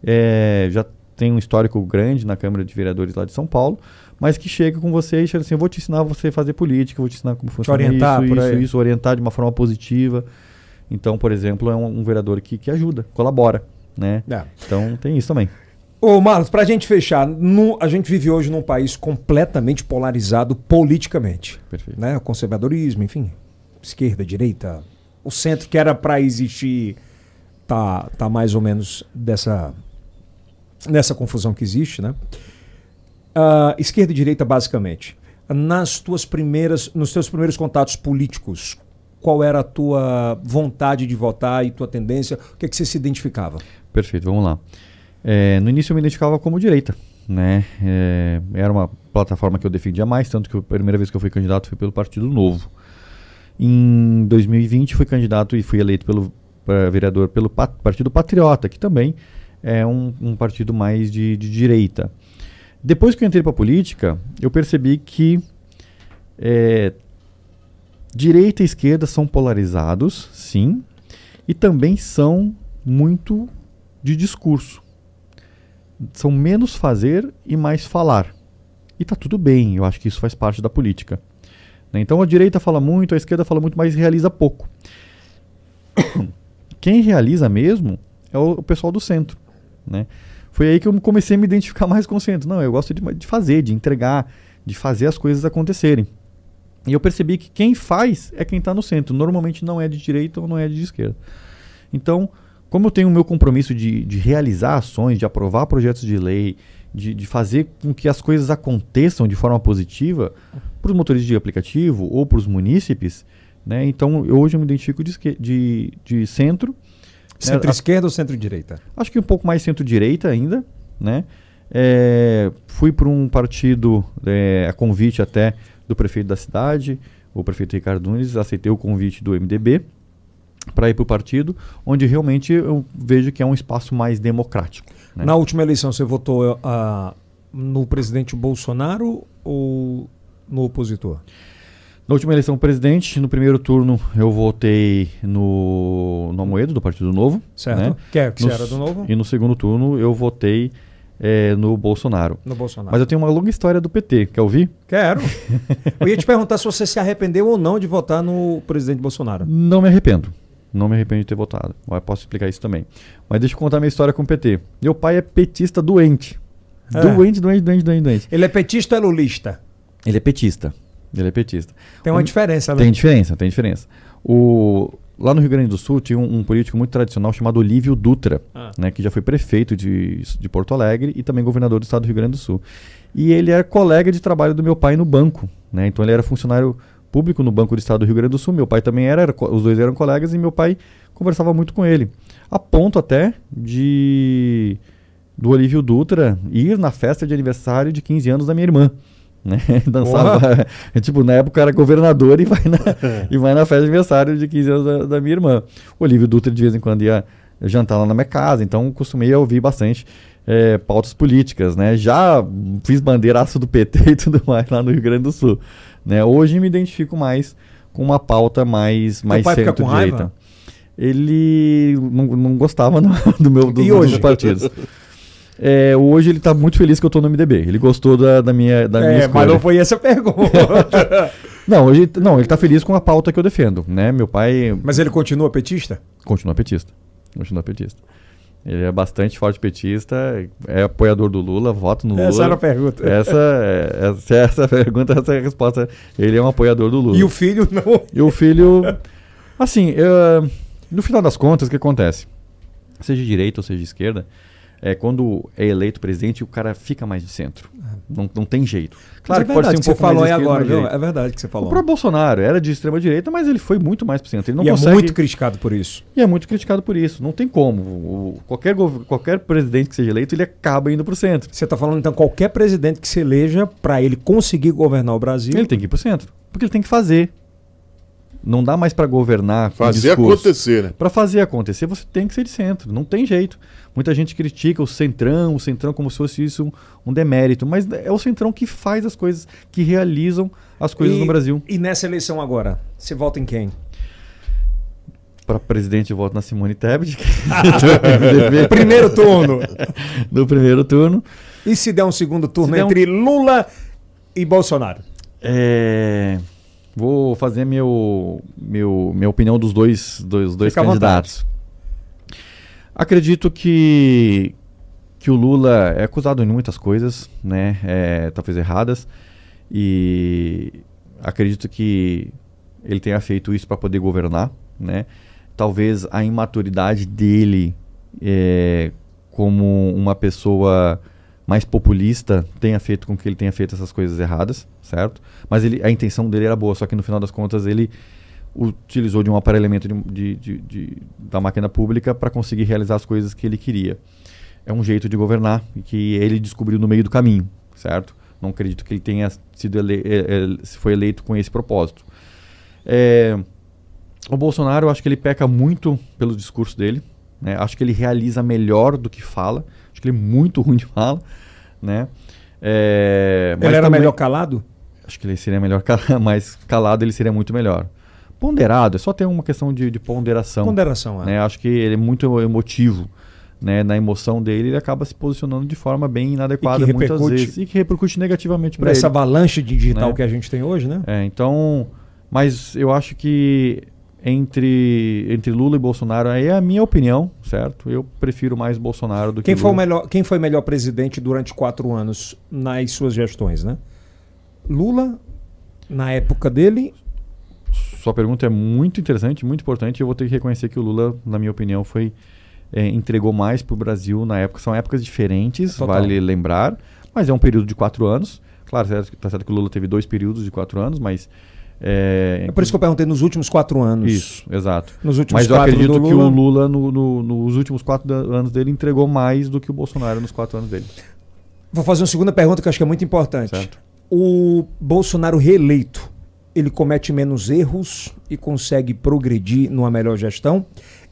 é, já tem um histórico grande na Câmara de Vereadores lá de São Paulo, mas que chega com você e chega assim: eu vou te ensinar você a fazer política, vou te ensinar como funciona orientar isso, isso, isso, orientar de uma forma positiva. Então, por exemplo, é um, um vereador que, que ajuda, colabora, né? É. Então tem isso também. Ô, Marlos, pra gente fechar, no- a gente vive hoje num país completamente polarizado politicamente. Perfeito. Né? O conservadorismo, enfim, esquerda, direita, o centro que era pra existir tá, tá mais ou menos dessa, nessa confusão que existe, né? Ah, esquerda e direita, basicamente. Nas tuas primeiras, nos teus primeiros contatos políticos, qual era a tua vontade de votar e tua tendência? O que, é que você se identificava? Perfeito, vamos lá. É, no início eu me identificava como direita, né? É, era uma plataforma que eu defendia mais, tanto que a primeira vez que eu fui candidato foi pelo Partido Novo. Em 2020 fui candidato e fui eleito pelo pra vereador pelo Partido Patriota, que também é um, um partido mais de, de direita. Depois que eu entrei para a política, eu percebi que é, Direita e esquerda são polarizados, sim, e também são muito de discurso. São menos fazer e mais falar. E tá tudo bem, eu acho que isso faz parte da política. Né? Então a direita fala muito, a esquerda fala muito, mas realiza pouco. *coughs* Quem realiza mesmo é o, pessoal do centro. Né? Foi aí que eu comecei a me identificar mais com o centro. Não, eu gosto de, de fazer, de entregar, de fazer as coisas acontecerem. E eu percebi que quem faz é quem está no centro. Normalmente não é de direita ou não é de esquerda. Então, como eu tenho o meu compromisso de, de realizar ações, de aprovar projetos de lei, de, de fazer com que as coisas aconteçam de forma positiva para os motoristas de aplicativo ou para os munícipes, né? então eu, hoje eu me identifico de, de, de centro. Centro-esquerda ou centro-direita? Acho que um pouco mais centro-direita ainda. Né? É, fui para um partido, é, a convite até do prefeito da cidade, o prefeito Ricardo Nunes, aceitei o convite do MDB para ir para o partido, onde realmente eu vejo que é um espaço mais democrático. Né? Na última eleição, você votou uh, no presidente Bolsonaro ou no opositor? Na última eleição presidente, no primeiro turno, eu votei no, no Amoedo, do Partido Novo. Certo. Né? Que, é, que no, era do Novo. E no segundo turno, eu votei é, no Bolsonaro. No Bolsonaro. Mas eu tenho uma longa história do PT. Quer ouvir? Quero. *laughs* eu ia te perguntar se você se arrependeu ou não de votar no presidente Bolsonaro. Não me arrependo. Não me arrependo de ter votado. Eu posso explicar isso também. Mas deixa eu contar minha história com o PT. Meu pai é petista doente. É. Doente, doente, doente, doente, doente. Ele é petista ou é lulista? Ele é petista. Ele é petista. Tem uma o... diferença, né? Tem diferença, tem diferença. O... Lá no Rio Grande do Sul tinha um, um político muito tradicional chamado Olívio Dutra, ah. né, que já foi prefeito de, de Porto Alegre e também governador do estado do Rio Grande do Sul. E ele era colega de trabalho do meu pai no banco. Né? Então ele era funcionário público no Banco do Estado do Rio Grande do Sul. Meu pai também era, era, os dois eram colegas e meu pai conversava muito com ele. A ponto até de do Olívio Dutra ir na festa de aniversário de 15 anos da minha irmã. Né? *laughs* Dançava, *laughs* tipo, na época era governador e vai na, *laughs* e vai na festa de aniversário de 15 anos da, da minha irmã. O Olívio Dutra de vez em quando ia jantar lá na minha casa, então costumei ouvir bastante é, pautas políticas, né? Já fiz bandeiraço do PT e tudo mais lá no Rio Grande do Sul. Né? Hoje me identifico mais com uma pauta mais, mais centro-direita. Ele não, não gostava no, do meu, do, dos partidos. É, hoje ele está muito feliz que eu estou no MDB. Ele gostou da, da minha, da é, minha escolha. Mas não foi essa a pergunta. *laughs* não, hoje, não, ele está feliz com a pauta que eu defendo. Né? Meu pai. Mas ele continua petista? Continua petista. Continua petista. Ele é bastante forte petista, é apoiador do Lula, voto no Lula. Essa era a pergunta. Essa, é, essa, essa pergunta, essa é a resposta. Ele é um apoiador do Lula. E o filho não? E o filho. Assim, no final das contas, o que acontece? Seja de direita ou seja de esquerda, é, quando é eleito presidente, o cara fica mais de centro. É. Não, não tem jeito. Claro é que pode ser um pouco falou mais aí agora, viu? É verdade que você falou. O próprio Bolsonaro era de extrema direita, mas ele foi muito mais para centro. Ele não e consegue... é muito criticado por isso. E é muito criticado por isso. Não tem como. O, qualquer, qualquer presidente que seja eleito, ele acaba indo para o centro. Você está falando então qualquer presidente que se eleja para ele conseguir governar o Brasil. Ele tem que ir para o centro, porque ele tem que fazer. Não dá mais para governar. Fazer acontecer, né? Para fazer acontecer, você tem que ser de centro. Não tem jeito. Muita gente critica o centrão, o centrão como se fosse isso um, um demérito. Mas é o centrão que faz as coisas, que realizam as coisas e, no Brasil. E nessa eleição agora, você vota em quem? Para presidente, eu voto na Simone Tebet. *laughs* *laughs* primeiro turno. no primeiro turno. E se der um segundo turno entre um... Lula e Bolsonaro? É. Vou fazer meu, meu, minha opinião dos dois, dos dois candidatos. Acredito que, que o Lula é acusado de muitas coisas, né? É, talvez erradas. E acredito que ele tenha feito isso para poder governar, né? Talvez a imaturidade dele é, como uma pessoa mais populista tenha feito com que ele tenha feito essas coisas erradas, certo? Mas ele, a intenção dele era boa, só que no final das contas ele utilizou de um aparelhamento de, de, de, de da máquina pública para conseguir realizar as coisas que ele queria. É um jeito de governar que ele descobriu no meio do caminho, certo? Não acredito que ele tenha sido ele, ele, foi eleito com esse propósito. É, o Bolsonaro, eu acho que ele peca muito pelo discurso dele. Né? Acho que ele realiza melhor do que fala. Acho que ele é muito *laughs* ruim de fala, né? É, ele era também, melhor calado? Acho que ele seria melhor calado, *laughs* mais calado ele seria muito melhor. ponderado, é só ter uma questão de, de ponderação. Ponderação, é. Né? Acho que ele é muito emotivo. Né? Na emoção dele, ele acaba se posicionando de forma bem inadequada muitas vezes. E que repercute negativamente para ele. avalanche de digital Né? que a gente tem hoje, né? É, então, mas eu acho que entre, entre Lula e Bolsonaro, aí é a minha opinião, certo? Eu prefiro mais Bolsonaro do Quem que foi, Lula. melhor, quem foi melhor presidente durante quatro anos nas suas gestões, né? Lula, na época dele, Sua pergunta é muito interessante, muito importante. Eu vou ter que reconhecer que o Lula, na minha opinião, foi é, entregou mais para o Brasil na época. São épocas diferentes, Total. vale lembrar, mas é um período de quatro anos. Claro, certo- tá certo que o Lula teve dois períodos de quatro anos, mas é, é por isso que eu perguntei nos últimos quatro anos. isso, exato. Nos últimos Mas eu quatro acredito do que Lula, o Lula, no- no- nos últimos quatro anos dele, entregou mais do que o Bolsonaro nos quatro anos dele. Vou fazer uma segunda pergunta que eu acho que é muito importante. Certo. O Bolsonaro reeleito, ele comete menos erros e consegue progredir numa melhor gestão?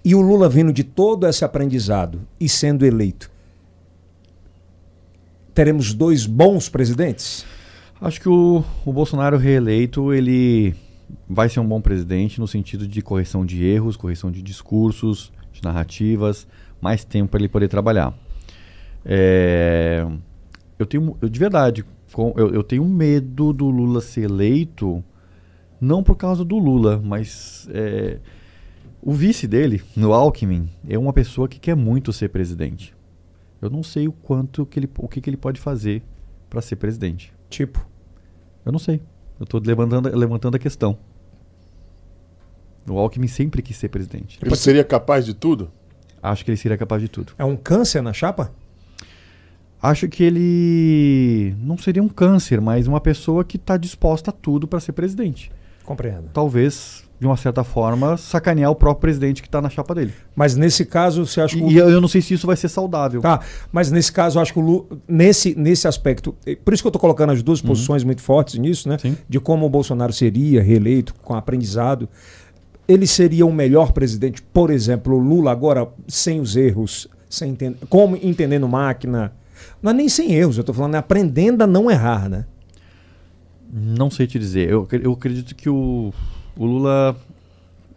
E o Lula vindo de todo esse aprendizado e sendo eleito, teremos dois bons presidentes? Acho que o, o Bolsonaro reeleito, ele vai ser um bom presidente no sentido de correção de erros, correção de discursos, de narrativas, mais tempo para ele poder trabalhar. É, eu tenho, eu, de verdade, com- eu, eu tenho medo do Lula ser eleito, não por causa do Lula, mas é, o vice dele, no Alckmin, é uma pessoa que quer muito ser presidente. Eu não sei o quanto que ele, o que, que ele pode fazer para ser presidente. Tipo, Eu não sei. Eu estou levantando, levantando a questão. O Alckmin sempre quis ser presidente. Ele seria capaz de tudo? Acho que ele seria capaz de tudo. é um câncer na chapa? Acho que ele não seria um câncer, mas uma pessoa que está disposta a tudo para ser presidente. Compreendo. Talvez, de uma certa forma, sacanear o próprio presidente que está na chapa dele. Mas nesse caso, você acha que o E eu, não sei se isso vai ser saudável. Tá, mas nesse caso, eu acho que o Lula, nesse, nesse aspecto, eh, por isso que eu estou colocando as duas posições muito fortes nisso, né? Sim. De como o Bolsonaro seria reeleito com aprendizado. Ele seria um melhor presidente, por exemplo, o Lula agora sem os erros, sem entender, como entendendo máquina. Não é nem sem erros, eu estou falando é aprendendo a não errar, né? Não sei te dizer. Eu, eu acredito que o, o Lula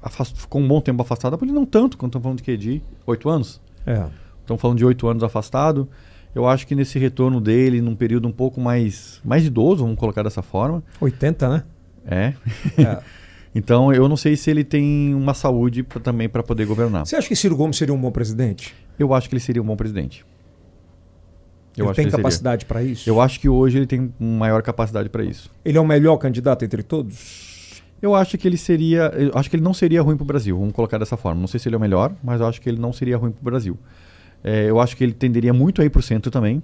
afast- ficou um bom tempo afastado, mas ele não tanto, quando estamos falando de quê? De oito anos? É. Estamos falando de oito anos afastado. Eu acho que nesse retorno dele, num período um pouco mais, mais idoso, vamos colocar dessa forma, 80, né? é. É. *laughs* então eu não sei se ele tem uma saúde pra, também para poder governar. Você acha que Ciro Gomes seria um bom presidente? Eu acho que ele seria um bom presidente. Eu ele acho tem ele capacidade para isso? Eu acho que hoje ele tem maior capacidade para isso. Ele é o melhor candidato entre todos? Eu acho que ele seria. Eu acho que ele não seria ruim para o Brasil, vamos colocar dessa forma. Não sei se ele é o melhor, mas eu acho que ele não seria ruim para o Brasil. É, eu acho que ele tenderia muito a ir para o centro também.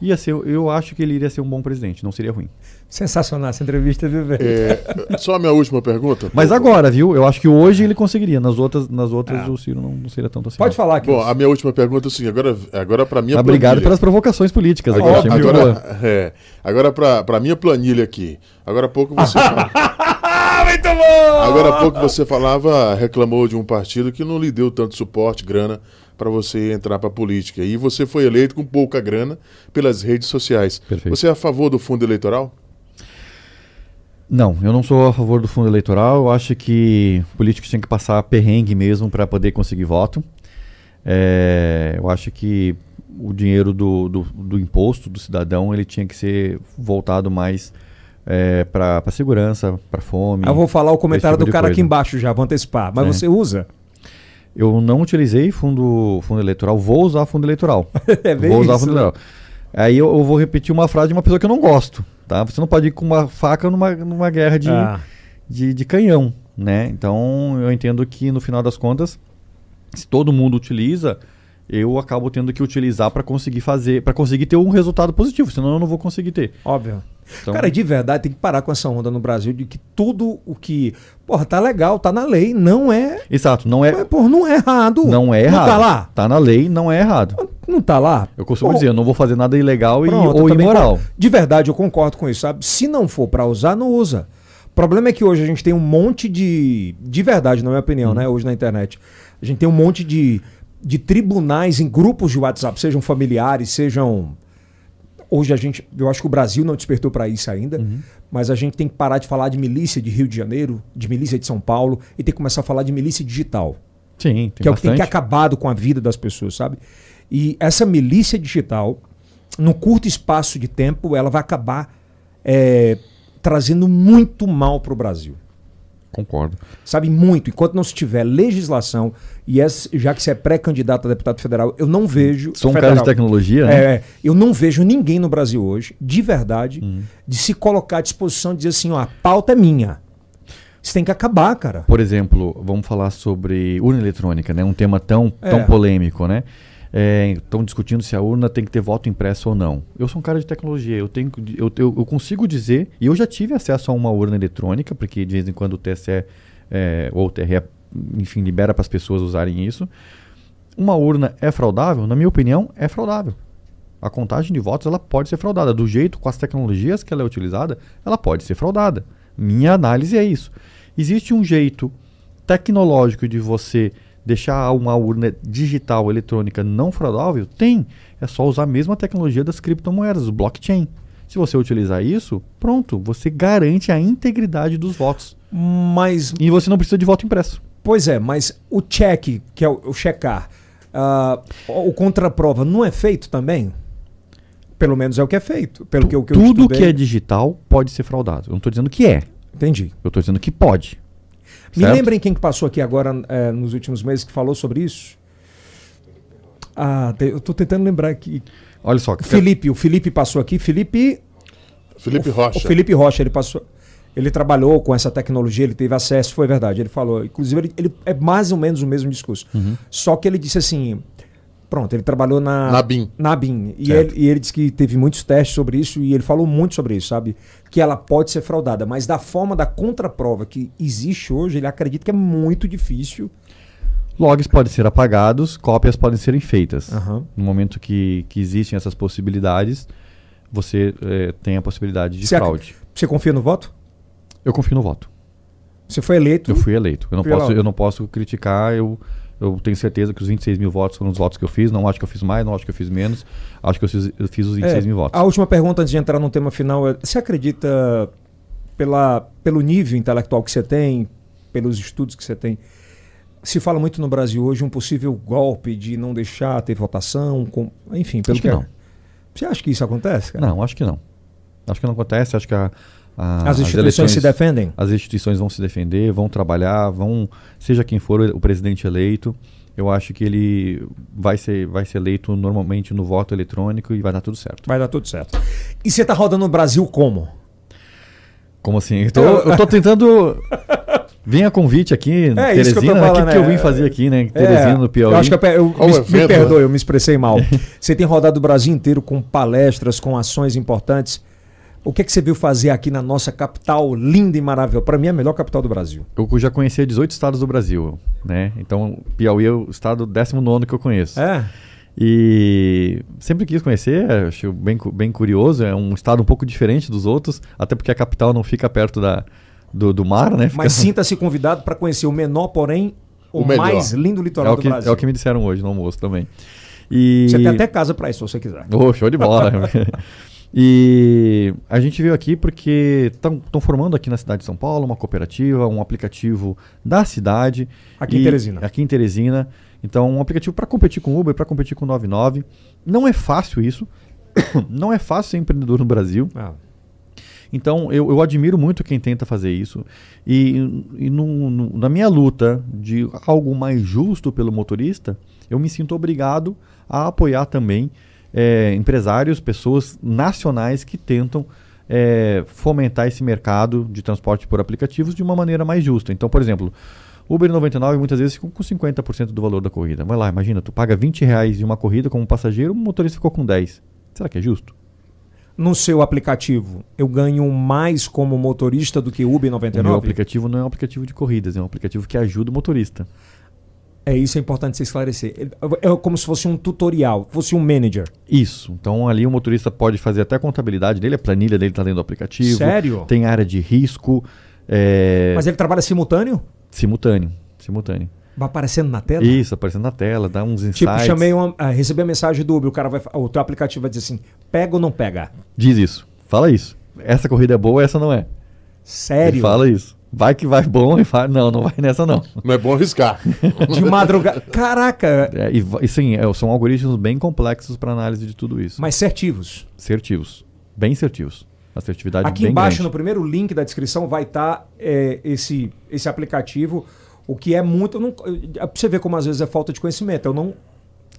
Ia ser, eu acho que ele iria ser um bom presidente, não seria ruim. Sensacional essa entrevista, viu, velho? É, só a minha última pergunta. *laughs* Mas agora, viu? Eu acho que hoje ele conseguiria. Nas outras, nas outras o Ciro não, não seria tanto assim. Pode não. falar aqui. Bom, a minha última pergunta é o seguinte, agora, agora para minha Mas obrigado planilha. pelas provocações políticas aqui. Agora, *laughs* é, agora para minha planilha aqui. Agora há pouco você *laughs* Ah, muito bom! agora há pouco você falava, reclamou de um partido que não lhe deu tanto suporte, grana para você entrar para política. E você foi eleito com pouca grana pelas redes sociais. Perfeito. Você é a favor do fundo eleitoral? Não, eu não sou a favor do fundo eleitoral. Eu acho que políticos têm que passar perrengue mesmo para poder conseguir voto. É, eu acho que o dinheiro do, do, do imposto do cidadão ele tinha que ser voltado mais é, para segurança, para fome. Eu vou falar o comentário tipo do cara aqui coisa. embaixo já, vou antecipar. Mas É. você usa? Eu não utilizei fundo, fundo eleitoral, vou usar fundo eleitoral. *laughs* É bem vou usar isso, fundo né? eleitoral. Aí eu, eu vou repetir uma frase de uma pessoa que eu não gosto. Tá? Você não pode ir com uma faca numa, numa guerra de, Ah, de, de canhão, né? Então eu entendo que no final das contas, se todo mundo utiliza, eu acabo tendo que utilizar para conseguir fazer, para conseguir ter um resultado positivo, senão eu não vou conseguir ter. óbvio. Então, Cara, de verdade, tem que parar com essa onda no Brasil de que tudo o que. Porra, tá legal, tá na lei. Não é. exato, não é, Mas, porra, não é errado. não é Não errado. tá lá. Tá na lei, não é errado. Não tá lá. Eu costumo Pô, dizer, eu não vou fazer nada ilegal e, Pronto, eu ou também imoral. con- De verdade, eu concordo com isso, sabe? Se não for pra usar, não usa. O problema é que hoje a gente tem um monte de. De verdade, na minha opinião, né? Hoje na internet. A gente tem um monte de, de tribunais em grupos de WhatsApp, sejam familiares, sejam. hoje a gente, eu acho que o Brasil não despertou para isso ainda, Uhum. mas a gente tem que parar de falar de milícia de Rio de Janeiro, de milícia de São Paulo e tem que começar a falar de milícia digital, Sim, tem que é o que tem que bastante. acabado com a vida das pessoas, sabe? E essa milícia digital, num curto espaço de tempo, ela vai acabar é, trazendo muito mal para o Brasil. Concordo. Sabe, muito. Enquanto não se tiver legislação, e essa- já que você é pré-candidato a deputado federal, eu não vejo. Sou um federal, cara de tecnologia, né? É, eu não vejo ninguém no Brasil hoje, de verdade, Uhum. de se colocar à disposição de dizer assim: ó, a pauta é minha. Isso tem que acabar, cara. Por exemplo, vamos falar sobre urna eletrônica, né? Um tema tão, tão É. polêmico, né? Estão discutindo se a urna tem que ter voto impresso ou não. Eu sou um cara de tecnologia, eu, tenho, eu, eu, eu consigo dizer, e eu já tive acesso a uma urna eletrônica, porque de vez em quando o TSE é, ou o TRE, enfim, libera para as pessoas usarem isso. Uma urna é fraudável? Na minha opinião, é fraudável. A contagem de votos ela pode ser fraudada. Do jeito, com as tecnologias que ela é utilizada, ela pode ser fraudada. Minha análise é isso. Existe um jeito tecnológico de você deixar uma urna digital eletrônica não fraudável? Tem. É só usar a mesma tecnologia das criptomoedas, o blockchain. Se você utilizar isso, pronto, você garante a integridade dos votos. Mas, E você não precisa de voto impresso. pois é, mas o check, que é o, o checar, ah, o contraprova, não é feito também? Pelo menos é o que é feito. Pelo que, eu- que Tudo que é digital pode ser fraudado. Eu não estou dizendo que é, Entendi. eu estou dizendo que pode. Me Certo? lembrem quem que passou aqui agora eh, nos últimos meses que falou sobre isso? Ah, te- eu tô tentando lembrar aqui. Olha só, Felipe, o Felipe passou aqui. Felipe. Felipe o, Rocha. O Felipe Rocha, ele passou. Ele trabalhou com essa tecnologia, ele teve acesso, foi verdade. Ele falou. Inclusive, ele, ele é mais ou menos o mesmo discurso. Uhum. Só que ele disse assim. Pronto, ele trabalhou na. Na BIM. Na BIM. E Certo. ele, e ele disse que teve muitos testes sobre isso e ele falou muito sobre isso, sabe? Que ela pode ser fraudada, mas da forma da contraprova que existe hoje, ele acredita que é muito difícil. logs podem ser apagados, cópias podem ser feitas. Aham. No momento que, que existem essas possibilidades, você eh, tem a possibilidade de Você ac- fraude. Você confia no voto? Eu confio no voto. Você foi eleito. Eu fui eleito. Eu não, posso, eu não posso criticar. Eu, eu tenho certeza que os 26 mil votos foram os votos que eu fiz. Não acho que eu fiz mais, não acho que eu fiz menos. Acho que eu fiz, eu fiz os 26 É, mil votos. A última pergunta antes de entrar no tema final é: você acredita, pela, pelo nível intelectual que você tem, pelos estudos que você tem, se fala muito no Brasil hoje um possível golpe de não deixar ter votação, com, enfim, pelo Acho que não. Você acha que isso acontece? Cara? Não, acho que não. Acho que não acontece. Acho que a, a- As instituições se defendem? As instituições vão se defender, vão trabalhar, vão, seja quem for o presidente eleito, eu acho que ele vai ser, vai ser eleito normalmente no voto eletrônico e vai dar tudo certo. Vai dar tudo certo. E você tá rodando no Brasil como? Como assim? Eu tô, eu tô tentando. *laughs* Vem a convite aqui, É isso que eu tô Teresina, né? O que, falando, que eu é. vim fazer aqui, né? Teresina, no Piauí. Eu acho que eu, eu, me, o me evento, perdoe, né? eu me expressei mal. *laughs* você tem rodado o Brasil inteiro com palestras, com ações importantes. O que, é que você viu fazer aqui na nossa capital linda e maravilhosa? Para mim, é a melhor capital do Brasil. Eu já conheci 18 estados do Brasil, né? Então, Piauí é o estado 19 que eu conheço. É? E sempre quis conhecer, acho bem, bem curioso. É um estado um pouco diferente dos outros, até porque a capital não fica perto da, do, do mar, né? Fica- Mas sinta-se convidado para conhecer o menor, porém, o, O mais lindo é litoral o, do que, Brasil. é o que me disseram hoje no almoço também. E... Você tem até casa para isso, se você quiser. Oh, show de bola. *laughs* *laughs* e a gente veio aqui porque estão formando aqui na cidade de São Paulo uma cooperativa, um aplicativo da cidade. Aqui em E- Teresina. Aqui em Teresina. Então, um aplicativo para competir com o Uber, para competir com o 99. Não é fácil isso. *coughs* Não é fácil ser empreendedor no Brasil. Ah, Então, eu, eu admiro muito quem tenta fazer isso. E, e no- no- na minha luta de algo mais justo pelo motorista, eu me sinto obrigado a apoiar também eh, empresários, pessoas nacionais que tentam eh, fomentar esse mercado de transporte por aplicativos de uma maneira mais justa. Então, por exemplo, Uber 99 muitas vezes ficam com 50% do valor da corrida. Vai lá, imagina, tu paga 20 reais de uma corrida como passageiro, o motorista ficou com 10. Será que é justo? No seu aplicativo, eu ganho mais como motorista do que Uber O meu 99? aplicativo não é um aplicativo de corridas, é um aplicativo que ajuda o motorista. É isso é importante você esclarecer. Ele- É como se fosse um tutorial, fosse um manager. Isso. Então ali o motorista pode fazer até a contabilidade dele, a planilha dele está dentro do aplicativo. Sério? Tem área de risco. é, Mas ele trabalha simultâneo? Simultâneo. Simultâneo. Vai aparecendo na tela? Isso, aparecendo na tela, dá uns insights. Tipo, chamei uma, ah, recebi a mensagem do Uber, o cara vai, o teu aplicativo vai dizer assim, pega ou não pega? Diz isso. Fala isso. Essa corrida é boa, essa não é. Sério? Ele fala isso. Vai que vai bom e fala, não, não vai nessa não. Não é bom arriscar. *laughs* De madrugada. Caraca, É, e, e sim, é, são algoritmos bem complexos para análise de tudo isso. mas certivos. Assertivos. Bem assertivos. Assertividade Aqui bem embaixo, grande. no primeiro link da descrição, vai estar esse, esse aplicativo, o que é muito. Não, é pra você ver como às vezes é falta de conhecimento. Eu não.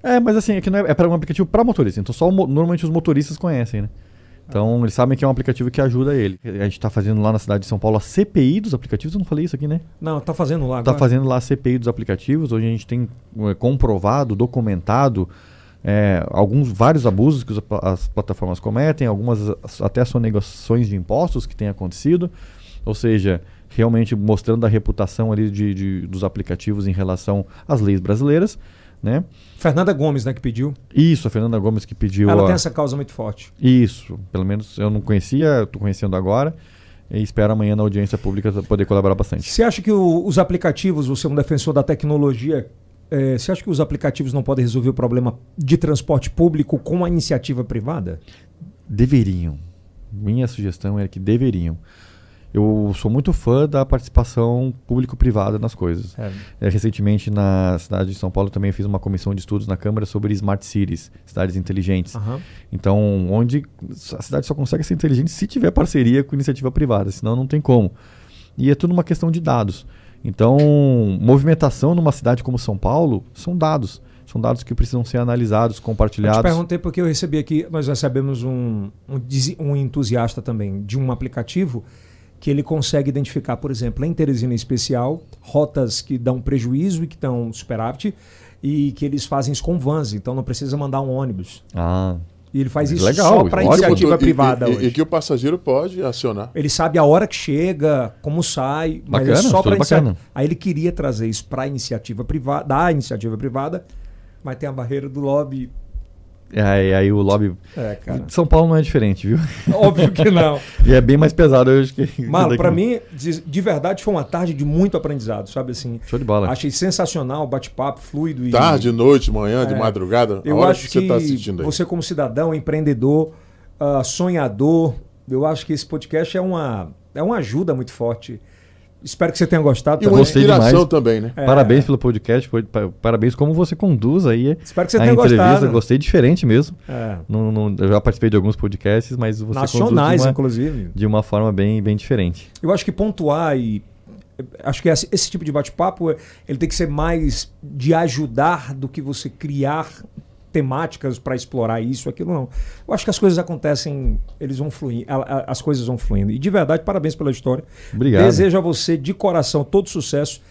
É, mas assim, é que não é, é para um aplicativo para motorista. Então só o normalmente os motoristas conhecem, né? Então eles sabem que é um aplicativo que ajuda ele. A gente está fazendo lá na cidade de São Paulo a CPI dos aplicativos. Eu não falei isso aqui, né? Não, tá fazendo lá Está agora. fazendo lá a CPI dos aplicativos. Hoje a gente tem é, comprovado, documentado é, alguns vários abusos que os as plataformas cometem, algumas as- até sonegações de impostos que têm acontecido. Ou seja, realmente mostrando a reputação ali de, de- dos aplicativos em relação às leis brasileiras, né? Fernanda Gomes, né, que pediu. Isso, a Fernanda Gomes que pediu. Ela a- tem essa causa muito forte. Isso, pelo menos eu não conhecia, estou conhecendo agora. E espero amanhã na audiência pública poder colaborar bastante. Você acha que o- os aplicativos, você é um defensor da tecnologia, eh, você acha que os aplicativos não podem resolver o problema de transporte público com a iniciativa privada? Deveriam. Minha sugestão é que deveriam. Eu sou muito fã da participação público-privada nas coisas. É. É, recentemente, na cidade de São Paulo, também fiz uma comissão de estudos na Câmara sobre Smart Cities, cidades inteligentes. Aham. Então, onde a cidade só consegue ser inteligente se tiver parceria com iniciativa privada, senão não tem como. E é tudo uma questão de dados. Então, movimentação numa cidade como São Paulo são dados. São dados que precisam ser analisados, Eu te compartilhados. perguntei porque eu recebi aqui, nós recebemos um, um, um entusiasta também de um aplicativo que ele consegue identificar, por exemplo, em Teresina em especial, rotas que dão prejuízo e que dão superávit e que eles fazem isso com vans, então não precisa mandar um ônibus. Ah, E ele faz isso Legal, só para iniciativa E- e- privada e, hoje. e que o passageiro pode acionar. Ele sabe a hora que chega, como sai, mas Bacana, é só para bacana. Aí ele queria trazer isso para a iniciativa privada, da iniciativa privada, mas tem a barreira do lobby. Aí, aí o lobby. É, cara. São Paulo não é diferente, viu? *laughs* Óbvio que não. *laughs* E é bem mais pesado hoje que. *laughs* Mano, daqui. mim, de, de verdade, foi uma tarde de muito aprendizado, sabe assim? Show de bola. Achei sensacional, bate-papo, fluido. E Tarde, noite, manhã, de É. madrugada, a Eu hora acho que você está assistindo aí. você, como cidadão, empreendedor, ah, sonhador, eu acho que esse podcast é uma, é uma ajuda muito forte. Espero que você tenha gostado E uma também. Gostei inspiração demais. também, né? É. Parabéns pelo podcast, foi- pa- parabéns como você conduz aí Espero que você a tenha entrevista. gostado. Gostei diferente mesmo. É. Não- não- eu já participei de alguns podcasts, mas você Nacionais, conduz de uma, inclusive. de uma forma bem, bem diferente. Eu acho que pontuar e acho que esse, esse tipo de bate-papo ele tem que ser mais de ajudar do que você criar temáticas para explorar isso, aquilo não. Eu acho que as coisas acontecem, eles vão a- as coisas vão fluindo. E de verdade, parabéns pela história. Obrigado. Desejo a você de coração todo sucesso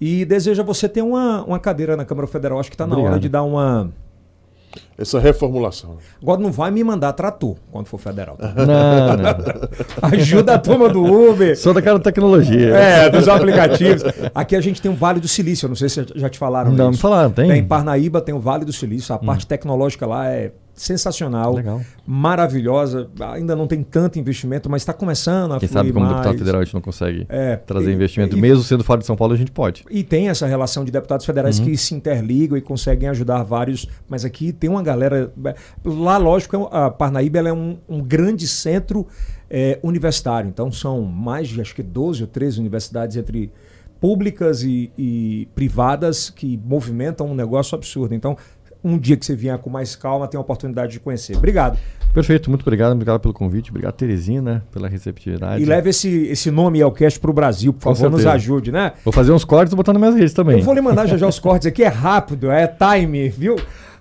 e desejo a você ter uma, uma cadeira na Câmara Federal. Acho que está na hora Obrigado. de dar uma. Essa reformulação. Agora não vai me mandar trator quando for federal. tá? Não, *laughs* não. Ajuda a turma do Uber. Sou daquela tecnologia. É, dos aplicativos. Aqui a gente tem o Vale do Silício, eu não sei se já te falaram Não, me disso. falaram, tem? Tem em Parnaíba, tem o Vale do Silício. A parte tecnológica lá é sensacional, Legal. maravilhosa. Ainda não tem tanto investimento, mas está começando a Quem sabe como mais. deputado federal a gente não consegue É, trazer e- investimento. e- Mesmo sendo fora de São Paulo, a gente pode. E tem essa relação de deputados federais que se interligam e conseguem ajudar vários. Mas aqui tem uma galera. Lá, lógico, é a Parnaíba é um, um grande centro eh, universitário. Então são mais de acho que 12 ou 13 universidades entre públicas e, e privadas que movimentam um negócio absurdo. Então, um dia que você vier com mais calma, tem a oportunidade de conhecer. Obrigado. Perfeito, muito obrigado. Obrigado pelo convite. Obrigado, Teresina, pela receptividade. E leve esse, esse nome Elcast para o Brasil, por favor, nos ajude, né? Vou fazer uns cortes e botar nas minhas redes também. Eu vou lhe mandar já já os cortes aqui, é rápido, é time, viu?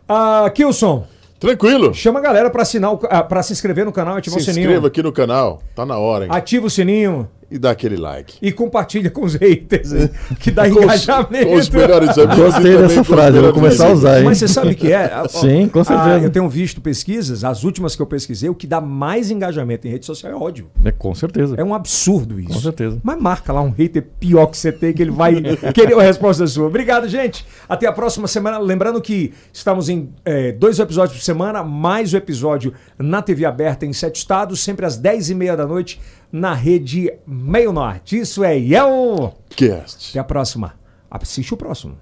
Ah, Kilson, Tranquilo. chama a galera pra assinar, ah, pra se inscrever no canal, ativar Se o sininho. inscreva aqui no canal. Tá na hora, hein? Ativa o sininho E dá aquele like. e compartilha com os haters, que dá *laughs* Com os, engajamento. com os melhores amigos. Gostei dessa frase, eu vou começar a usar, hein? Mas você sabe o que é? *laughs* Sim, com ah, certeza. eu tenho visto pesquisas, as últimas que eu pesquisei, o que dá mais engajamento em rede social é ódio. É, com certeza. É um absurdo isso. Com certeza. Mas marca lá um hater pior que você tem, que ele vai *laughs* querer a resposta sua. Obrigado, gente. Até a próxima semana. Lembrando que estamos em eh, dois episódios por semana, mais o episódio na TV aberta em sete estados, sempre às dez e meia da noite, na rede Meio Norte. Isso é Yel. Cast. Até a próxima. Assiste o próximo.